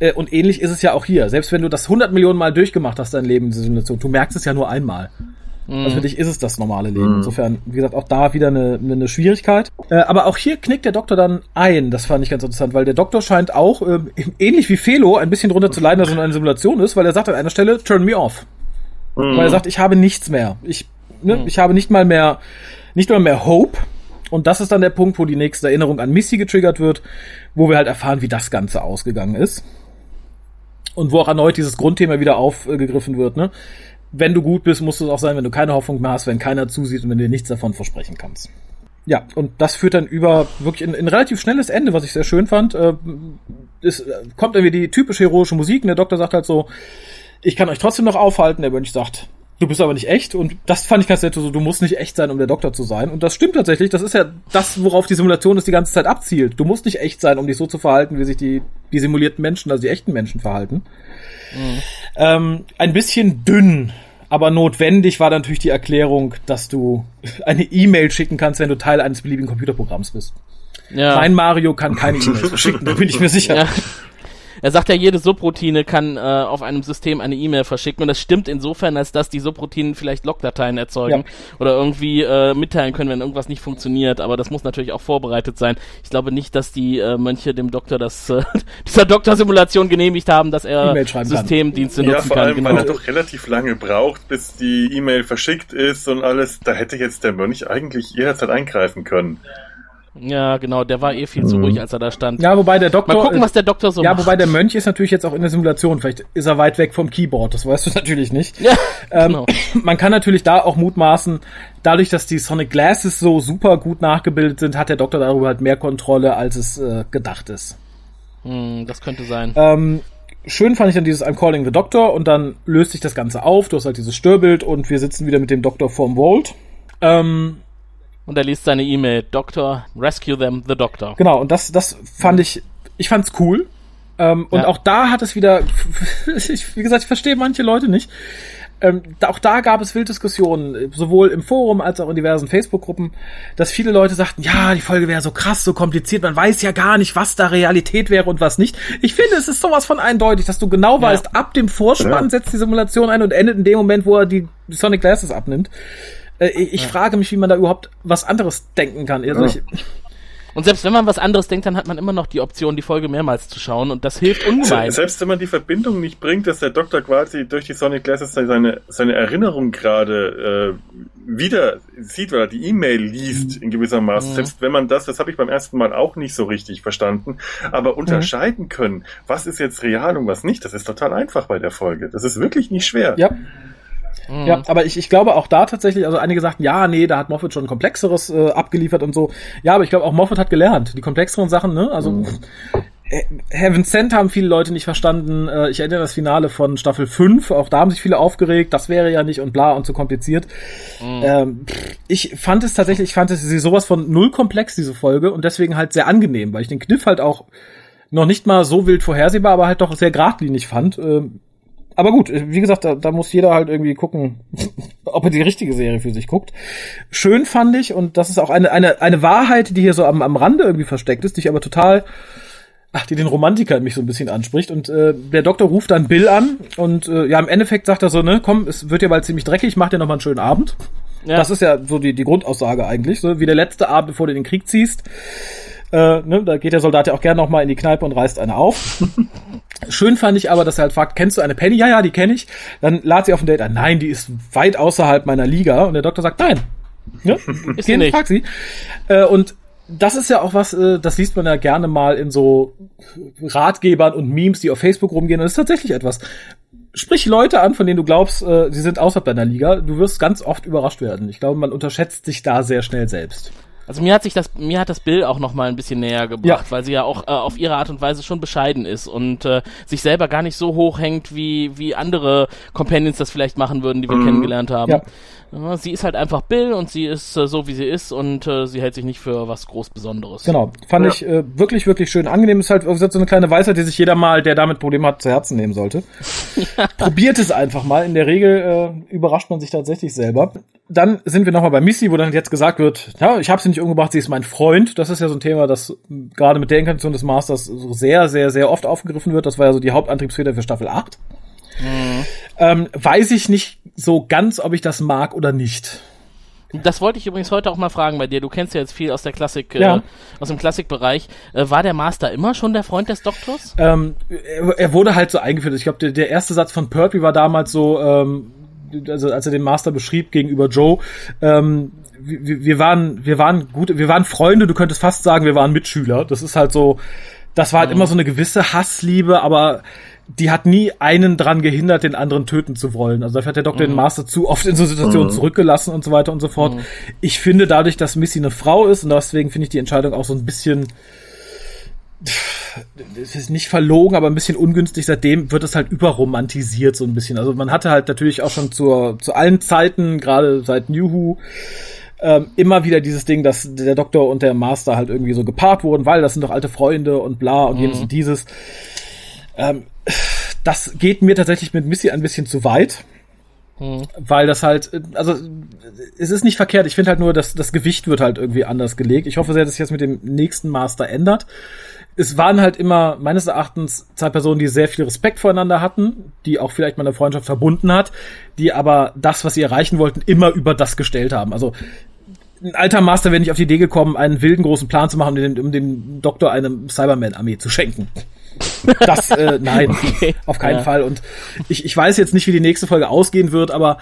Äh, und ähnlich ist es ja auch hier. Selbst wenn du das 100 Millionen Mal durchgemacht hast, dein Leben in dieser Simulation, du merkst es ja nur einmal. Mhm. Also für dich ist es das normale Leben. Mhm. Insofern, wie gesagt, auch da wieder eine, eine Schwierigkeit. Äh, aber auch hier knickt der Doktor dann ein. Das fand ich ganz interessant, weil der Doktor scheint auch, äh, ähnlich wie Felo, ein bisschen drunter zu leiden, dass es eine Simulation ist, weil er sagt an einer Stelle, turn me off. Mhm. Weil er sagt, ich habe nichts mehr. Ich, ne, mhm. ich habe nicht mal mehr, nicht mal mehr Hope und das ist dann der Punkt, wo die nächste Erinnerung an Missy getriggert wird, wo wir halt erfahren, wie das Ganze ausgegangen ist. Und wo auch erneut dieses Grundthema wieder aufgegriffen wird, ne? Wenn du gut bist, musst du es auch sein, wenn du keine Hoffnung mehr hast, wenn keiner zusieht und wenn du dir nichts davon versprechen kannst. Ja, und das führt dann über wirklich ein, ein relativ schnelles Ende, was ich sehr schön fand. Äh, es kommt irgendwie die typische heroische Musik und der Doktor sagt halt so, ich kann euch trotzdem noch aufhalten. Der Mönch sagt, du bist aber nicht echt und das fand ich ganz nett, so, du musst nicht echt sein, um der Doktor zu sein und das stimmt tatsächlich, das ist ja das, worauf die Simulation es die ganze Zeit abzielt. Du musst nicht echt sein, um dich so zu verhalten, wie sich die, die simulierten Menschen, also die echten Menschen verhalten. Mhm. Ähm, ein bisschen dünn, aber notwendig war natürlich die Erklärung, dass du eine E-Mail schicken kannst, wenn du Teil eines beliebigen Computerprogramms bist. Ja. Mein Mario kann keine E-Mails verschicken, da bin ich mir sicher. Ja. Er sagt ja, jede Subroutine kann äh, auf einem System eine E-Mail verschicken und das stimmt insofern, als dass die Subroutinen vielleicht Logdateien erzeugen ja. oder irgendwie äh, mitteilen können, wenn irgendwas nicht funktioniert, aber das muss natürlich auch vorbereitet sein. Ich glaube nicht, dass die äh, Mönche dem Doktor das äh, dieser Doktorsimulation genehmigt haben, dass er Systemdienste nutzen kann. Ja, vor allem, genau. weil er doch relativ lange braucht, bis die E-Mail verschickt ist und alles. Da hätte jetzt der Mönch eigentlich jederzeit eingreifen können. Ja, genau, der war eh viel zu mhm. ruhig, als er da stand. Ja, wobei der Doktor. Mal gucken, was der Doktor so ja, macht. Ja, wobei der Mönch ist natürlich jetzt auch in der Simulation. Vielleicht ist er weit weg vom Keyboard, das weißt du natürlich nicht. Ja, ähm, genau. Man kann natürlich da auch mutmaßen, dadurch, dass die Sonic Glasses so super gut nachgebildet sind, hat der Doktor darüber halt mehr Kontrolle, als es äh, gedacht ist. Hm, das könnte sein. Ähm, schön fand ich dann dieses I'm calling the Doctor und dann löst sich das Ganze auf. Du hast halt dieses Störbild und wir sitzen wieder mit dem Doktor vorm Vault. Ähm, und er liest seine E-Mail, Doctor, rescue them, the Doctor. Genau, und das, das fand ich, ich fand's cool. Ähm, und ja. auch da hat es wieder, ich, wie gesagt, ich verstehe manche Leute nicht. Ähm, auch da gab es Wilddiskussionen, sowohl im Forum als auch in diversen Facebook-Gruppen, dass viele Leute sagten, ja, die Folge wäre so krass, so kompliziert, man weiß ja gar nicht, was da Realität wäre und was nicht. Ich finde, es ist sowas von eindeutig, dass du genau weißt, ja. ab dem Vorspann ja. setzt die Simulation ein und endet in dem Moment, wo er die Sonic Glasses abnimmt. Äh, ich ja. frage mich, wie man da überhaupt was anderes denken kann. Also ich, und selbst wenn man was anderes denkt, dann hat man immer noch die Option, die Folge mehrmals zu schauen und das hilft ungemein. Selbst wenn man die Verbindung nicht bringt, dass der Doktor quasi durch die Sonic Glasses seine, seine Erinnerung gerade äh, wieder sieht, weil er die E-Mail liest in gewisser Maße. Mhm. Selbst wenn man das, das habe ich beim ersten Mal auch nicht so richtig verstanden, aber unterscheiden mhm. können, was ist jetzt real und was nicht, das ist total einfach bei der Folge. Das ist wirklich nicht schwer. Ja. Mhm. Ja, aber ich, ich glaube auch da tatsächlich, also einige sagten, ja, nee, da hat Moffat schon komplexeres äh, abgeliefert und so. Ja, aber ich glaube auch Moffat hat gelernt, die komplexeren Sachen, ne? Also mhm. Heaven Sent haben viele Leute nicht verstanden. Äh, ich erinnere das Finale von Staffel 5, auch da haben sich viele aufgeregt, das wäre ja nicht und bla und zu kompliziert. Mhm. Ähm, ich fand es tatsächlich, ich fand es sowas von null komplex, diese Folge, und deswegen halt sehr angenehm, weil ich den Kniff halt auch noch nicht mal so wild vorhersehbar, aber halt doch sehr geradlinig fand. Aber gut, wie gesagt, da, da muss jeder halt irgendwie gucken, ob er die richtige Serie für sich guckt. Schön fand ich, und das ist auch eine, eine, eine Wahrheit, die hier so am, am Rande irgendwie versteckt ist, die ich aber total, ach, die den Romantiker in mich so ein bisschen anspricht. Und äh, der Doktor ruft dann Bill an und äh, ja, im Endeffekt sagt er so, ne, komm, es wird ja bald ziemlich dreckig, mach dir noch mal einen schönen Abend. Ja. Das ist ja so die, die Grundaussage eigentlich, so wie der letzte Abend, bevor du den Krieg ziehst. Äh, ne, da geht der Soldat ja auch gerne nochmal in die Kneipe und reißt eine auf. Schön fand ich aber, dass er halt fragt, kennst du eine Penny? Ja, ja, die kenne ich. Dann lad sie auf ein Date ein. Nein, die ist weit außerhalb meiner Liga. Und der Doktor sagt, nein. Ja? ist Geh nicht. Frag sie. Äh, und das ist ja auch was, äh, das liest man ja gerne mal in so Ratgebern und Memes, die auf Facebook rumgehen. Und das ist tatsächlich etwas. Sprich Leute an, von denen du glaubst, äh, sie sind außerhalb deiner Liga. Du wirst ganz oft überrascht werden. Ich glaube, man unterschätzt sich da sehr schnell selbst. Also mir hat sich das, mir hat das Bill auch noch mal ein bisschen näher gebracht, ja. weil sie ja auch äh, auf ihre Art und Weise schon bescheiden ist und äh, sich selber gar nicht so hoch hängt, wie, wie andere Companions das vielleicht machen würden, die wir mhm. kennengelernt haben. Ja. Ja, sie ist halt einfach Bill und sie ist äh, so, wie sie ist und äh, sie hält sich nicht für was groß Besonderes. Genau, fand ja. ich äh, wirklich, wirklich schön angenehm. Ist halt so eine kleine Weisheit, die sich jeder mal, der damit Probleme hat, zu Herzen nehmen sollte. ja. Probiert es einfach mal. In der Regel äh, überrascht man sich tatsächlich selber. Dann sind wir nochmal bei Missy, wo dann jetzt gesagt wird, ja, ich habe sie nicht umgebracht, sie ist mein Freund. Das ist ja so ein Thema, das gerade mit der Inkarnation des Masters so sehr, sehr, sehr oft aufgegriffen wird. Das war ja so die Hauptantriebsfeder für Staffel 8. Mhm. Ähm, weiß ich nicht so ganz, ob ich das mag oder nicht. Das wollte ich übrigens heute auch mal fragen bei dir. Du kennst ja jetzt viel aus der Klassik, äh, ja. äh, aus dem Klassikbereich. Äh, war der Master immer schon der Freund des Doktors? Ähm, er, er, wurde halt so eingeführt. Ich glaube, der, der, erste Satz von Pertwee war damals so, ähm, also als er den Master beschrieb gegenüber Joe, ähm, wir, wir waren, wir waren gut, wir waren Freunde. Du könntest fast sagen, wir waren Mitschüler. Das ist halt so, das war halt mhm. immer so eine gewisse Hassliebe, aber die hat nie einen dran gehindert, den anderen töten zu wollen. Also dafür hat der Doktor mhm. den Master zu oft in so Situationen mhm. zurückgelassen und so weiter und so fort. Mhm. Ich finde dadurch, dass Missy eine Frau ist und deswegen finde ich die Entscheidung auch so ein bisschen es ist nicht verlogen, aber ein bisschen ungünstig. Seitdem wird es halt überromantisiert so ein bisschen. Also man hatte halt natürlich auch schon zur, zu allen Zeiten, gerade seit New Who, ähm, immer wieder dieses Ding, dass der Doktor und der Master halt irgendwie so gepaart wurden, weil das sind doch alte Freunde und bla und jenes mhm. und dieses. Ähm, das geht mir tatsächlich mit Missy ein bisschen zu weit. Hm. Weil das halt, also es ist nicht verkehrt. Ich finde halt nur, dass das Gewicht wird halt irgendwie anders gelegt. Ich hoffe sehr, dass sich das mit dem nächsten Master ändert. Es waren halt immer meines Erachtens zwei Personen, die sehr viel Respekt voreinander hatten, die auch vielleicht mal eine Freundschaft verbunden hat, die aber das, was sie erreichen wollten, immer über das gestellt haben. Also ein alter Master wäre nicht auf die Idee gekommen, einen wilden großen Plan zu machen, um dem, um dem Doktor eine Cyberman-Armee zu schenken. Das, äh, nein, okay. auf keinen ja. Fall. Und ich, ich weiß jetzt nicht, wie die nächste Folge ausgehen wird, aber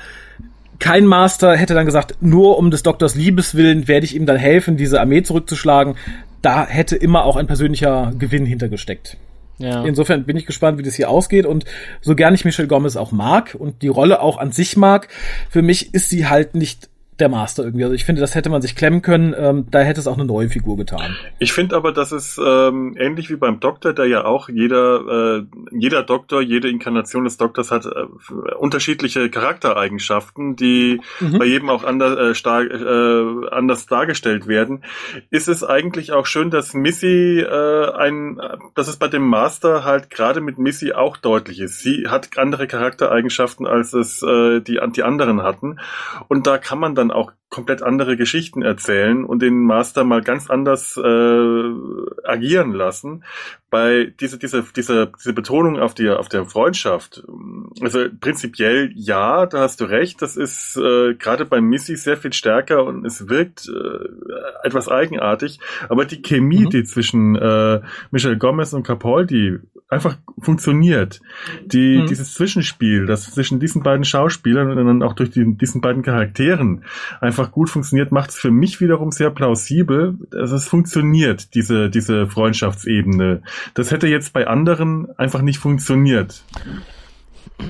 kein Master hätte dann gesagt, nur um des Doktors Liebeswillen werde ich ihm dann helfen, diese Armee zurückzuschlagen. Da hätte immer auch ein persönlicher Gewinn hintergesteckt. Ja. Insofern bin ich gespannt, wie das hier ausgeht und so gern ich Michelle Gomez auch mag und die Rolle auch an sich mag, für mich ist sie halt nicht der Master irgendwie. Also ich finde, das hätte man sich klemmen können. Ähm, da hätte es auch eine neue Figur getan. Ich finde aber, dass es ähm, ähnlich wie beim Doktor, der ja auch jeder, äh, jeder Doktor, jede Inkarnation des Doktors hat äh, unterschiedliche Charaktereigenschaften, die mhm. bei jedem auch anders, äh, stark, äh, anders dargestellt werden. Ist es eigentlich auch schön, dass Missy äh, ein, dass es bei dem Master halt gerade mit Missy auch deutlich ist. Sie hat andere Charaktereigenschaften, als es äh, die, die anderen hatten. Und da kann man dann dann auch komplett andere Geschichten erzählen und den Master mal ganz anders äh, agieren lassen. Bei diese, diese, diese, diese Betonung auf die, auf der Freundschaft, also prinzipiell ja, da hast du recht, das ist äh, gerade bei Missy sehr viel stärker und es wirkt äh, etwas eigenartig, aber die Chemie, mhm. die zwischen äh, Michelle Gomez und Capaldi einfach funktioniert, die, mhm. dieses Zwischenspiel, das zwischen diesen beiden Schauspielern und dann auch durch die, diesen beiden Charakteren einfach gut funktioniert, macht es für mich wiederum sehr plausibel, dass es funktioniert, diese, diese Freundschaftsebene. Das hätte jetzt bei anderen einfach nicht funktioniert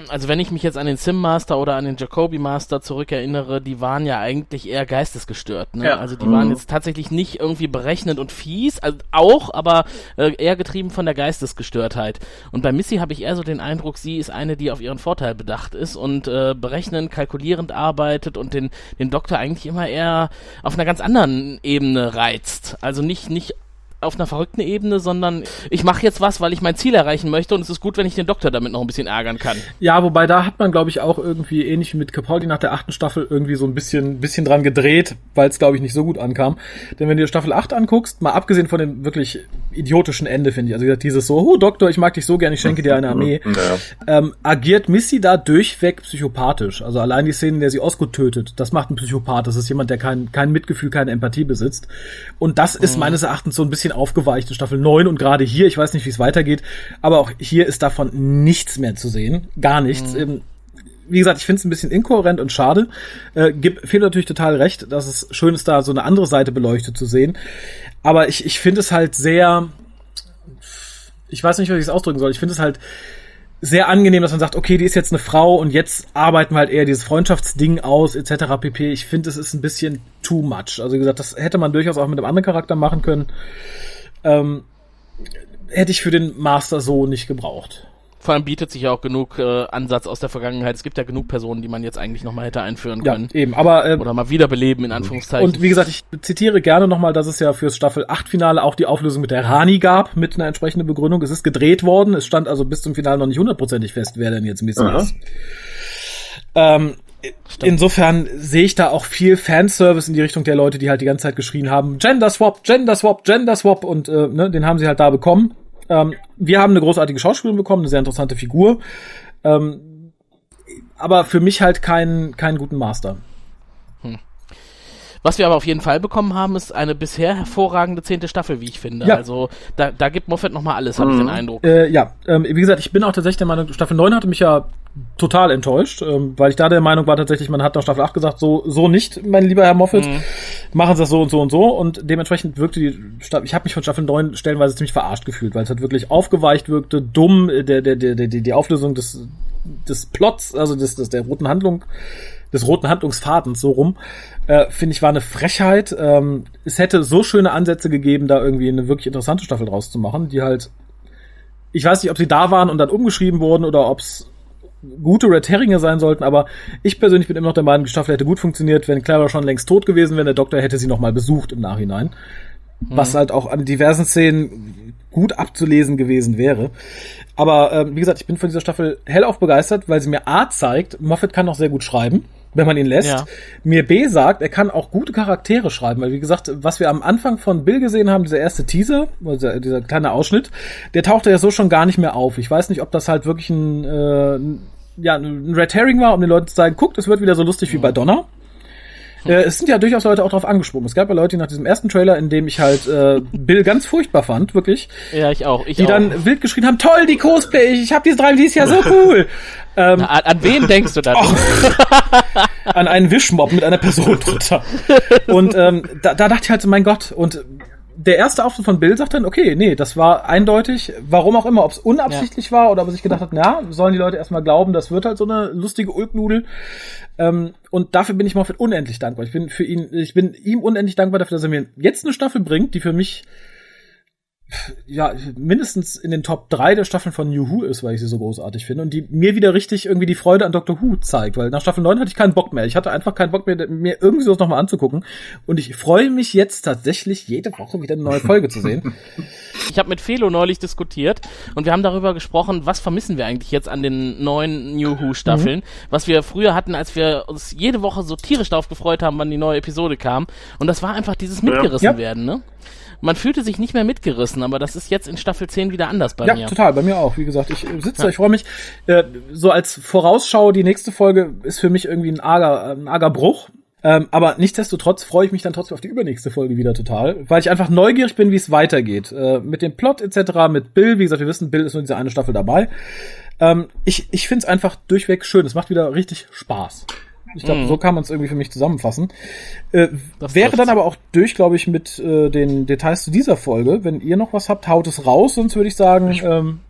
also wenn ich mich jetzt an den Sim Master oder an den Jacoby Master zurückerinnere, die waren ja eigentlich eher geistesgestört. Ne? Ja. Also die mhm. waren jetzt tatsächlich nicht irgendwie berechnend und fies, also auch, aber äh, eher getrieben von der Geistesgestörtheit. Und bei Missy habe ich eher so den Eindruck, sie ist eine, die auf ihren Vorteil bedacht ist und äh, berechnend, kalkulierend arbeitet und den, den Doktor eigentlich immer eher auf einer ganz anderen Ebene reizt. Also nicht, nicht auf einer verrückten Ebene, sondern ich mache jetzt was, weil ich mein Ziel erreichen möchte und es ist gut, wenn ich den Doktor damit noch ein bisschen ärgern kann. Ja, wobei da hat man, glaube ich, auch irgendwie ähnlich wie mit Capaldi nach der achten Staffel irgendwie so ein bisschen, bisschen dran gedreht, weil es, glaube ich, nicht so gut ankam. Denn wenn du dir Staffel 8 anguckst, mal abgesehen von dem wirklich idiotischen Ende, finde ich, also wie gesagt, dieses so, oh Doktor, ich mag dich so gern, ich schenke dir eine Armee, ja. ähm, agiert Missy da durchweg psychopathisch. Also allein die Szene, in der sie Osgood tötet, das macht ein Psychopath. Das ist jemand, der kein, kein Mitgefühl, keine Empathie besitzt. Und das ist mhm. meines Erachtens so ein bisschen aufgeweicht in Staffel 9 und gerade hier, ich weiß nicht, wie es weitergeht, aber auch hier ist davon nichts mehr zu sehen. Gar nichts. Mhm. Ähm, wie gesagt, ich finde es ein bisschen inkohärent und schade. Äh, gibt Phil natürlich total recht, dass es schön ist, da so eine andere Seite beleuchtet zu sehen. Aber ich, ich finde es halt sehr, ich weiß nicht, wie ich es ausdrücken soll. Ich finde es halt sehr angenehm, dass man sagt, okay, die ist jetzt eine Frau und jetzt arbeiten wir halt eher dieses Freundschaftsding aus, etc. pp. Ich finde, es ist ein bisschen too much. Also wie gesagt, das hätte man durchaus auch mit einem anderen Charakter machen können. Ähm, hätte ich für den Master so nicht gebraucht. Vor allem bietet sich ja auch genug äh, Ansatz aus der Vergangenheit. Es gibt ja genug Personen, die man jetzt eigentlich nochmal hätte einführen können. Ja, eben, aber äh, oder mal wiederbeleben in Anführungszeichen. Und wie gesagt, ich zitiere gerne nochmal, dass es ja fürs Staffel 8 Finale auch die Auflösung mit der Rani gab, mit einer entsprechenden Begründung. Es ist gedreht worden, es stand also bis zum Finale noch nicht hundertprozentig fest, wer denn jetzt Missy ist. Ähm, Insofern sehe ich da auch viel Fanservice in die Richtung der Leute, die halt die ganze Zeit geschrien haben, Gender Swap, Gender Swap, Gender Swap und äh, ne, den haben sie halt da bekommen. Ähm, wir haben eine großartige Schauspielerin bekommen, eine sehr interessante Figur. Ähm, aber für mich halt keinen keinen guten Master. Was wir aber auf jeden Fall bekommen haben, ist eine bisher hervorragende zehnte Staffel, wie ich finde. Ja. Also da, da gibt Moffat nochmal alles, habe ich den mhm. Eindruck. Äh, ja, ähm, wie gesagt, ich bin auch tatsächlich der Meinung, Staffel 9 hatte mich ja total enttäuscht, ähm, weil ich da der Meinung war tatsächlich, man hat nach Staffel 8 gesagt, so so nicht, mein lieber Herr Moffat, mhm. machen Sie das so und so und so und dementsprechend wirkte die Staffel, ich habe mich von Staffel 9 stellenweise ziemlich verarscht gefühlt, weil es halt wirklich aufgeweicht wirkte, dumm, der der der der die Auflösung des des Plots, also des, des der roten Handlung des roten Handlungsfadens so rum, äh, finde ich, war eine Frechheit. Ähm, es hätte so schöne Ansätze gegeben, da irgendwie eine wirklich interessante Staffel draus zu machen, die halt, ich weiß nicht, ob sie da waren und dann umgeschrieben wurden oder ob es gute Red Herringe sein sollten, aber ich persönlich bin immer noch der Meinung, die Staffel hätte gut funktioniert, wenn Clara schon längst tot gewesen wäre, der Doktor hätte sie nochmal besucht im Nachhinein. Mhm. Was halt auch an diversen Szenen gut abzulesen gewesen wäre. Aber ähm, wie gesagt, ich bin von dieser Staffel hellauf begeistert, weil sie mir A zeigt, Moffat kann noch sehr gut schreiben wenn man ihn lässt. Ja. Mir B sagt, er kann auch gute Charaktere schreiben, weil wie gesagt, was wir am Anfang von Bill gesehen haben, dieser erste Teaser, dieser, dieser kleine Ausschnitt, der tauchte ja so schon gar nicht mehr auf. Ich weiß nicht, ob das halt wirklich ein, äh, ja, ein Red Herring war, um den Leuten zu sagen, guckt, es wird wieder so lustig wie bei Donner. Äh, es sind ja durchaus Leute auch drauf angesprungen. Es gab ja Leute, die nach diesem ersten Trailer, in dem ich halt äh, Bill ganz furchtbar fand, wirklich. Ja, ich auch. Ich die auch. dann wild geschrien haben, toll, die Cosplay, ich, habe diese drei, die ist ja so cool. ähm, an, an wen denkst du da? an einen Wischmob mit einer Person drunter. Und ähm, da, da dachte ich halt so, mein Gott, und der erste Auftritt von Bill sagt dann, okay, nee, das war eindeutig, warum auch immer, ob es unabsichtlich ja. war oder ob er sich gedacht hat, na, sollen die Leute erstmal glauben, das wird halt so eine lustige Ulknudel. Ähm, und dafür bin ich Moffat unendlich dankbar. Ich bin für ihn, ich bin ihm unendlich dankbar dafür, dass er mir jetzt eine Staffel bringt, die für mich ja, mindestens in den Top 3 der Staffeln von New Who ist, weil ich sie so großartig finde und die mir wieder richtig irgendwie die Freude an Doctor Who zeigt, weil nach Staffel 9 hatte ich keinen Bock mehr. Ich hatte einfach keinen Bock mehr, mir irgendwie sowas nochmal anzugucken und ich freue mich jetzt tatsächlich jede Woche wieder eine neue Folge zu sehen. Ich habe mit Felo neulich diskutiert und wir haben darüber gesprochen, was vermissen wir eigentlich jetzt an den neuen New Who Staffeln, mhm. was wir früher hatten, als wir uns jede Woche so tierisch darauf gefreut haben, wann die neue Episode kam und das war einfach dieses mitgerissen ja. werden, ne? Man fühlte sich nicht mehr mitgerissen, aber das ist jetzt in Staffel 10 wieder anders bei ja, mir. Ja, total, bei mir auch. Wie gesagt, ich äh, sitze ja. ich freue mich. Äh, so als Vorausschau, die nächste Folge ist für mich irgendwie ein arger, ein arger Bruch. Ähm, aber nichtsdestotrotz freue ich mich dann trotzdem auf die übernächste Folge wieder total, weil ich einfach neugierig bin, wie es weitergeht. Äh, mit dem Plot etc., mit Bill, wie gesagt, wir wissen, Bill ist nur diese eine Staffel dabei. Ähm, ich ich finde es einfach durchweg schön. Es macht wieder richtig Spaß. Ich glaube, mm. so kann man es irgendwie für mich zusammenfassen. Äh, wäre dann aber auch durch, glaube ich, mit äh, den Details zu dieser Folge. Wenn ihr noch was habt, haut es raus, sonst würde ich sagen, ähm,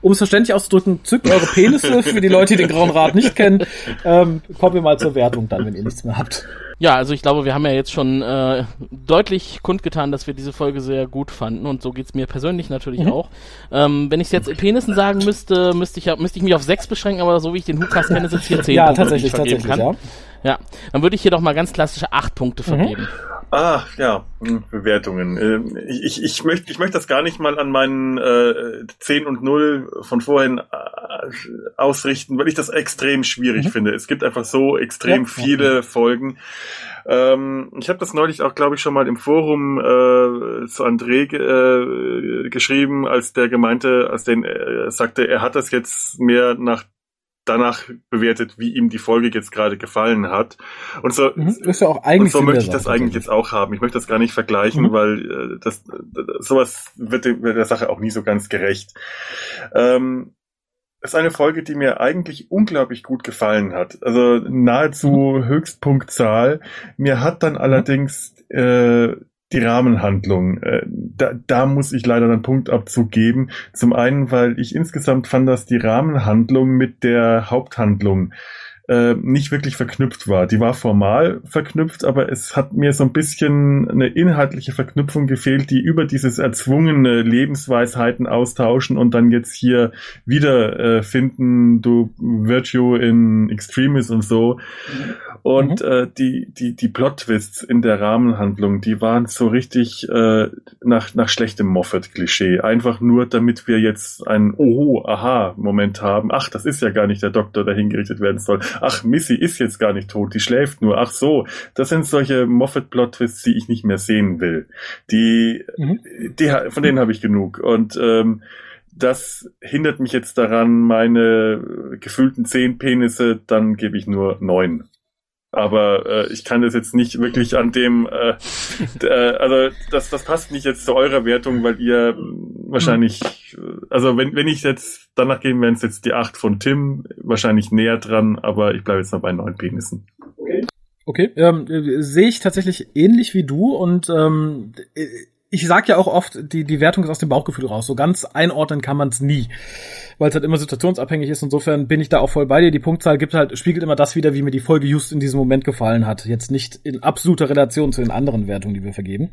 um es verständlich auszudrücken, zückt eure Penisse für die Leute, die den Grauen Rat nicht kennen. Ähm, kommen wir mal zur Wertung dann, wenn ihr nichts mehr habt. Ja, also ich glaube, wir haben ja jetzt schon äh, deutlich kundgetan, dass wir diese Folge sehr gut fanden und so geht's mir persönlich natürlich mhm. auch. Ähm, wenn ich es jetzt in Penissen sagen müsste, müsste ich, müsste ich mich auf sechs beschränken, aber so wie ich den Hukas kenne, sind es hier zehn ja, Punkte, tatsächlich, tatsächlich, kann. Ja. Ja, dann würde ich hier doch mal ganz klassische acht Punkte mhm. vergeben. Ah, ja, hm, Bewertungen. Ähm, ich, ich, möchte, ich möchte das gar nicht mal an meinen äh, 10 und 0 von vorhin äh, ausrichten, weil ich das extrem schwierig mhm. finde. Es gibt einfach so extrem ja, viele ja. Folgen. Ähm, ich habe das neulich auch, glaube ich, schon mal im Forum äh, zu André äh, geschrieben, als der gemeinte, als der äh, sagte, er hat das jetzt mehr nach danach bewertet, wie ihm die Folge jetzt gerade gefallen hat. Und so, mhm, ist ja auch eigentlich und so möchte ich das eigentlich jetzt auch haben. Ich möchte das gar nicht vergleichen, mhm. weil äh, das, sowas wird, wird der Sache auch nie so ganz gerecht. Ähm, ist eine Folge, die mir eigentlich unglaublich gut gefallen hat. Also nahezu mhm. Höchstpunktzahl. Mir hat dann mhm. allerdings äh, die Rahmenhandlung. Äh, da, da muss ich leider einen Punktabzug geben. Zum einen, weil ich insgesamt fand, dass die Rahmenhandlung mit der Haupthandlung äh, nicht wirklich verknüpft war. Die war formal verknüpft, aber es hat mir so ein bisschen eine inhaltliche Verknüpfung gefehlt, die über dieses erzwungene Lebensweisheiten austauschen und dann jetzt hier wieder äh, finden, du Virtue in Extremis und so. Und mhm. äh, die, die, die Plot-Twists in der Rahmenhandlung, die waren so richtig äh, nach, nach schlechtem Moffat-Klischee. Einfach nur, damit wir jetzt einen Oho-Aha-Moment haben. Ach, das ist ja gar nicht der Doktor, der hingerichtet werden soll ach, Missy ist jetzt gar nicht tot, die schläft nur, ach so. Das sind solche Moffat-Plot-Twists, die ich nicht mehr sehen will. Die, mhm. die von denen habe ich genug. Und ähm, das hindert mich jetzt daran, meine gefühlten zehn Penisse, dann gebe ich nur neun aber äh, ich kann das jetzt nicht wirklich an dem, äh, äh, also das, das passt nicht jetzt zu eurer Wertung, weil ihr wahrscheinlich, also wenn, wenn ich jetzt danach gehen, wären es jetzt die acht von Tim, wahrscheinlich näher dran, aber ich bleibe jetzt noch bei neun Penissen. Okay. Okay, ähm, sehe ich tatsächlich ähnlich wie du und ähm, ich sag ja auch oft, die, die Wertung ist aus dem Bauchgefühl raus. So ganz einordnen kann man es nie weil es halt immer situationsabhängig ist. Insofern bin ich da auch voll bei dir. Die Punktzahl gibt halt, spiegelt immer das wieder, wie mir die Folge just in diesem Moment gefallen hat. Jetzt nicht in absoluter Relation zu den anderen Wertungen, die wir vergeben.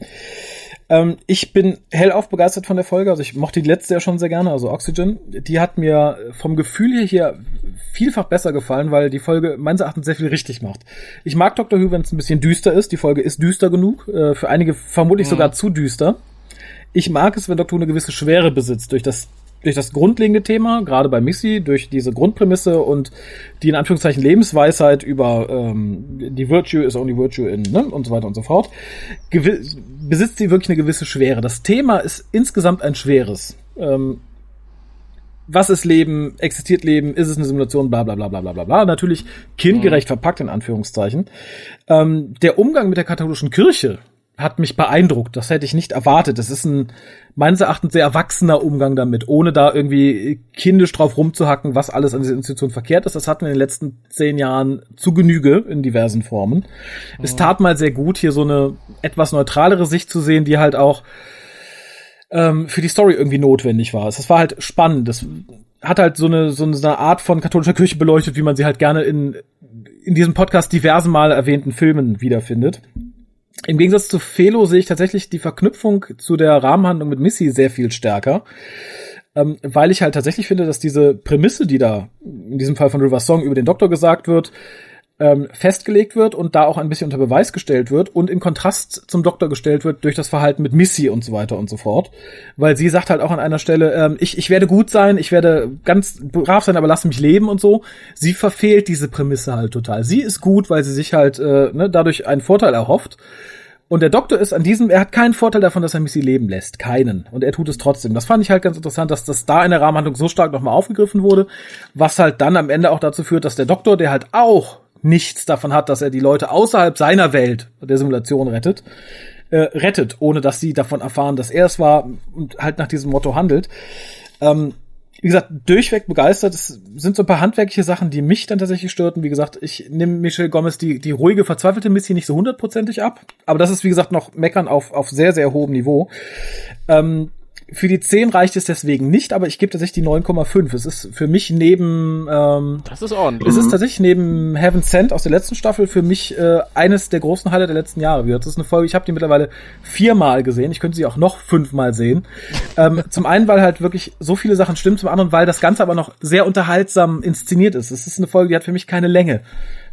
Ähm, ich bin hellauf begeistert von der Folge. Also ich mochte die letzte ja schon sehr gerne, also Oxygen. Die hat mir vom Gefühl her hier vielfach besser gefallen, weil die Folge meines Erachtens sehr viel richtig macht. Ich mag Dr. Who, wenn es ein bisschen düster ist. Die Folge ist düster genug. Äh, für einige vermutlich mhm. sogar zu düster. Ich mag es, wenn Dr. Who eine gewisse Schwere besitzt durch das durch das grundlegende Thema, gerade bei Missy, durch diese Grundprämisse und die in Anführungszeichen Lebensweisheit über ähm, die Virtue is only virtue in ne, und so weiter und so fort, besitzt sie wirklich eine gewisse Schwere. Das Thema ist insgesamt ein schweres. Ähm, was ist Leben? Existiert Leben? Ist es eine Simulation? Bla bla bla bla bla bla. Natürlich kindgerecht mhm. verpackt in Anführungszeichen. Ähm, der Umgang mit der katholischen Kirche hat mich beeindruckt. Das hätte ich nicht erwartet. Das ist ein meines Erachtens sehr erwachsener Umgang damit, ohne da irgendwie kindisch drauf rumzuhacken, was alles an dieser Institution verkehrt ist. Das hatten wir in den letzten zehn Jahren zu Genüge in diversen Formen. Mhm. Es tat mal sehr gut, hier so eine etwas neutralere Sicht zu sehen, die halt auch ähm, für die Story irgendwie notwendig war. Das war halt spannend. Das hat halt so eine, so eine Art von katholischer Kirche beleuchtet, wie man sie halt gerne in, in diesem Podcast diverse Mal erwähnten Filmen wiederfindet. Im Gegensatz zu Felo sehe ich tatsächlich die Verknüpfung zu der Rahmenhandlung mit Missy sehr viel stärker. Ähm, weil ich halt tatsächlich finde, dass diese Prämisse, die da in diesem Fall von River Song über den Doktor gesagt wird, ähm, festgelegt wird und da auch ein bisschen unter Beweis gestellt wird und in Kontrast zum Doktor gestellt wird durch das Verhalten mit Missy und so weiter und so fort. Weil sie sagt halt auch an einer Stelle, ähm, ich, ich werde gut sein, ich werde ganz brav sein, aber lass mich leben und so. Sie verfehlt diese Prämisse halt total. Sie ist gut, weil sie sich halt äh, ne, dadurch einen Vorteil erhofft. Und der Doktor ist an diesem, er hat keinen Vorteil davon, dass er Missy leben lässt. Keinen. Und er tut es trotzdem. Das fand ich halt ganz interessant, dass das da in der Rahmenhandlung so stark nochmal aufgegriffen wurde, was halt dann am Ende auch dazu führt, dass der Doktor, der halt auch nichts davon hat, dass er die Leute außerhalb seiner Welt der Simulation rettet, äh, rettet, ohne dass sie davon erfahren, dass er es war und halt nach diesem Motto handelt. Ähm, wie gesagt, durchweg begeistert. Es sind so ein paar handwerkliche Sachen, die mich dann tatsächlich störten. Wie gesagt, ich nehme Michelle Gomez die, die ruhige, verzweifelte Missy nicht so hundertprozentig ab. Aber das ist, wie gesagt, noch Meckern auf, auf sehr, sehr hohem Niveau. Ähm, für die 10 reicht es deswegen nicht, aber ich gebe tatsächlich die 9,5. Es ist für mich neben ähm, Das ist ordentlich. Es ist tatsächlich neben Heaven Sent aus der letzten Staffel für mich äh, eines der großen Highlights der letzten Jahre. Das ist eine Folge, ich habe die mittlerweile viermal gesehen. Ich könnte sie auch noch fünfmal sehen. ähm, zum einen, weil halt wirklich so viele Sachen stimmen, zum anderen, weil das Ganze aber noch sehr unterhaltsam inszeniert ist. Es ist eine Folge, die hat für mich keine Länge.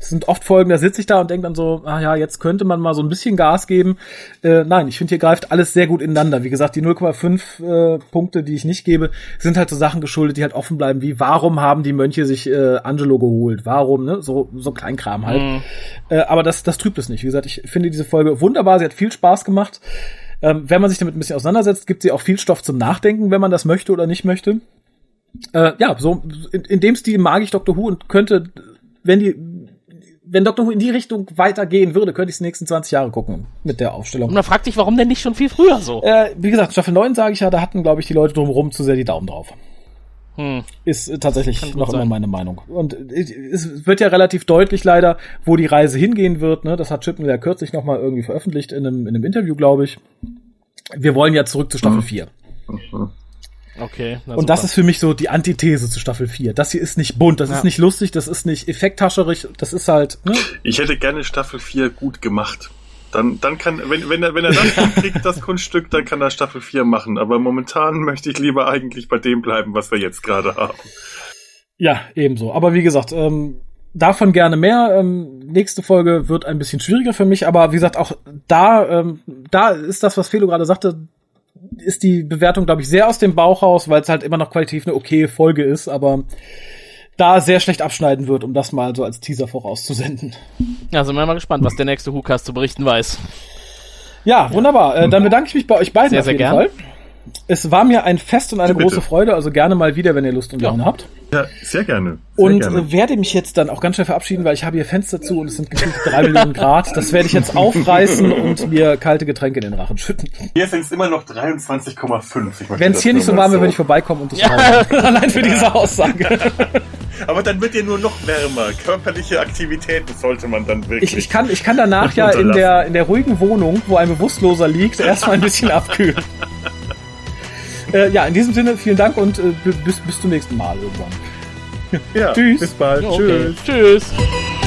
Es sind oft Folgen, da sitze ich da und denke dann so, ah ja, jetzt könnte man mal so ein bisschen Gas geben. Äh, nein, ich finde, hier greift alles sehr gut ineinander. Wie gesagt, die 0,5 äh, Punkte, die ich nicht gebe, sind halt so Sachen geschuldet, die halt offen bleiben, wie warum haben die Mönche sich äh, Angelo geholt? Warum, ne? So, so Kleinkram halt. Mhm. Äh, aber das, das trübt es nicht. Wie gesagt, ich finde diese Folge wunderbar, sie hat viel Spaß gemacht. Ähm, wenn man sich damit ein bisschen auseinandersetzt, gibt sie auch viel Stoff zum Nachdenken, wenn man das möchte oder nicht möchte. Äh, ja, so in, in dem Stil mag ich Doctor Who und könnte, wenn die wenn Doctor Who in die Richtung weitergehen würde, könnte ich es die nächsten 20 Jahre gucken mit der Aufstellung. Und man fragt sich, warum denn nicht schon viel früher so? Äh, wie gesagt, Staffel 9 sage ich ja, da hatten, glaube ich, die Leute drumherum zu sehr die Daumen drauf. Hm. Ist äh, tatsächlich noch immer meine Meinung. Und äh, es wird ja relativ deutlich leider, wo die Reise hingehen wird. Ne? Das hat Chipman ja kürzlich noch mal irgendwie veröffentlicht in einem, in einem Interview, glaube ich. Wir wollen ja zurück zu Staffel mhm. 4. Mhm. Okay. Und das ist für mich so die Antithese zu Staffel 4. Das hier ist nicht bunt, das ja. ist nicht lustig, das ist nicht effekthascherig, das ist halt. Ne? Ich hätte gerne Staffel 4 gut gemacht. Dann, dann kann, wenn, wenn er, wenn er das kriegt, das Kunststück, dann kann er Staffel 4 machen. Aber momentan möchte ich lieber eigentlich bei dem bleiben, was wir jetzt gerade haben. Ja, ebenso. Aber wie gesagt, ähm, davon gerne mehr. Ähm, nächste Folge wird ein bisschen schwieriger für mich, aber wie gesagt, auch da, ähm, da ist das, was Felo gerade sagte, ist die Bewertung, glaube ich, sehr aus dem Bauch raus, weil es halt immer noch qualitativ eine okay Folge ist, aber da sehr schlecht abschneiden wird, um das mal so als Teaser vorauszusenden. Ja, sind wir mal gespannt, was der nächste WhoCast zu berichten weiß. Ja, wunderbar. Äh, dann bedanke ich mich bei euch beiden sehr, auf jeden gern. Fall. Es war mir ein Fest und eine Bitte. große Freude, also gerne mal wieder, wenn ihr Lust und Laune ja. habt. Ja, sehr gerne. Sehr und gerne. werde mich jetzt dann auch ganz schnell verabschieden, weil ich habe hier Fenster zu und es sind gefühlt drei Millionen Grad. Das werde ich jetzt aufreißen und mir kalte Getränke in den Rachen schütten. Hier sind es immer noch 23,5. Wenn es hier nicht so warm wäre, würde ich vorbeikommen und dich ja. Allein für diese Aussage. Aber dann wird dir nur noch wärmer. Körperliche Aktivitäten sollte man dann wirklich. Ich, ich, kann, ich kann danach ja in der, in der ruhigen Wohnung, wo ein Bewusstloser liegt, erstmal ein bisschen abkühlen. Äh, ja, in diesem Sinne, vielen Dank und äh, bis, bis zum nächsten Mal irgendwann. Ja, Tschüss. Bis bald. Okay. Tschüss. Tschüss.